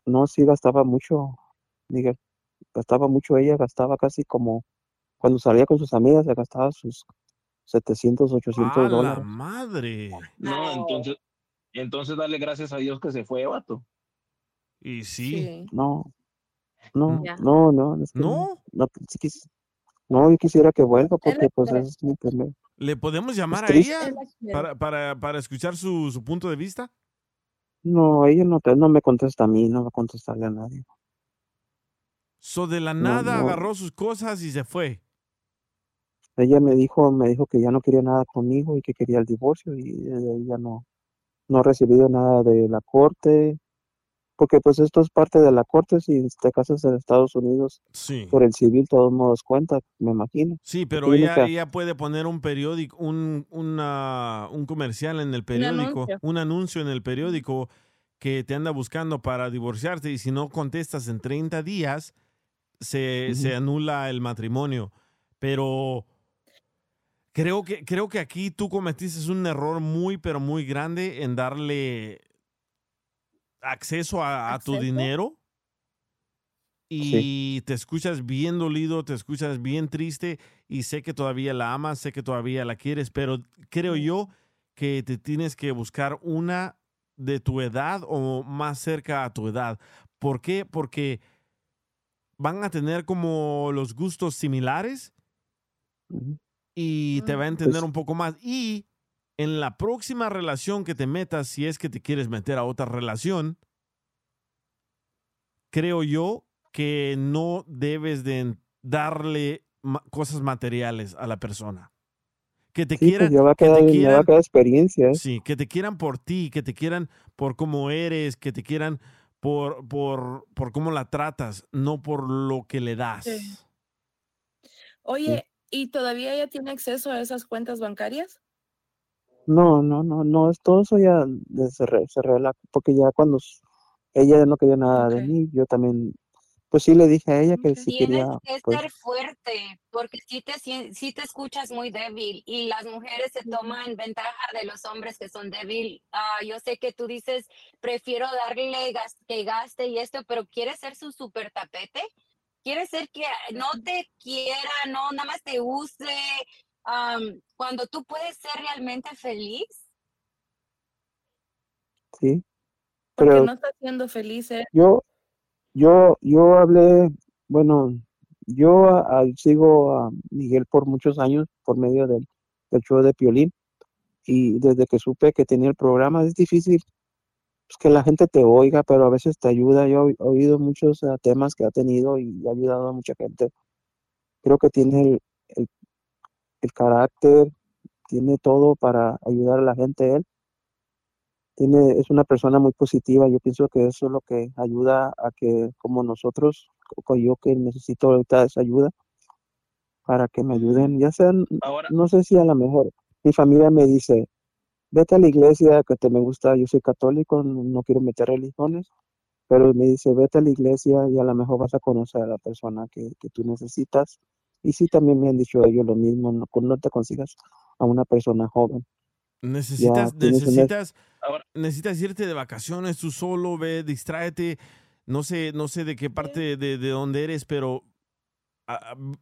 No, sí gastaba mucho, Miguel, gastaba mucho ella, gastaba casi como, cuando salía con sus amigas, se gastaba sus 700, 800 ¡A la dólares. madre! No, entonces, entonces dale gracias a Dios que se fue, vato. Y sí. No, no, Ya. no, no, es que no, ¿No? no, sí quis- no, yo quisiera que vuelva porque la pues es mi primer, ¿Le podemos llamar a ella la para, para, para escuchar su, su punto de vista? No, ella no, te- no me contesta a mí, no va a contestarle a nadie. So de la nada no. agarró sus cosas y se fue. Ella me dijo, me dijo que ya no quería nada conmigo y que quería el divorcio y ahí ya no, no ha recibido nada de la corte, porque pues esto es parte de la corte, si te casas en Estados Unidos Sí. por el civil, todos modos cuenta, me imagino. Sí, pero ella, que- ella puede poner un periódico, un, una- un comercial en el periódico, anuncio. un anuncio en el periódico que te anda buscando para divorciarte y si no contestas en 30 días, se, se anula el matrimonio. Pero creo que, creo que aquí tú cometiste un error muy, pero muy grande en darle acceso a, a tu dinero y te escuchas bien dolido, te escuchas bien triste y sé que todavía la amas, sé que todavía la quieres, pero creo yo que te tienes que buscar una de tu edad o más cerca a tu edad. ¿Por qué? Porque van a tener como los gustos similares y te va a Mm. entender Pues- un poco más. Y en la próxima relación que te metas, si es que te quieres meter a otra relación, creo yo que no debes de darle ma- cosas materiales a la persona. Que te Sí, pues quieran, ya va a que te ya va a quieran, quedar experiencia, sí, que te quieran por ti, que te quieran por cómo eres, que te quieran por, por, por cómo la tratas, no por lo que le das. Sí. Oye, ¿y todavía ella tiene acceso a esas cuentas bancarias? No, no, no, no, es todo eso ya se, re- se rela- porque ya cuando ella no quería nada de mí, yo también pues sí le dije a ella que sí Tienes quería, que pues, ser fuerte, porque si te, sí te escuchas muy débil y las mujeres se toman ventaja de los hombres que son débil. Ah, yo sé que tú dices, prefiero darle gas- que gaste y esto, pero ¿quieres ser su super tapete? ¿Quieres ser que no te quiera, no, nada más te use, am, cuando tú puedes ser realmente feliz? sí. Porque Pero no está siendo feliz, ¿eh? yo, yo, yo hablé, bueno, yo a- a- sigo a Miguel por muchos años por medio del, del show de Piolín y desde que supe que tenía el programa es difícil pues, que la gente te oiga, pero a veces te ayuda. Yo he oído muchos ah, temas que ha tenido y ha ayudado a mucha gente. Creo que tiene el, el, el carácter, tiene todo para ayudar a la gente él. Tiene, es una persona muy positiva. Yo pienso que eso es lo que ayuda a que, como nosotros, o yo que necesito ahorita esa ayuda, para que me ayuden, ya sean, no sé si a lo mejor mi familia me dice, vete a la iglesia que te me gusta, yo soy católico, no, no quiero meter religiones, pero me dice, vete a la iglesia y a lo mejor vas a conocer a la persona que, que tú necesitas. Y sí, también me han dicho ellos lo mismo, no, no te consigas a una persona joven. Necesitas, Ya tienes una- necesitas, necesitas irte de vacaciones tú solo, ve, distráete. No sé, no sé de qué parte de, de dónde eres, pero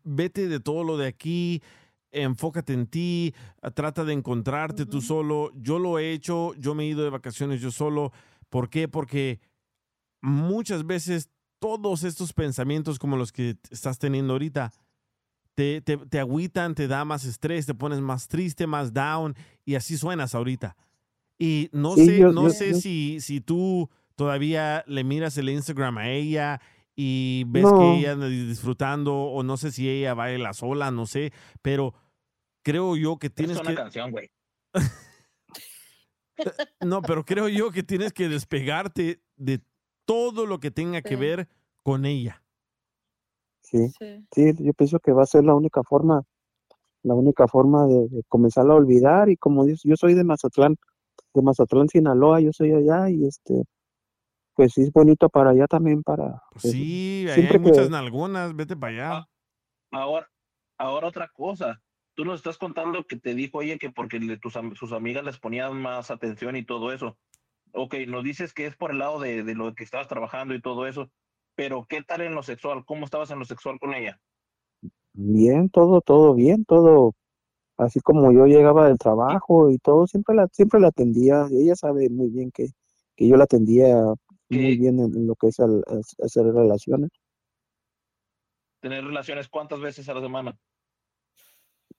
vete de todo lo de aquí, enfócate en ti, trata de encontrarte tú solo. Yo lo he hecho, yo me he ido de vacaciones yo solo. ¿Por qué? Porque muchas veces todos estos pensamientos como los que estás teniendo ahorita te, te, te agüitan, te da más estrés, te pones más triste, más down y así suenas ahorita. Y no Sí, sé, yo- no yo- sé yo- si, si tú todavía le miras el Instagram a ella y ves No. que ella anda disfrutando o no sé si ella baila sola, no sé, pero creo yo que Es tienes una que... canción, güey. <laughs> No, pero creo yo que tienes que despegarte de todo lo que tenga que Sí. ver con ella. Sí, Sí. sí, yo pienso que va a ser la única forma, la única forma de, de comenzarla a olvidar. Y como dices, yo soy de Mazatlán, de Mazatlán, Sinaloa, yo soy allá y este, pues sí es bonito para allá también para. pues, Sí, ahí siempre hay muchas que- nalgonas, vete para allá. Ahora, ahora otra cosa. Tú nos estás contando que te dijo ella que porque le- tus, sus amigas les ponían más atención y todo eso. Ok, nos dices que es por el lado de, de lo que estabas trabajando y todo eso. Pero ¿qué tal en lo sexual? ¿Cómo estabas en lo sexual con ella? Bien, todo, todo bien, todo. Así como yo llegaba del trabajo y todo, siempre la, siempre la atendía. ella sabe muy bien que, que yo la atendía muy bien en, en lo que es- hacer relaciones. ¿Tener relaciones cuántas veces a la semana?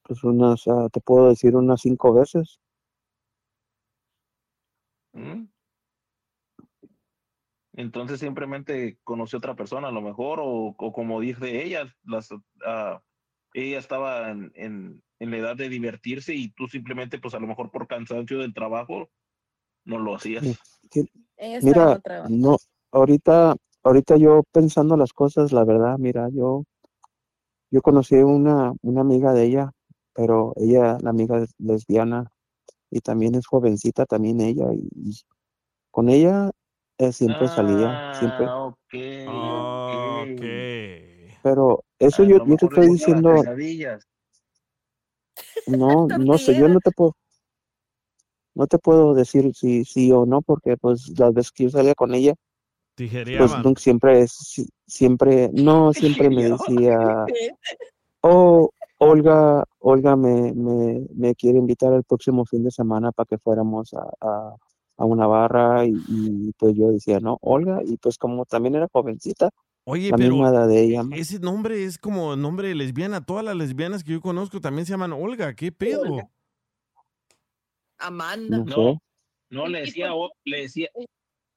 Pues unas, ah, te puedo decir unas cinco veces. ¿Mm? Entonces simplemente conoció otra persona a lo mejor, o, o como dice ella, las, ah, ella estaba en, en, en la edad de divertirse y tú simplemente, pues a lo mejor por cansancio del trabajo, no lo hacías. Ella Mira, no, ahorita, ahorita yo pensando las cosas, la verdad, mira, yo, yo conocí una, una amiga de ella, pero ella, la amiga es lesbiana y también es jovencita, también ella, y, y con ella eh, siempre salía, siempre. Ah, ok, ok. Pero eso yo, yo te estoy diciendo, no, <laughs> no sé, yo no te puedo, no te puedo decir si sí o no, porque pues las veces que yo salía con ella, pues siempre es, si- siempre, no, siempre me decía, <laughs> oh, Olga, Olga me, me, me quiere invitar el próximo fin de semana para que fuéramos a, a, a una barra y, y, pues yo decía, no, Olga, y pues como también era jovencita, Oye, la pero misma edad de ella, ese nombre es como nombre de lesbiana. Todas las lesbianas que yo conozco también se llaman Olga. ¿Qué pedo? Amanda. no No, le decía, le decía,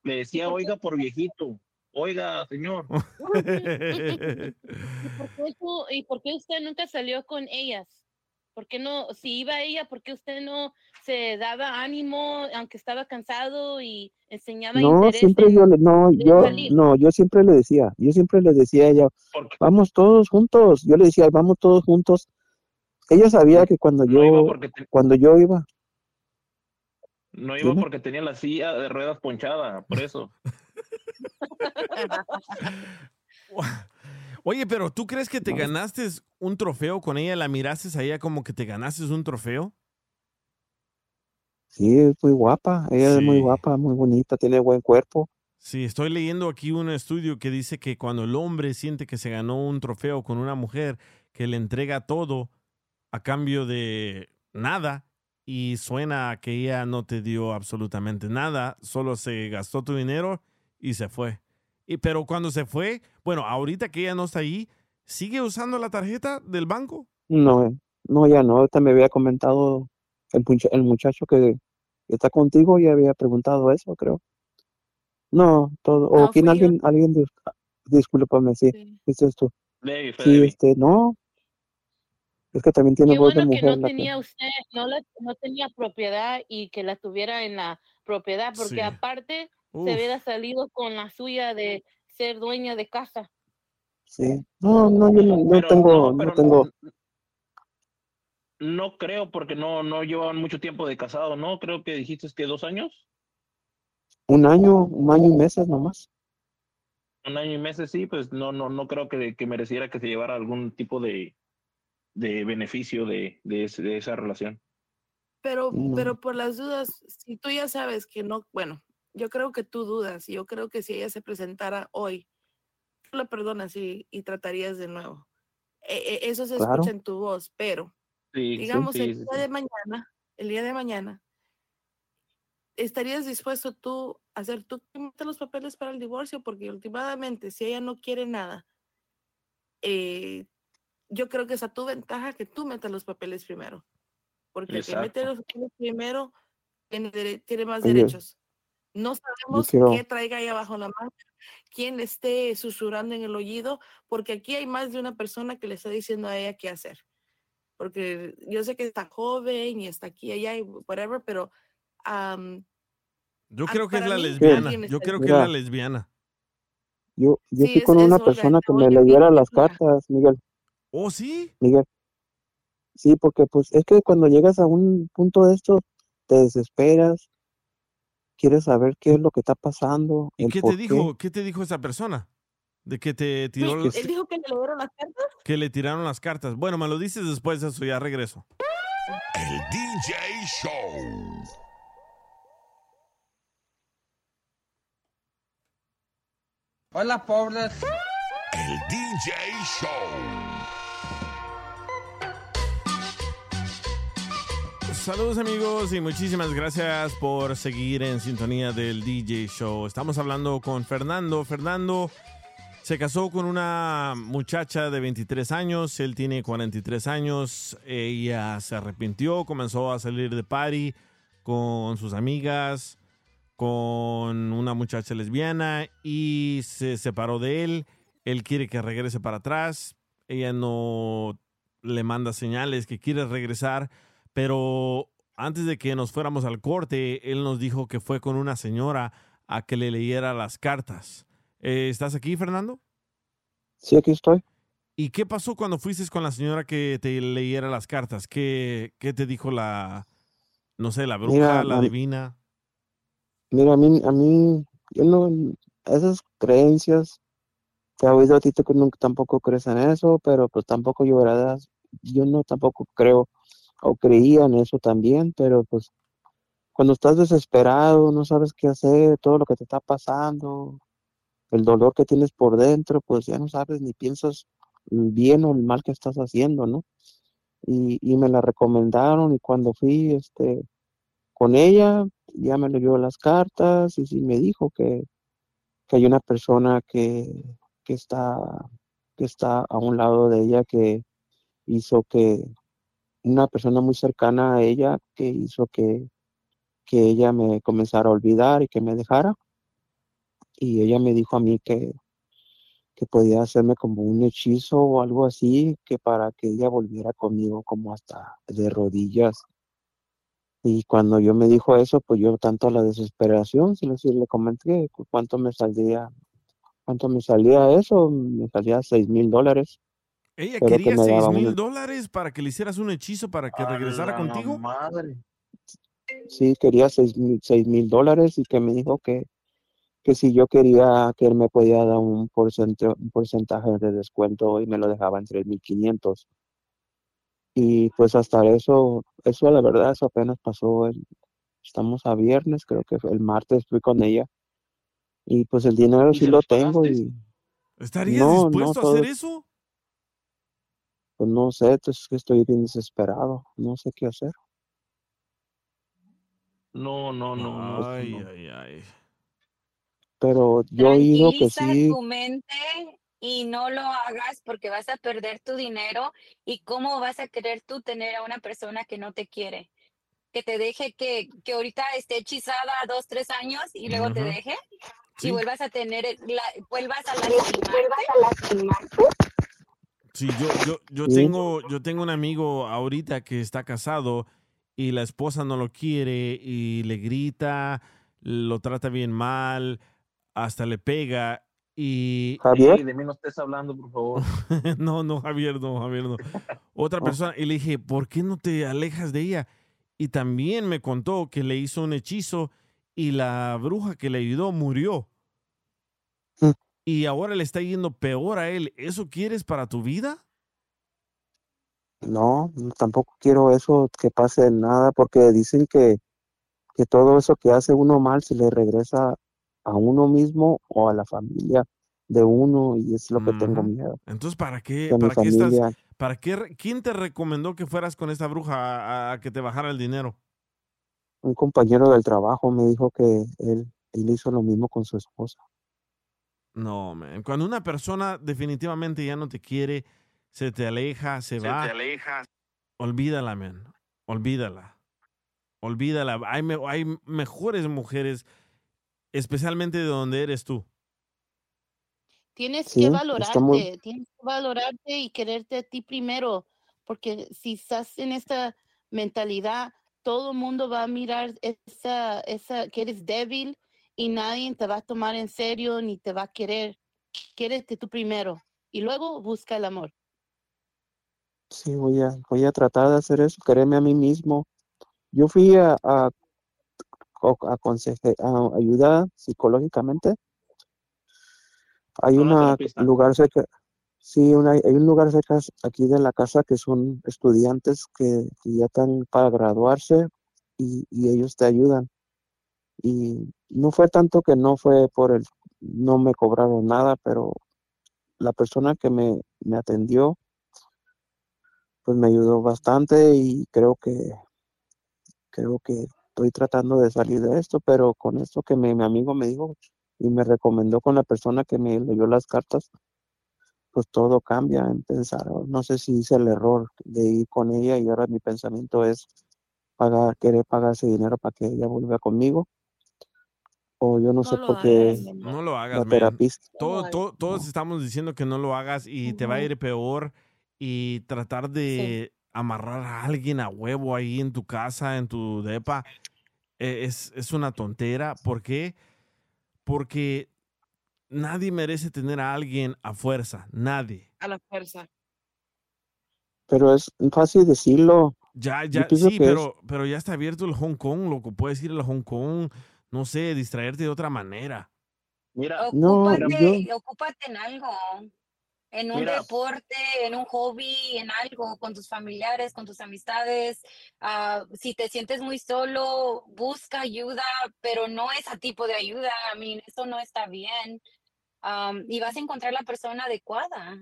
le decía, oiga por viejito. Oiga, señor. ¿Y por, qué <laughs> tú- ¿Y por qué usted nunca salió con ellas? ¿Por qué no, si iba ella, por qué usted no se daba ánimo, aunque estaba cansado y enseñaba No, interés siempre en- yo, le- no, yo, salir? no, yo siempre le decía, yo siempre le decía a ella, vamos todos juntos, yo le decía, vamos todos juntos. Ella sabía que cuando yo, porque te- cuando yo iba, No iba porque tenía la silla de ruedas ponchada, por eso. <laughs> <laughs> Oye, pero ¿tú crees que te ganaste un trofeo con ella? ¿La miraste a ella como que te ganaste un trofeo? Sí, es muy guapa. Ella es muy guapa, muy bonita, tiene buen cuerpo. Sí, estoy leyendo aquí un estudio que dice que cuando el hombre siente que se ganó un trofeo con una mujer que le entrega todo a cambio de nada y suena a que ella no te dio absolutamente nada, solo se gastó tu dinero y se fue. Y pero cuando se fue, bueno, ahorita que ella no está ahí, ¿sigue usando la tarjeta del banco? No, no, ya no. Ahorita me había comentado el, el muchacho que está contigo, ya había preguntado eso, creo. No, todo. O quién, alguien, alguien, dis- discúlpame, sí, dices tú. Levi, fue Sí, este, no. Es que también tiene Qué voz de bueno que mujer. no la que- tenía usted, no, la- no tenía propiedad y que la tuviera en la propiedad, porque Sí. aparte Uf. se hubiera salido con la suya de ser dueña de casa. Sí. No, no, yo no, no Pero tengo, no, tengo. No creo porque no, no llevan mucho tiempo de casado, ¿no? Creo que dijiste que dos años, Un año, un año y meses nomás. un año y meses, sí, pues no, no, no creo que, que mereciera que se llevara algún tipo de, de beneficio de, de, ese- de esa relación. Pero, No. pero por las dudas, si tú ya sabes que no, bueno, yo creo que tú dudas, y yo creo que si ella se presentara hoy, tú la perdonas y, y tratarías de nuevo. E- e- eso se Claro. escucha en tu voz, pero Sí, digamos sí, el día sí. de mañana, el día de mañana, ¿estarías dispuesto tú a hacer tú los papeles para el divorcio? Porque últimamente, si ella no quiere nada, eh, yo creo que es a tu ventaja que tú metas los papeles primero. Porque el que mete Exacto. los papeles primero tiene, tiene más derechos. No sabemos quiero- qué traiga ahí abajo la manga, quién le esté susurrando en el oído, porque aquí hay más de una persona que le está diciendo a ella qué hacer. Porque yo sé que está joven y está aquí, allá y whatever, pero Yo creo que es la mí, lesbiana. Yo creo que es la lesbiana. Yo, yo Sí, fui con es una persona que me leyera las cartas, Miguel. ¿Oh, sí? Miguel. Sí, porque pues es que cuando llegas a un punto de esto, te desesperas, quieres saber qué es lo que está pasando, ¿Y qué te dijo? ¿Qué te dijo esa persona? De que te tiró, Él él dijo que le leyeron las cartas. que le tiraron las cartas. Bueno, me lo dices después de eso, ya regreso. El DJ Show. Hola, pobres. El DJ Show. Saludos amigos y muchísimas gracias por seguir en sintonía del DJ Show. Estamos hablando con Fernando. Fernando se casó con una muchacha de 23 años, él tiene 43 años, ella se arrepintió, comenzó a salir de party con sus amigas, con una muchacha lesbiana y se separó de él. Él quiere que regrese para atrás, ella no le manda señales que quiere regresar, pero antes de que nos fuéramos al corte, él nos dijo que fue con una señora a que le leyera las cartas. Eh, ¿Estás aquí, Fernando? Sí, aquí estoy. ¿Y qué pasó cuando fuiste con la señora que te leyera las cartas? ¿Qué, qué te dijo la, no sé, la bruja, Mira, la divina? Mira, a mí, a mí, yo no, esas creencias, te he oído a ti que nunca tampoco crees en eso, pero pues tampoco yo, ¿verdad? Yo no tampoco creo o creía en eso también, pero pues cuando estás desesperado, no sabes qué hacer, todo lo que te está pasando, el dolor que tienes por dentro, pues ya no sabes ni piensas bien o el mal que estás haciendo, ¿no? Y, y me la recomendaron y cuando fui, este, con ella, ya me leyó las cartas y sí me dijo que, que hay una persona que, que está, que está a un lado de ella que hizo que, una persona muy cercana a ella que hizo que, que ella me comenzara a olvidar y que me dejara. Y ella me dijo a mí que, que podía hacerme como un hechizo o algo así, que para que ella volviera conmigo como hasta de rodillas. Y cuando yo me dijo eso, pues yo tanto la desesperación, si le, comenté cu- cuánto me saldría, cuánto me salía eso, me salía seis mil dólares. Ella pero que quería seis daba mil una- dólares para que le hicieras un hechizo para que regresara contigo. Madre. Sí, quería seis mil, seis mil dólares y que me dijo que, que si yo quería que él me podía dar un, porcentaje, un porcentaje de descuento y me lo dejaba en 3.500. Y pues hasta eso, eso la verdad, eso apenas pasó. el- estamos a viernes, creo que el martes fui con ella. Y pues el dinero ¿Y sí lo tengo y ¿Estarías no, no dispuesto a todo, hacer eso? Pues no sé, es que estoy bien desesperado, no sé qué hacer. No, no, no, no. Ay, no. ay, ay. Pero yo he oído que sí, tu mente y no lo hagas porque vas a perder tu dinero y cómo vas a querer tú tener a una persona que no te quiere. Que te deje que, que ahorita esté hechizada dos, tres años y luego te deje Sí. y vuelvas a tener, vuelvas a lastimarte. Sí, yo, yo, yo Sí. tengo, yo tengo un amigo ahorita que está casado y la esposa no lo quiere y le grita, lo trata bien mal, hasta le pega y Javier. De mí no estés hablando, por favor. <laughs> no, no, Javier, no, Javier, no. Otra <laughs> persona, y le dije, ¿por qué no te alejas de ella? Y también me contó que le hizo un hechizo y la bruja que le ayudó murió. Y ahora le está yendo peor a él. ¿Eso quieres para tu vida? no, tampoco quiero eso que pase nada, porque dicen que, que todo eso que hace uno mal se le regresa a uno mismo o a la familia de uno, y es lo que tengo miedo, Entonces, ¿para qué? que ¿Para qué estás? ¿Para qué? ¿Quién te recomendó que fueras con esta bruja a, a que te bajara el dinero? un compañero del trabajo me dijo que él, él hizo lo mismo con su esposa. No, man. Cuando una persona definitivamente ya no te quiere, se te aleja, se, va. Olvídala, man. Olvídala. Olvídala. Hay, me- hay mejores mujeres, especialmente de donde eres tú. Tienes Sí, que valorarte, tienes que valorarte y quererte a ti primero, porque si estás en esta mentalidad, todo el mundo va a mirar esa, esa, que eres débil y nadie te va a tomar en serio ni te va a querer. Quiérete tú primero y luego busca el amor. sí, voy a, voy a tratar de hacer eso, quererme a mí mismo. Yo fui a, a, a, aconseje- a ayuda psicológicamente. Hay terapista. lugar cerca, sí, una, hay un lugar cerca aquí de la casa que son estudiantes que, que ya están para graduarse y, y ellos te ayudan. Y no fue tanto que no fue por el, no me cobraron nada, pero la persona que me, me atendió, pues me ayudó bastante y creo que, creo que estoy tratando de salir de esto, pero con esto que mi, mi amigo me dijo y me recomendó con la persona que me leyó las cartas, pues todo cambia en pensar, "Oh, no sé si hice el error de ir con ella y ahora mi pensamiento es pagar, querer pagar ese dinero para que ella vuelva conmigo, o yo no sé lo por qué hagas. No lo hagas, man. Todo, todo- todos estamos diciendo que no lo hagas y te va a ir peor y tratar de amarrar a alguien a huevo ahí en tu casa, en tu depa, eh, es, es una tontera. ¿Por qué? Porque nadie merece tener a alguien a fuerza, nadie. A la fuerza. pero es fácil decirlo. Ya, ya, sí, es- pero, pero ya está abierto el Hong Kong, loco. Puedes ir al Hong Kong, no sé, distraerte de otra manera. Mira, No, Ocúpate, yo, ocúpate en algo, en un Mira. deporte, en un hobby, en algo, con tus familiares, con tus amistades. Ah, si te sientes muy solo, busca ayuda, pero no ese tipo de ayuda. I mean, eso no está bien. Am, y vas a encontrar la persona adecuada.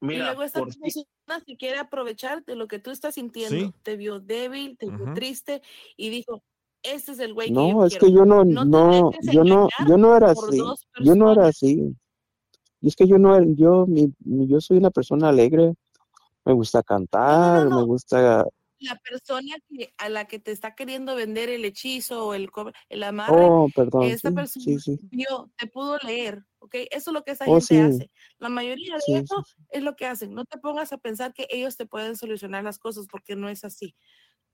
y mira, luego esta persona que quiere aprovechar de lo que tú estás sintiendo, Sí. te vio débil, te vio triste y dijo, este es el güey que yo no, es quiero. que yo no, No no, yo no, yo no era así, yo no era así. Y es que yo no, yo, mi, yo soy una persona alegre, me gusta No, no, cantar, no, me no. gusta, La persona que, a la que te está queriendo vender el hechizo o el, el amarre, oh, perdón, esta sí, persona sí, sí, vio, te pudo leer, ¿ok? Eso es lo que esa oh, gente hace. La mayoría de eso es lo que hacen. No te pongas a pensar que ellos te pueden solucionar las cosas porque no es así.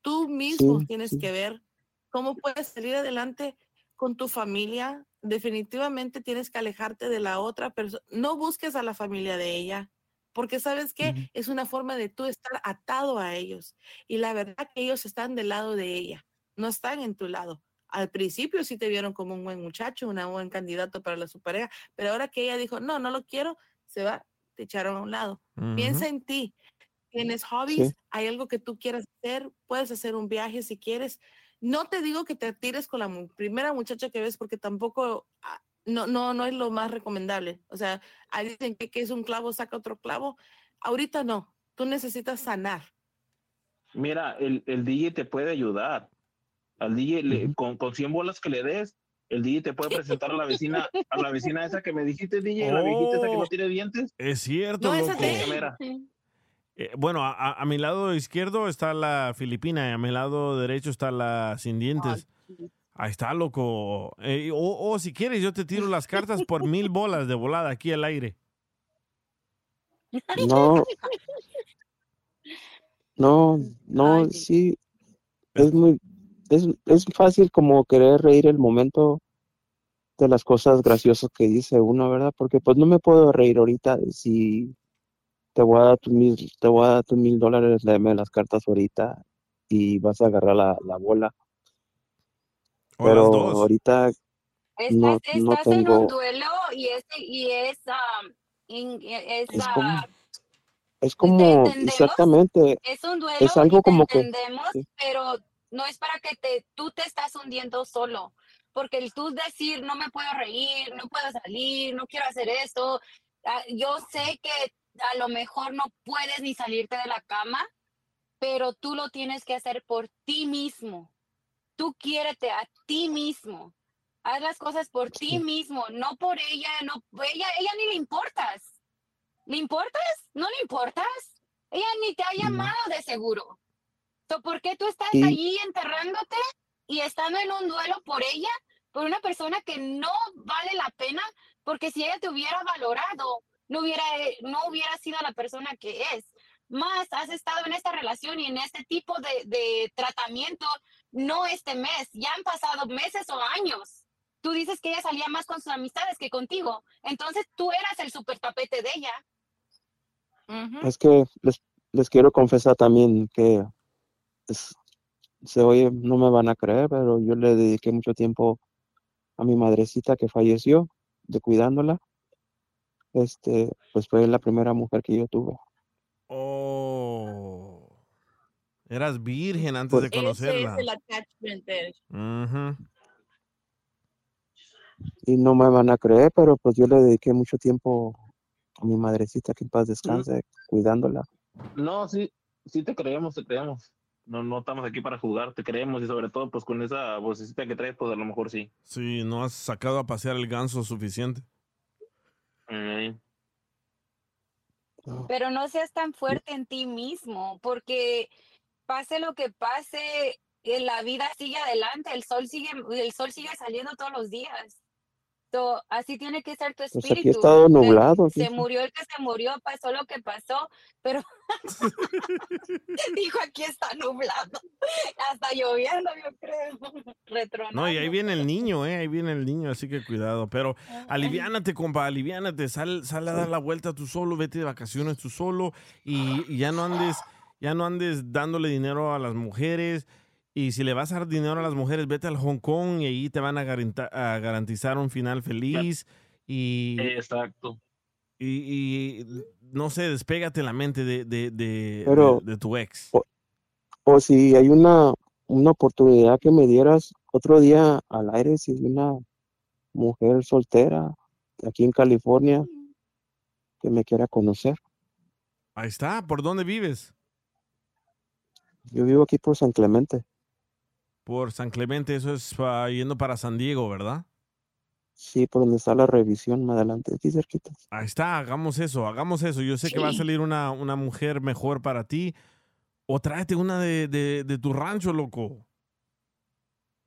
Tú mismo tienes que ver cómo puedes salir adelante con tu familia. Definitivamente tienes que alejarte de la otra persona. No busques a la familia de ella, porque sabes que es una forma de tú estar atado a ellos. Y la verdad que ellos están del lado de ella, no están en tu lado. al principio sí te vieron como un buen muchacho, un buen candidato para la su pareja, pero ahora que ella dijo, no, no lo quiero, se va, te echaron a un lado. Piensa Ujú. en ti. Tienes hobbies, Sí. hay algo que tú quieras hacer, puedes hacer un viaje si quieres. No te digo que te tires con la primera muchacha que ves porque tampoco ah, no, no, no es lo más recomendable. O sea, ahí dicen que, que es un clavo, saca otro clavo. Ahorita no, tú necesitas sanar. Mira, el, el DJ te puede ayudar. Al DJ, le- con, con 100 bolas que le des, el DJ te puede presentar a la vecina, a la vecina esa que me dijiste, DJ, la viejita esa que no Oh. tiene dientes. Es cierto, No, esa loco. él. Eh, bueno, a, mi lado izquierdo está la filipina y a mi lado derecho está la sin dientes. Ahí está, loco. Eh, o, o si quieres, yo te tiro las cartas por mil <laughs> bolas de volada aquí al aire. No, no, no, sí, es muy, es, es fácil como querer reír el momento de las cosas graciosas que dice uno, ¿verdad? Porque pues no me puedo reír ahorita si te voy a dar tus mil, te voy a dar tus mil dólares, léeme las cartas ahorita y vas a agarrar la, la bola. O las Pero dos. ahorita Estás, no, no estás en un tengo, duelo y es, y es, in- es, es ah, como, es como, entendemos, exactamente, es un duelo es algo y te como que, entendemos, pero no es para que te, tú te estás hundiendo solo. Porque el tú decir, no me puedo reír, no puedo salir, no quiero hacer esto, yo sé que a lo mejor no puedes ni salirte de la cama, pero tú lo tienes que hacer por ti mismo. Tú quiérete a ti mismo. Haz las cosas por ti mismo, no por ella, no ella, ella ni le importas. ¿Le importas? ¿No le importas? Ella ni te ha llamado de seguro. So, ¿Por qué tú estás Sí. allí enterrándote y estando en un duelo por ella, por una persona que no vale la pena? Porque si ella te hubiera valorado, no hubiera, eh, no hubiera sido la persona que es. Más has estado en esta relación y en este tipo de, de tratamiento, no este mes, ya han pasado meses o años. Tú dices que ella salía más con sus amistades que contigo. Entonces tú eras el super tapete de ella. es que les, les quiero confesar también que es- se oye, no me van a creer, pero yo le dediqué mucho tiempo a mi madrecita que falleció, de cuidándola. Este, pues fue la primera mujer que yo tuve. Oh. Eras virgen antes de Ese es conocerla. el attachment de. Y no me van a creer, pero pues yo le dediqué mucho tiempo a mi madrecita, que en paz descanse, cuidándola. No, sí, sí te creemos, te creemos. No, no estamos aquí para jugar, te creemos y sobre todo pues con esa vocecita que traes, pues a lo mejor sí. Sí, no has sacado a pasear el ganso suficiente. Mm. Pero no seas tan fuerte en ti mismo, porque pase lo que pase, eh, la vida sigue adelante, el sol sigue, el sol sigue saliendo todos los días. So, así tiene que ser tu Pues aquí espíritu. estado Se- nublado, Se murió el que se murió, pasó lo que pasó, pero <laughs> dijo aquí está nublado, hasta lloviendo, yo creo, retronando. <laughs> No, y ahí viene el niño, ¿eh? Ahí viene el niño, así que cuidado. Pero aliviánate, compa, aliviánate. Sal, sal a dar la vuelta tú solo, vete de vacaciones tú solo y, y ya no andes, ya no andes dándole dinero a las mujeres. Y si le vas a dar dinero a las mujeres, vete al Hong Kong y ahí te van a, garantizar un final feliz. Y, Exacto. y, y, no sé, despégate la mente de, de, de- Pero- de- de tu ex. O, o si hay una, una oportunidad que me dieras otro día al aire, si hay una mujer soltera aquí en California que me quiera conocer. Ahí está, ¿por dónde vives? Yo vivo aquí por San Clemente. Por San Clemente, eso es ah, yendo para San Diego, ¿verdad? Sí, por donde está la revisión, más adelante, aquí cerquita. Ahí está, hagamos eso, hagamos eso. Yo sé que va a salir una, una mujer mejor para ti. O tráete una de, de, de tu rancho, loco.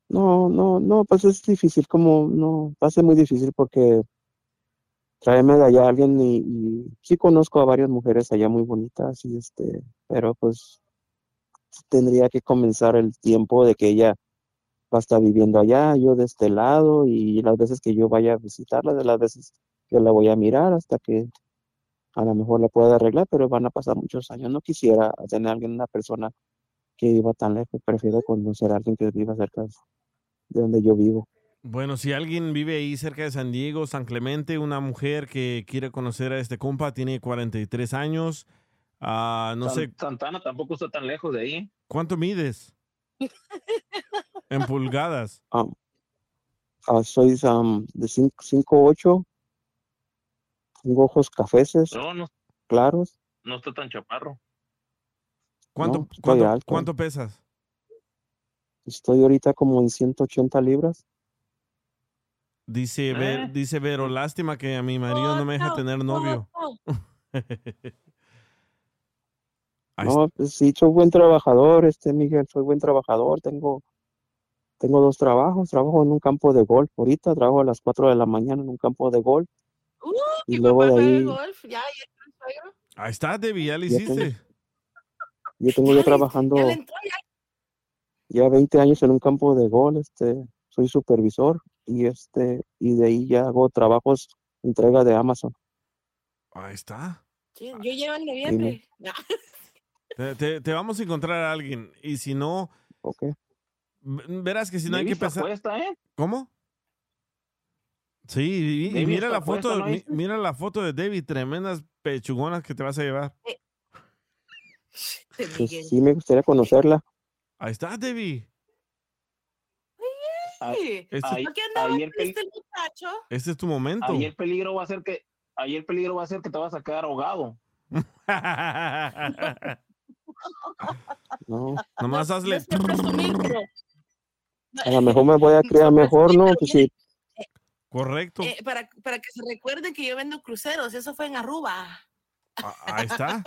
No, no, no, pues es difícil, como, no, va a ser muy difícil porque tráeme de allá a alguien y, y sí conozco a varias mujeres allá muy bonitas y este, pero pues tendría que comenzar el tiempo de que ella va a estar viviendo allá, yo de este lado y las veces que yo vaya a visitarla, de las veces que la voy a mirar hasta que a lo mejor la pueda arreglar, pero van a pasar muchos años. No quisiera tener a alguien, una persona que viva tan lejos, prefiero conocer a alguien que viva cerca de donde yo vivo. Bueno, si alguien vive ahí cerca de San Diego, San Clemente, una mujer que quiere conocer a este compa, tiene 43 años. Ah, no San- sé, Santana tampoco está tan lejos de ahí. ¿cuánto mides? <laughs> En pulgadas. Ah, ah, soy um, de 5'8", tengo ojos cafeces, No, no, claros. no está tan chaparro. ¿Cuánto, No, estoy cuánto, alto. cuánto pesas? Estoy ahorita como en 180 libras. Dice, Ver- ¿Eh? dice Vero, lástima que a mi marido no me deja tener novio. <laughs> Ahí No, pues sí, soy buen trabajador, este Miguel, soy buen trabajador. Tengo, tengo dos trabajos. Trabajo en un campo de golf. Ahorita trabajo a las 4 de la mañana en un campo de golf. Uh, Y mi luego papá de ahí, golf, ya, ya está suegro. Ahí está, Debbie, ya le Ya tengo- hiciste. yo tengo ya trabajando Ya le entró, ya. ya 20 años en un campo de golf. Este, soy supervisor y este, y de ahí ya hago trabajos, entrega de Amazon. Ahí está. Sí, yo llevo en noviembre. <laughs> Te, te- te vamos a encontrar a alguien. Y si no, verás que si no hay que pensar. ¿eh? ¿Cómo? Sí, y, mira la foto, puesta, ¿no mi- viste? mira la foto de Debbie, tremendas pechugonas que te vas a llevar. Pues sí me gustaría conocerla. Ahí está, Debbie. Ay, Este-. Este es tu momento. Ahí el peligro va a ser que, ahí el peligro va a ser que te vas a quedar ahogado. <laughs> No, Nomás hazle. a lo mejor me voy a criar mejor, ¿no? Pues sí, Correcto. Eh, para, para que se recuerden que yo vendo cruceros, eso fue en Aruba. Ah, Ahí está.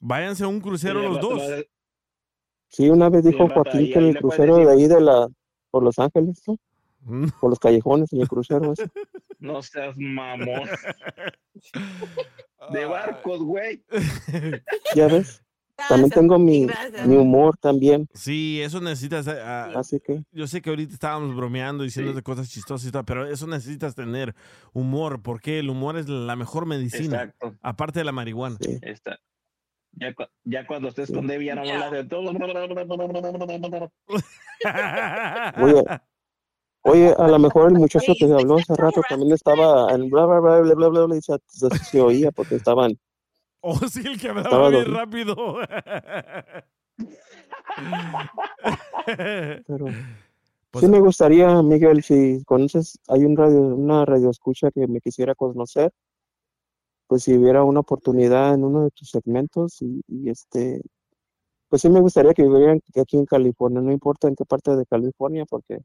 Váyanse a un crucero Sí, los dos. sí, una vez dijo rato Joaquín que en el crucero de ahí de la, por Los Ángeles, ¿no? Mm. Por los callejones en el crucero ese. <laughs> No seas mamón. <laughs> De barcos, güey. Ya ves, también tengo mi, humor también, Sí, eso necesitas. eh, ah, así que yo sé que ahorita estábamos bromeando, diciendo de cosas chistosas y tal, pero eso necesitas tener humor, porque el humor es la mejor medicina, Exacto. aparte de la marihuana. sí. Está. Ya, cu- ya cuando estés con Debbie ya no hablas de todo. <laughs> Oye, oye, a lo mejor el muchacho que habló hace rato también estaba en bla, bla, bla, bla, bla, bla, bla, y se oía porque estaban, Oh, <laughs> sí, el que hablaba Estaba bien rápido. pero <laughs> Pues- sí me gustaría, Miguel, si conoces, hay un radio, una radio escucha que me quisiera conocer, pues si hubiera una oportunidad en uno de tus segmentos y, y este, pues sí me gustaría que vivieran aquí en California, no importa en qué parte de California, porque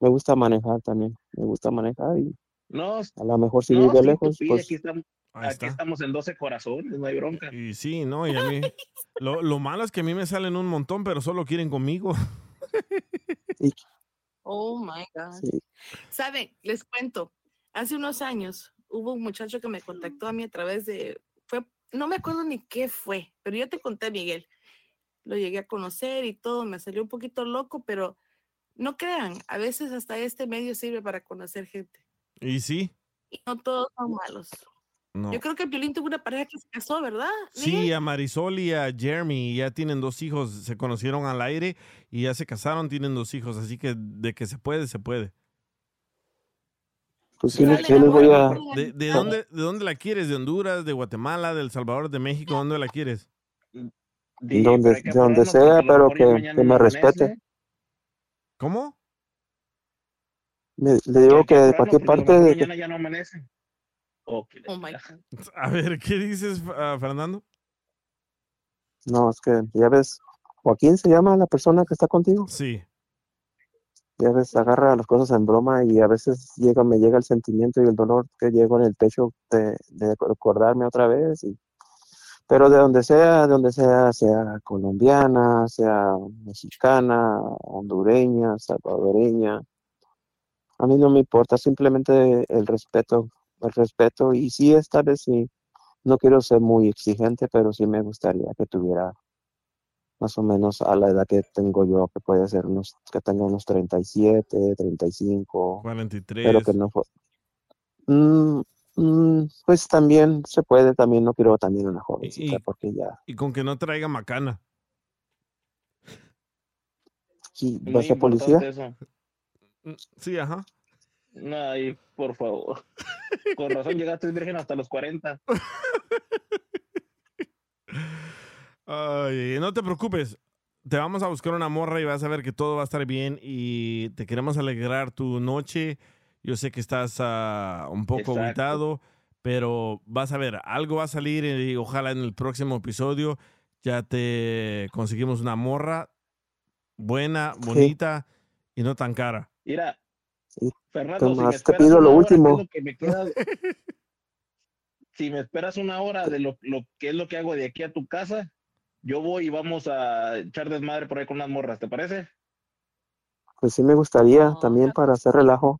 me gusta manejar también, me gusta manejar y No, a lo mejor si no, vive sí, lejos, pide, pues aquí estamos en 12 corazones, no hay bronca. Y sí, ¿no? Y a mí, lo, lo malo es que a mí me salen un montón, pero solo quieren conmigo. <laughs> Oh my God. sí, Saben, les cuento, hace unos años hubo un muchacho que me contactó a mí a través de, fue, no me acuerdo ni qué fue, pero yo te conté, Miguel. Lo llegué a conocer y todo, me salió un poquito loco, pero no crean, a veces hasta este medio sirve para conocer gente. Y sí, Y no todos son malos. no. Yo creo que Piolín tuvo una pareja que se casó, ¿verdad? Sí, a Marisol y a Jeremy ya tienen dos hijos, se conocieron al aire y ya se casaron, tienen dos hijos, así que de que se puede, se puede. pues sí, Dale, les- yo les voy a, amor. ¿De, de dónde, ¿De dónde la quieres? ¿De Honduras, de Guatemala, de El Salvador, de México? ¿Dónde la quieres? Donde, de donde sea, pero que, que me respete. ¿Cómo? Me- le digo que de cualquier parte de que mañana ya no amanece. Oh, Oh my. God. <laughs> A ver, ¿qué dices, ah, Fernando? No, es que ya ves, Joaquín se llama la persona que está contigo. Sí. Ya ves, agarra las cosas en broma y a veces llega, me llega el sentimiento y el dolor que llego en el pecho de, de recordarme otra vez. Y, pero de donde sea, de donde sea, sea colombiana, sea mexicana, hondureña, salvadoreña, a mí no me importa, simplemente el respeto, el respeto. Y sí, esta vez sí, no quiero ser muy exigente, pero sí me gustaría que tuviera más o menos a la edad que tengo yo, que puede ser unos, que tenga unos 37, 35, 43. pero que no fue. Mm, mm, pues también se puede, también no quiero también una jovencita, y- porque ya, Y con que no traiga macana. Muy va a ser policía. eso. Sí, ajá. Ay, por favor. Con razón llegaste virgen hasta los 40. Ay, no te preocupes. Te vamos a buscar una morra y vas a ver que todo va a estar bien y te queremos alegrar tu noche. Yo sé que estás ah, un poco Exacto. agüitado, pero vas a ver, algo va a salir y ojalá en el próximo episodio ya te conseguimos una morra buena, bonita y no tan cara. Mira. Fernando, si me te esperas pido una lo hora, ¿qué es último. que me queda? <laughs> si me esperas una hora de lo, lo que es lo que hago de aquí a tu casa, yo voy y vamos a echar desmadre por ahí con unas morras, ¿te parece? Pues sí me gustaría también para hacer relajo.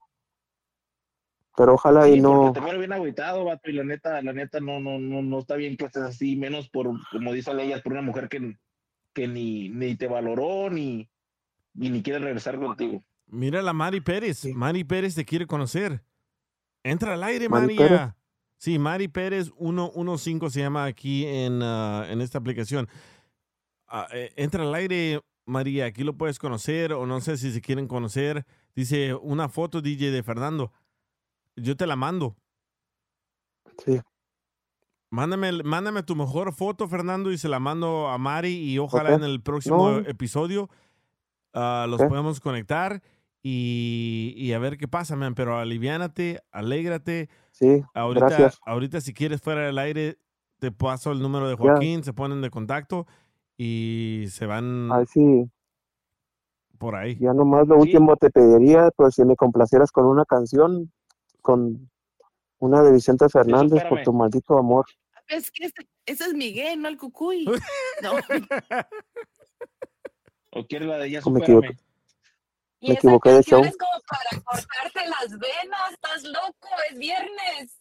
Pero ojalá y no. te muero bien agüitado, vato, y la neta, la neta no, no, no, no está bien que estés así, menos por, como dice ella, por una mujer que, que ni, ni te valoró, ni, ni, ni quiere regresar contigo. Mira la Mari Pérez. Mari Pérez te quiere conocer. Entra al aire, Mari María. Pérez. Sí, Mari Pérez 115 se llama aquí en, ah, en esta aplicación. Ah, eh, entra al aire, María. Aquí lo puedes conocer o no sé si se quieren conocer. Dice una foto DJ de Fernando. Yo te la mando. Sí. Mándame, mándame tu mejor foto, Fernando, y se la mando a Mari y ojalá en el próximo No. episodio ah, los Ok. podemos conectar y, y a ver qué pasa, man. Pero aliviánate, alégrate. Sí, Ahorita, gracias. ahorita si quieres fuera del aire, te paso el número de Ya. Joaquín, se ponen de contacto y se van Ay, sí. por ahí. Ya nomás lo último te pediría, pues si me complacieras con una canción, con una de Vicente Fernández, por tu maldito amor. Es que ese, ese es Miguel, no el cucuy. <laughs> No. ¿O quieres la de ella? O me Supérame? equivoqué. Y Me esa equivoqué de show. es como para cortarte las venas, estás loco, es viernes.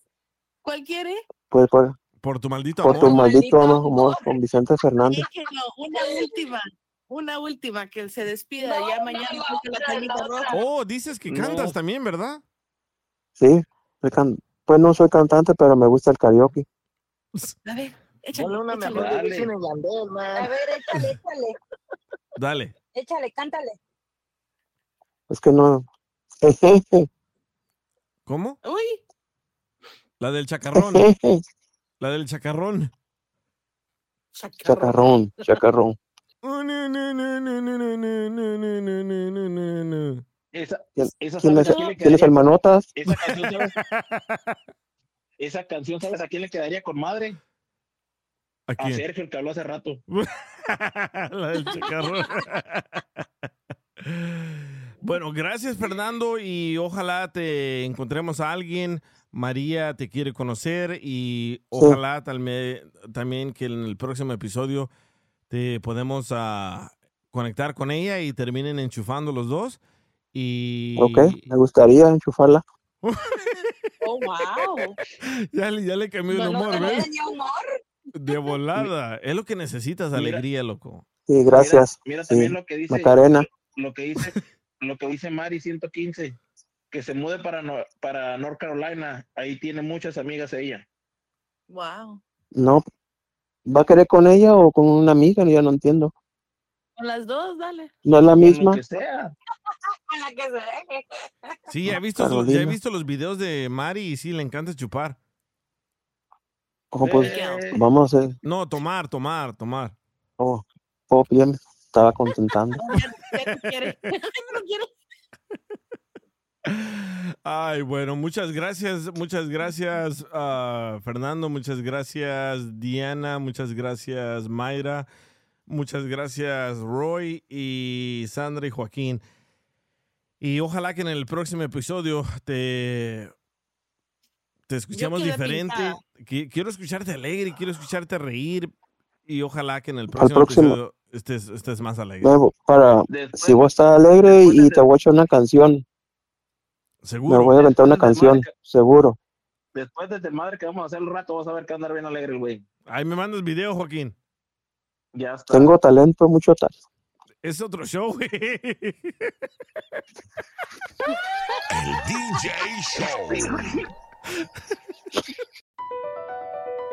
¿Cuál quiere? Pues por, Por tu maldito por tu amor. maldito amor, con Vicente Fernández. Déjenlo, una última. Una última, que se despida. ya mañana que la. Oh, dices que cantas No. también, ¿verdad? Sí, pues no soy cantante, pero me gusta el karaoke. A ver, échale. Ponle una échale. mejor de Wisin y Yandel, man. A ver, échale, échale, Dale. échale, cántale. Es que no. <laughs> ¿Cómo? Uy. La del chacarrón. <laughs> La del chacarrón. chacarrón, chacarrón. Esa, ¿Quién, esa quién ¿sabes es, a quién el manotas? Esa canción, ¿sabes? Esa canción, ¿sabes a quién le quedaría con madre? ¿A A quién? Sergio, el que habló hace rato. <laughs> La del chacarrón. Bueno, gracias Fernando y ojalá te encontremos a alguien. María te quiere conocer y ojalá talme- también que en el próximo episodio te podemos ah, conectar con ella y terminen enchufando los dos. Y Ok, me gustaría enchufarla. Oh, wow. <laughs> ya, le- ya le cambió el No, no humor, te ¿ves? humor. De <laughs> volada. Es lo que necesitas, Mira. alegría, loco. Sí, gracias. Mira Sí, también lo que dice Macarena. lo que dice lo que dice Mari 115 que se mude para No- para North Carolina, ahí tiene muchas amigas ella. Wow. No, ¿va a querer con ella o con una amiga? Ya no entiendo. Con las dos, dale. ¿No es la misma? que sea. Con la que se deje. Sí, ya he, visto, su- ya he visto los videos de Mari y sí, le encanta chupar. Oh, pues, Eh. vamos a hacer. No, tomar, tomar, tomar. Oh, oh, bien, estaba contentando. <laughs> <laughs> Ay, bueno, muchas gracias, muchas gracias, ah, Fernando, muchas gracias, Diana, muchas gracias, Mayra, muchas gracias, Roy y Sandra y Joaquín. Y ojalá que en el próximo episodio te, te escuchemos diferente. pintada. Quiero escucharte alegre, quiero escucharte reír y ojalá que en el próximo, próximo. episodio estés, estés más alegre. Para, Después- si voy a estar alegre y te voy a echar una canción, Seguro. me voy a aventar una canción, seguro. Después de madre que vamos a hacer el rato, vas a ver que andar bien alegre el güey. Ahí me mandas video, Joaquín. Ya está. Tengo talento, mucho talento. Es otro show, güey. El DJ Show. <laughs>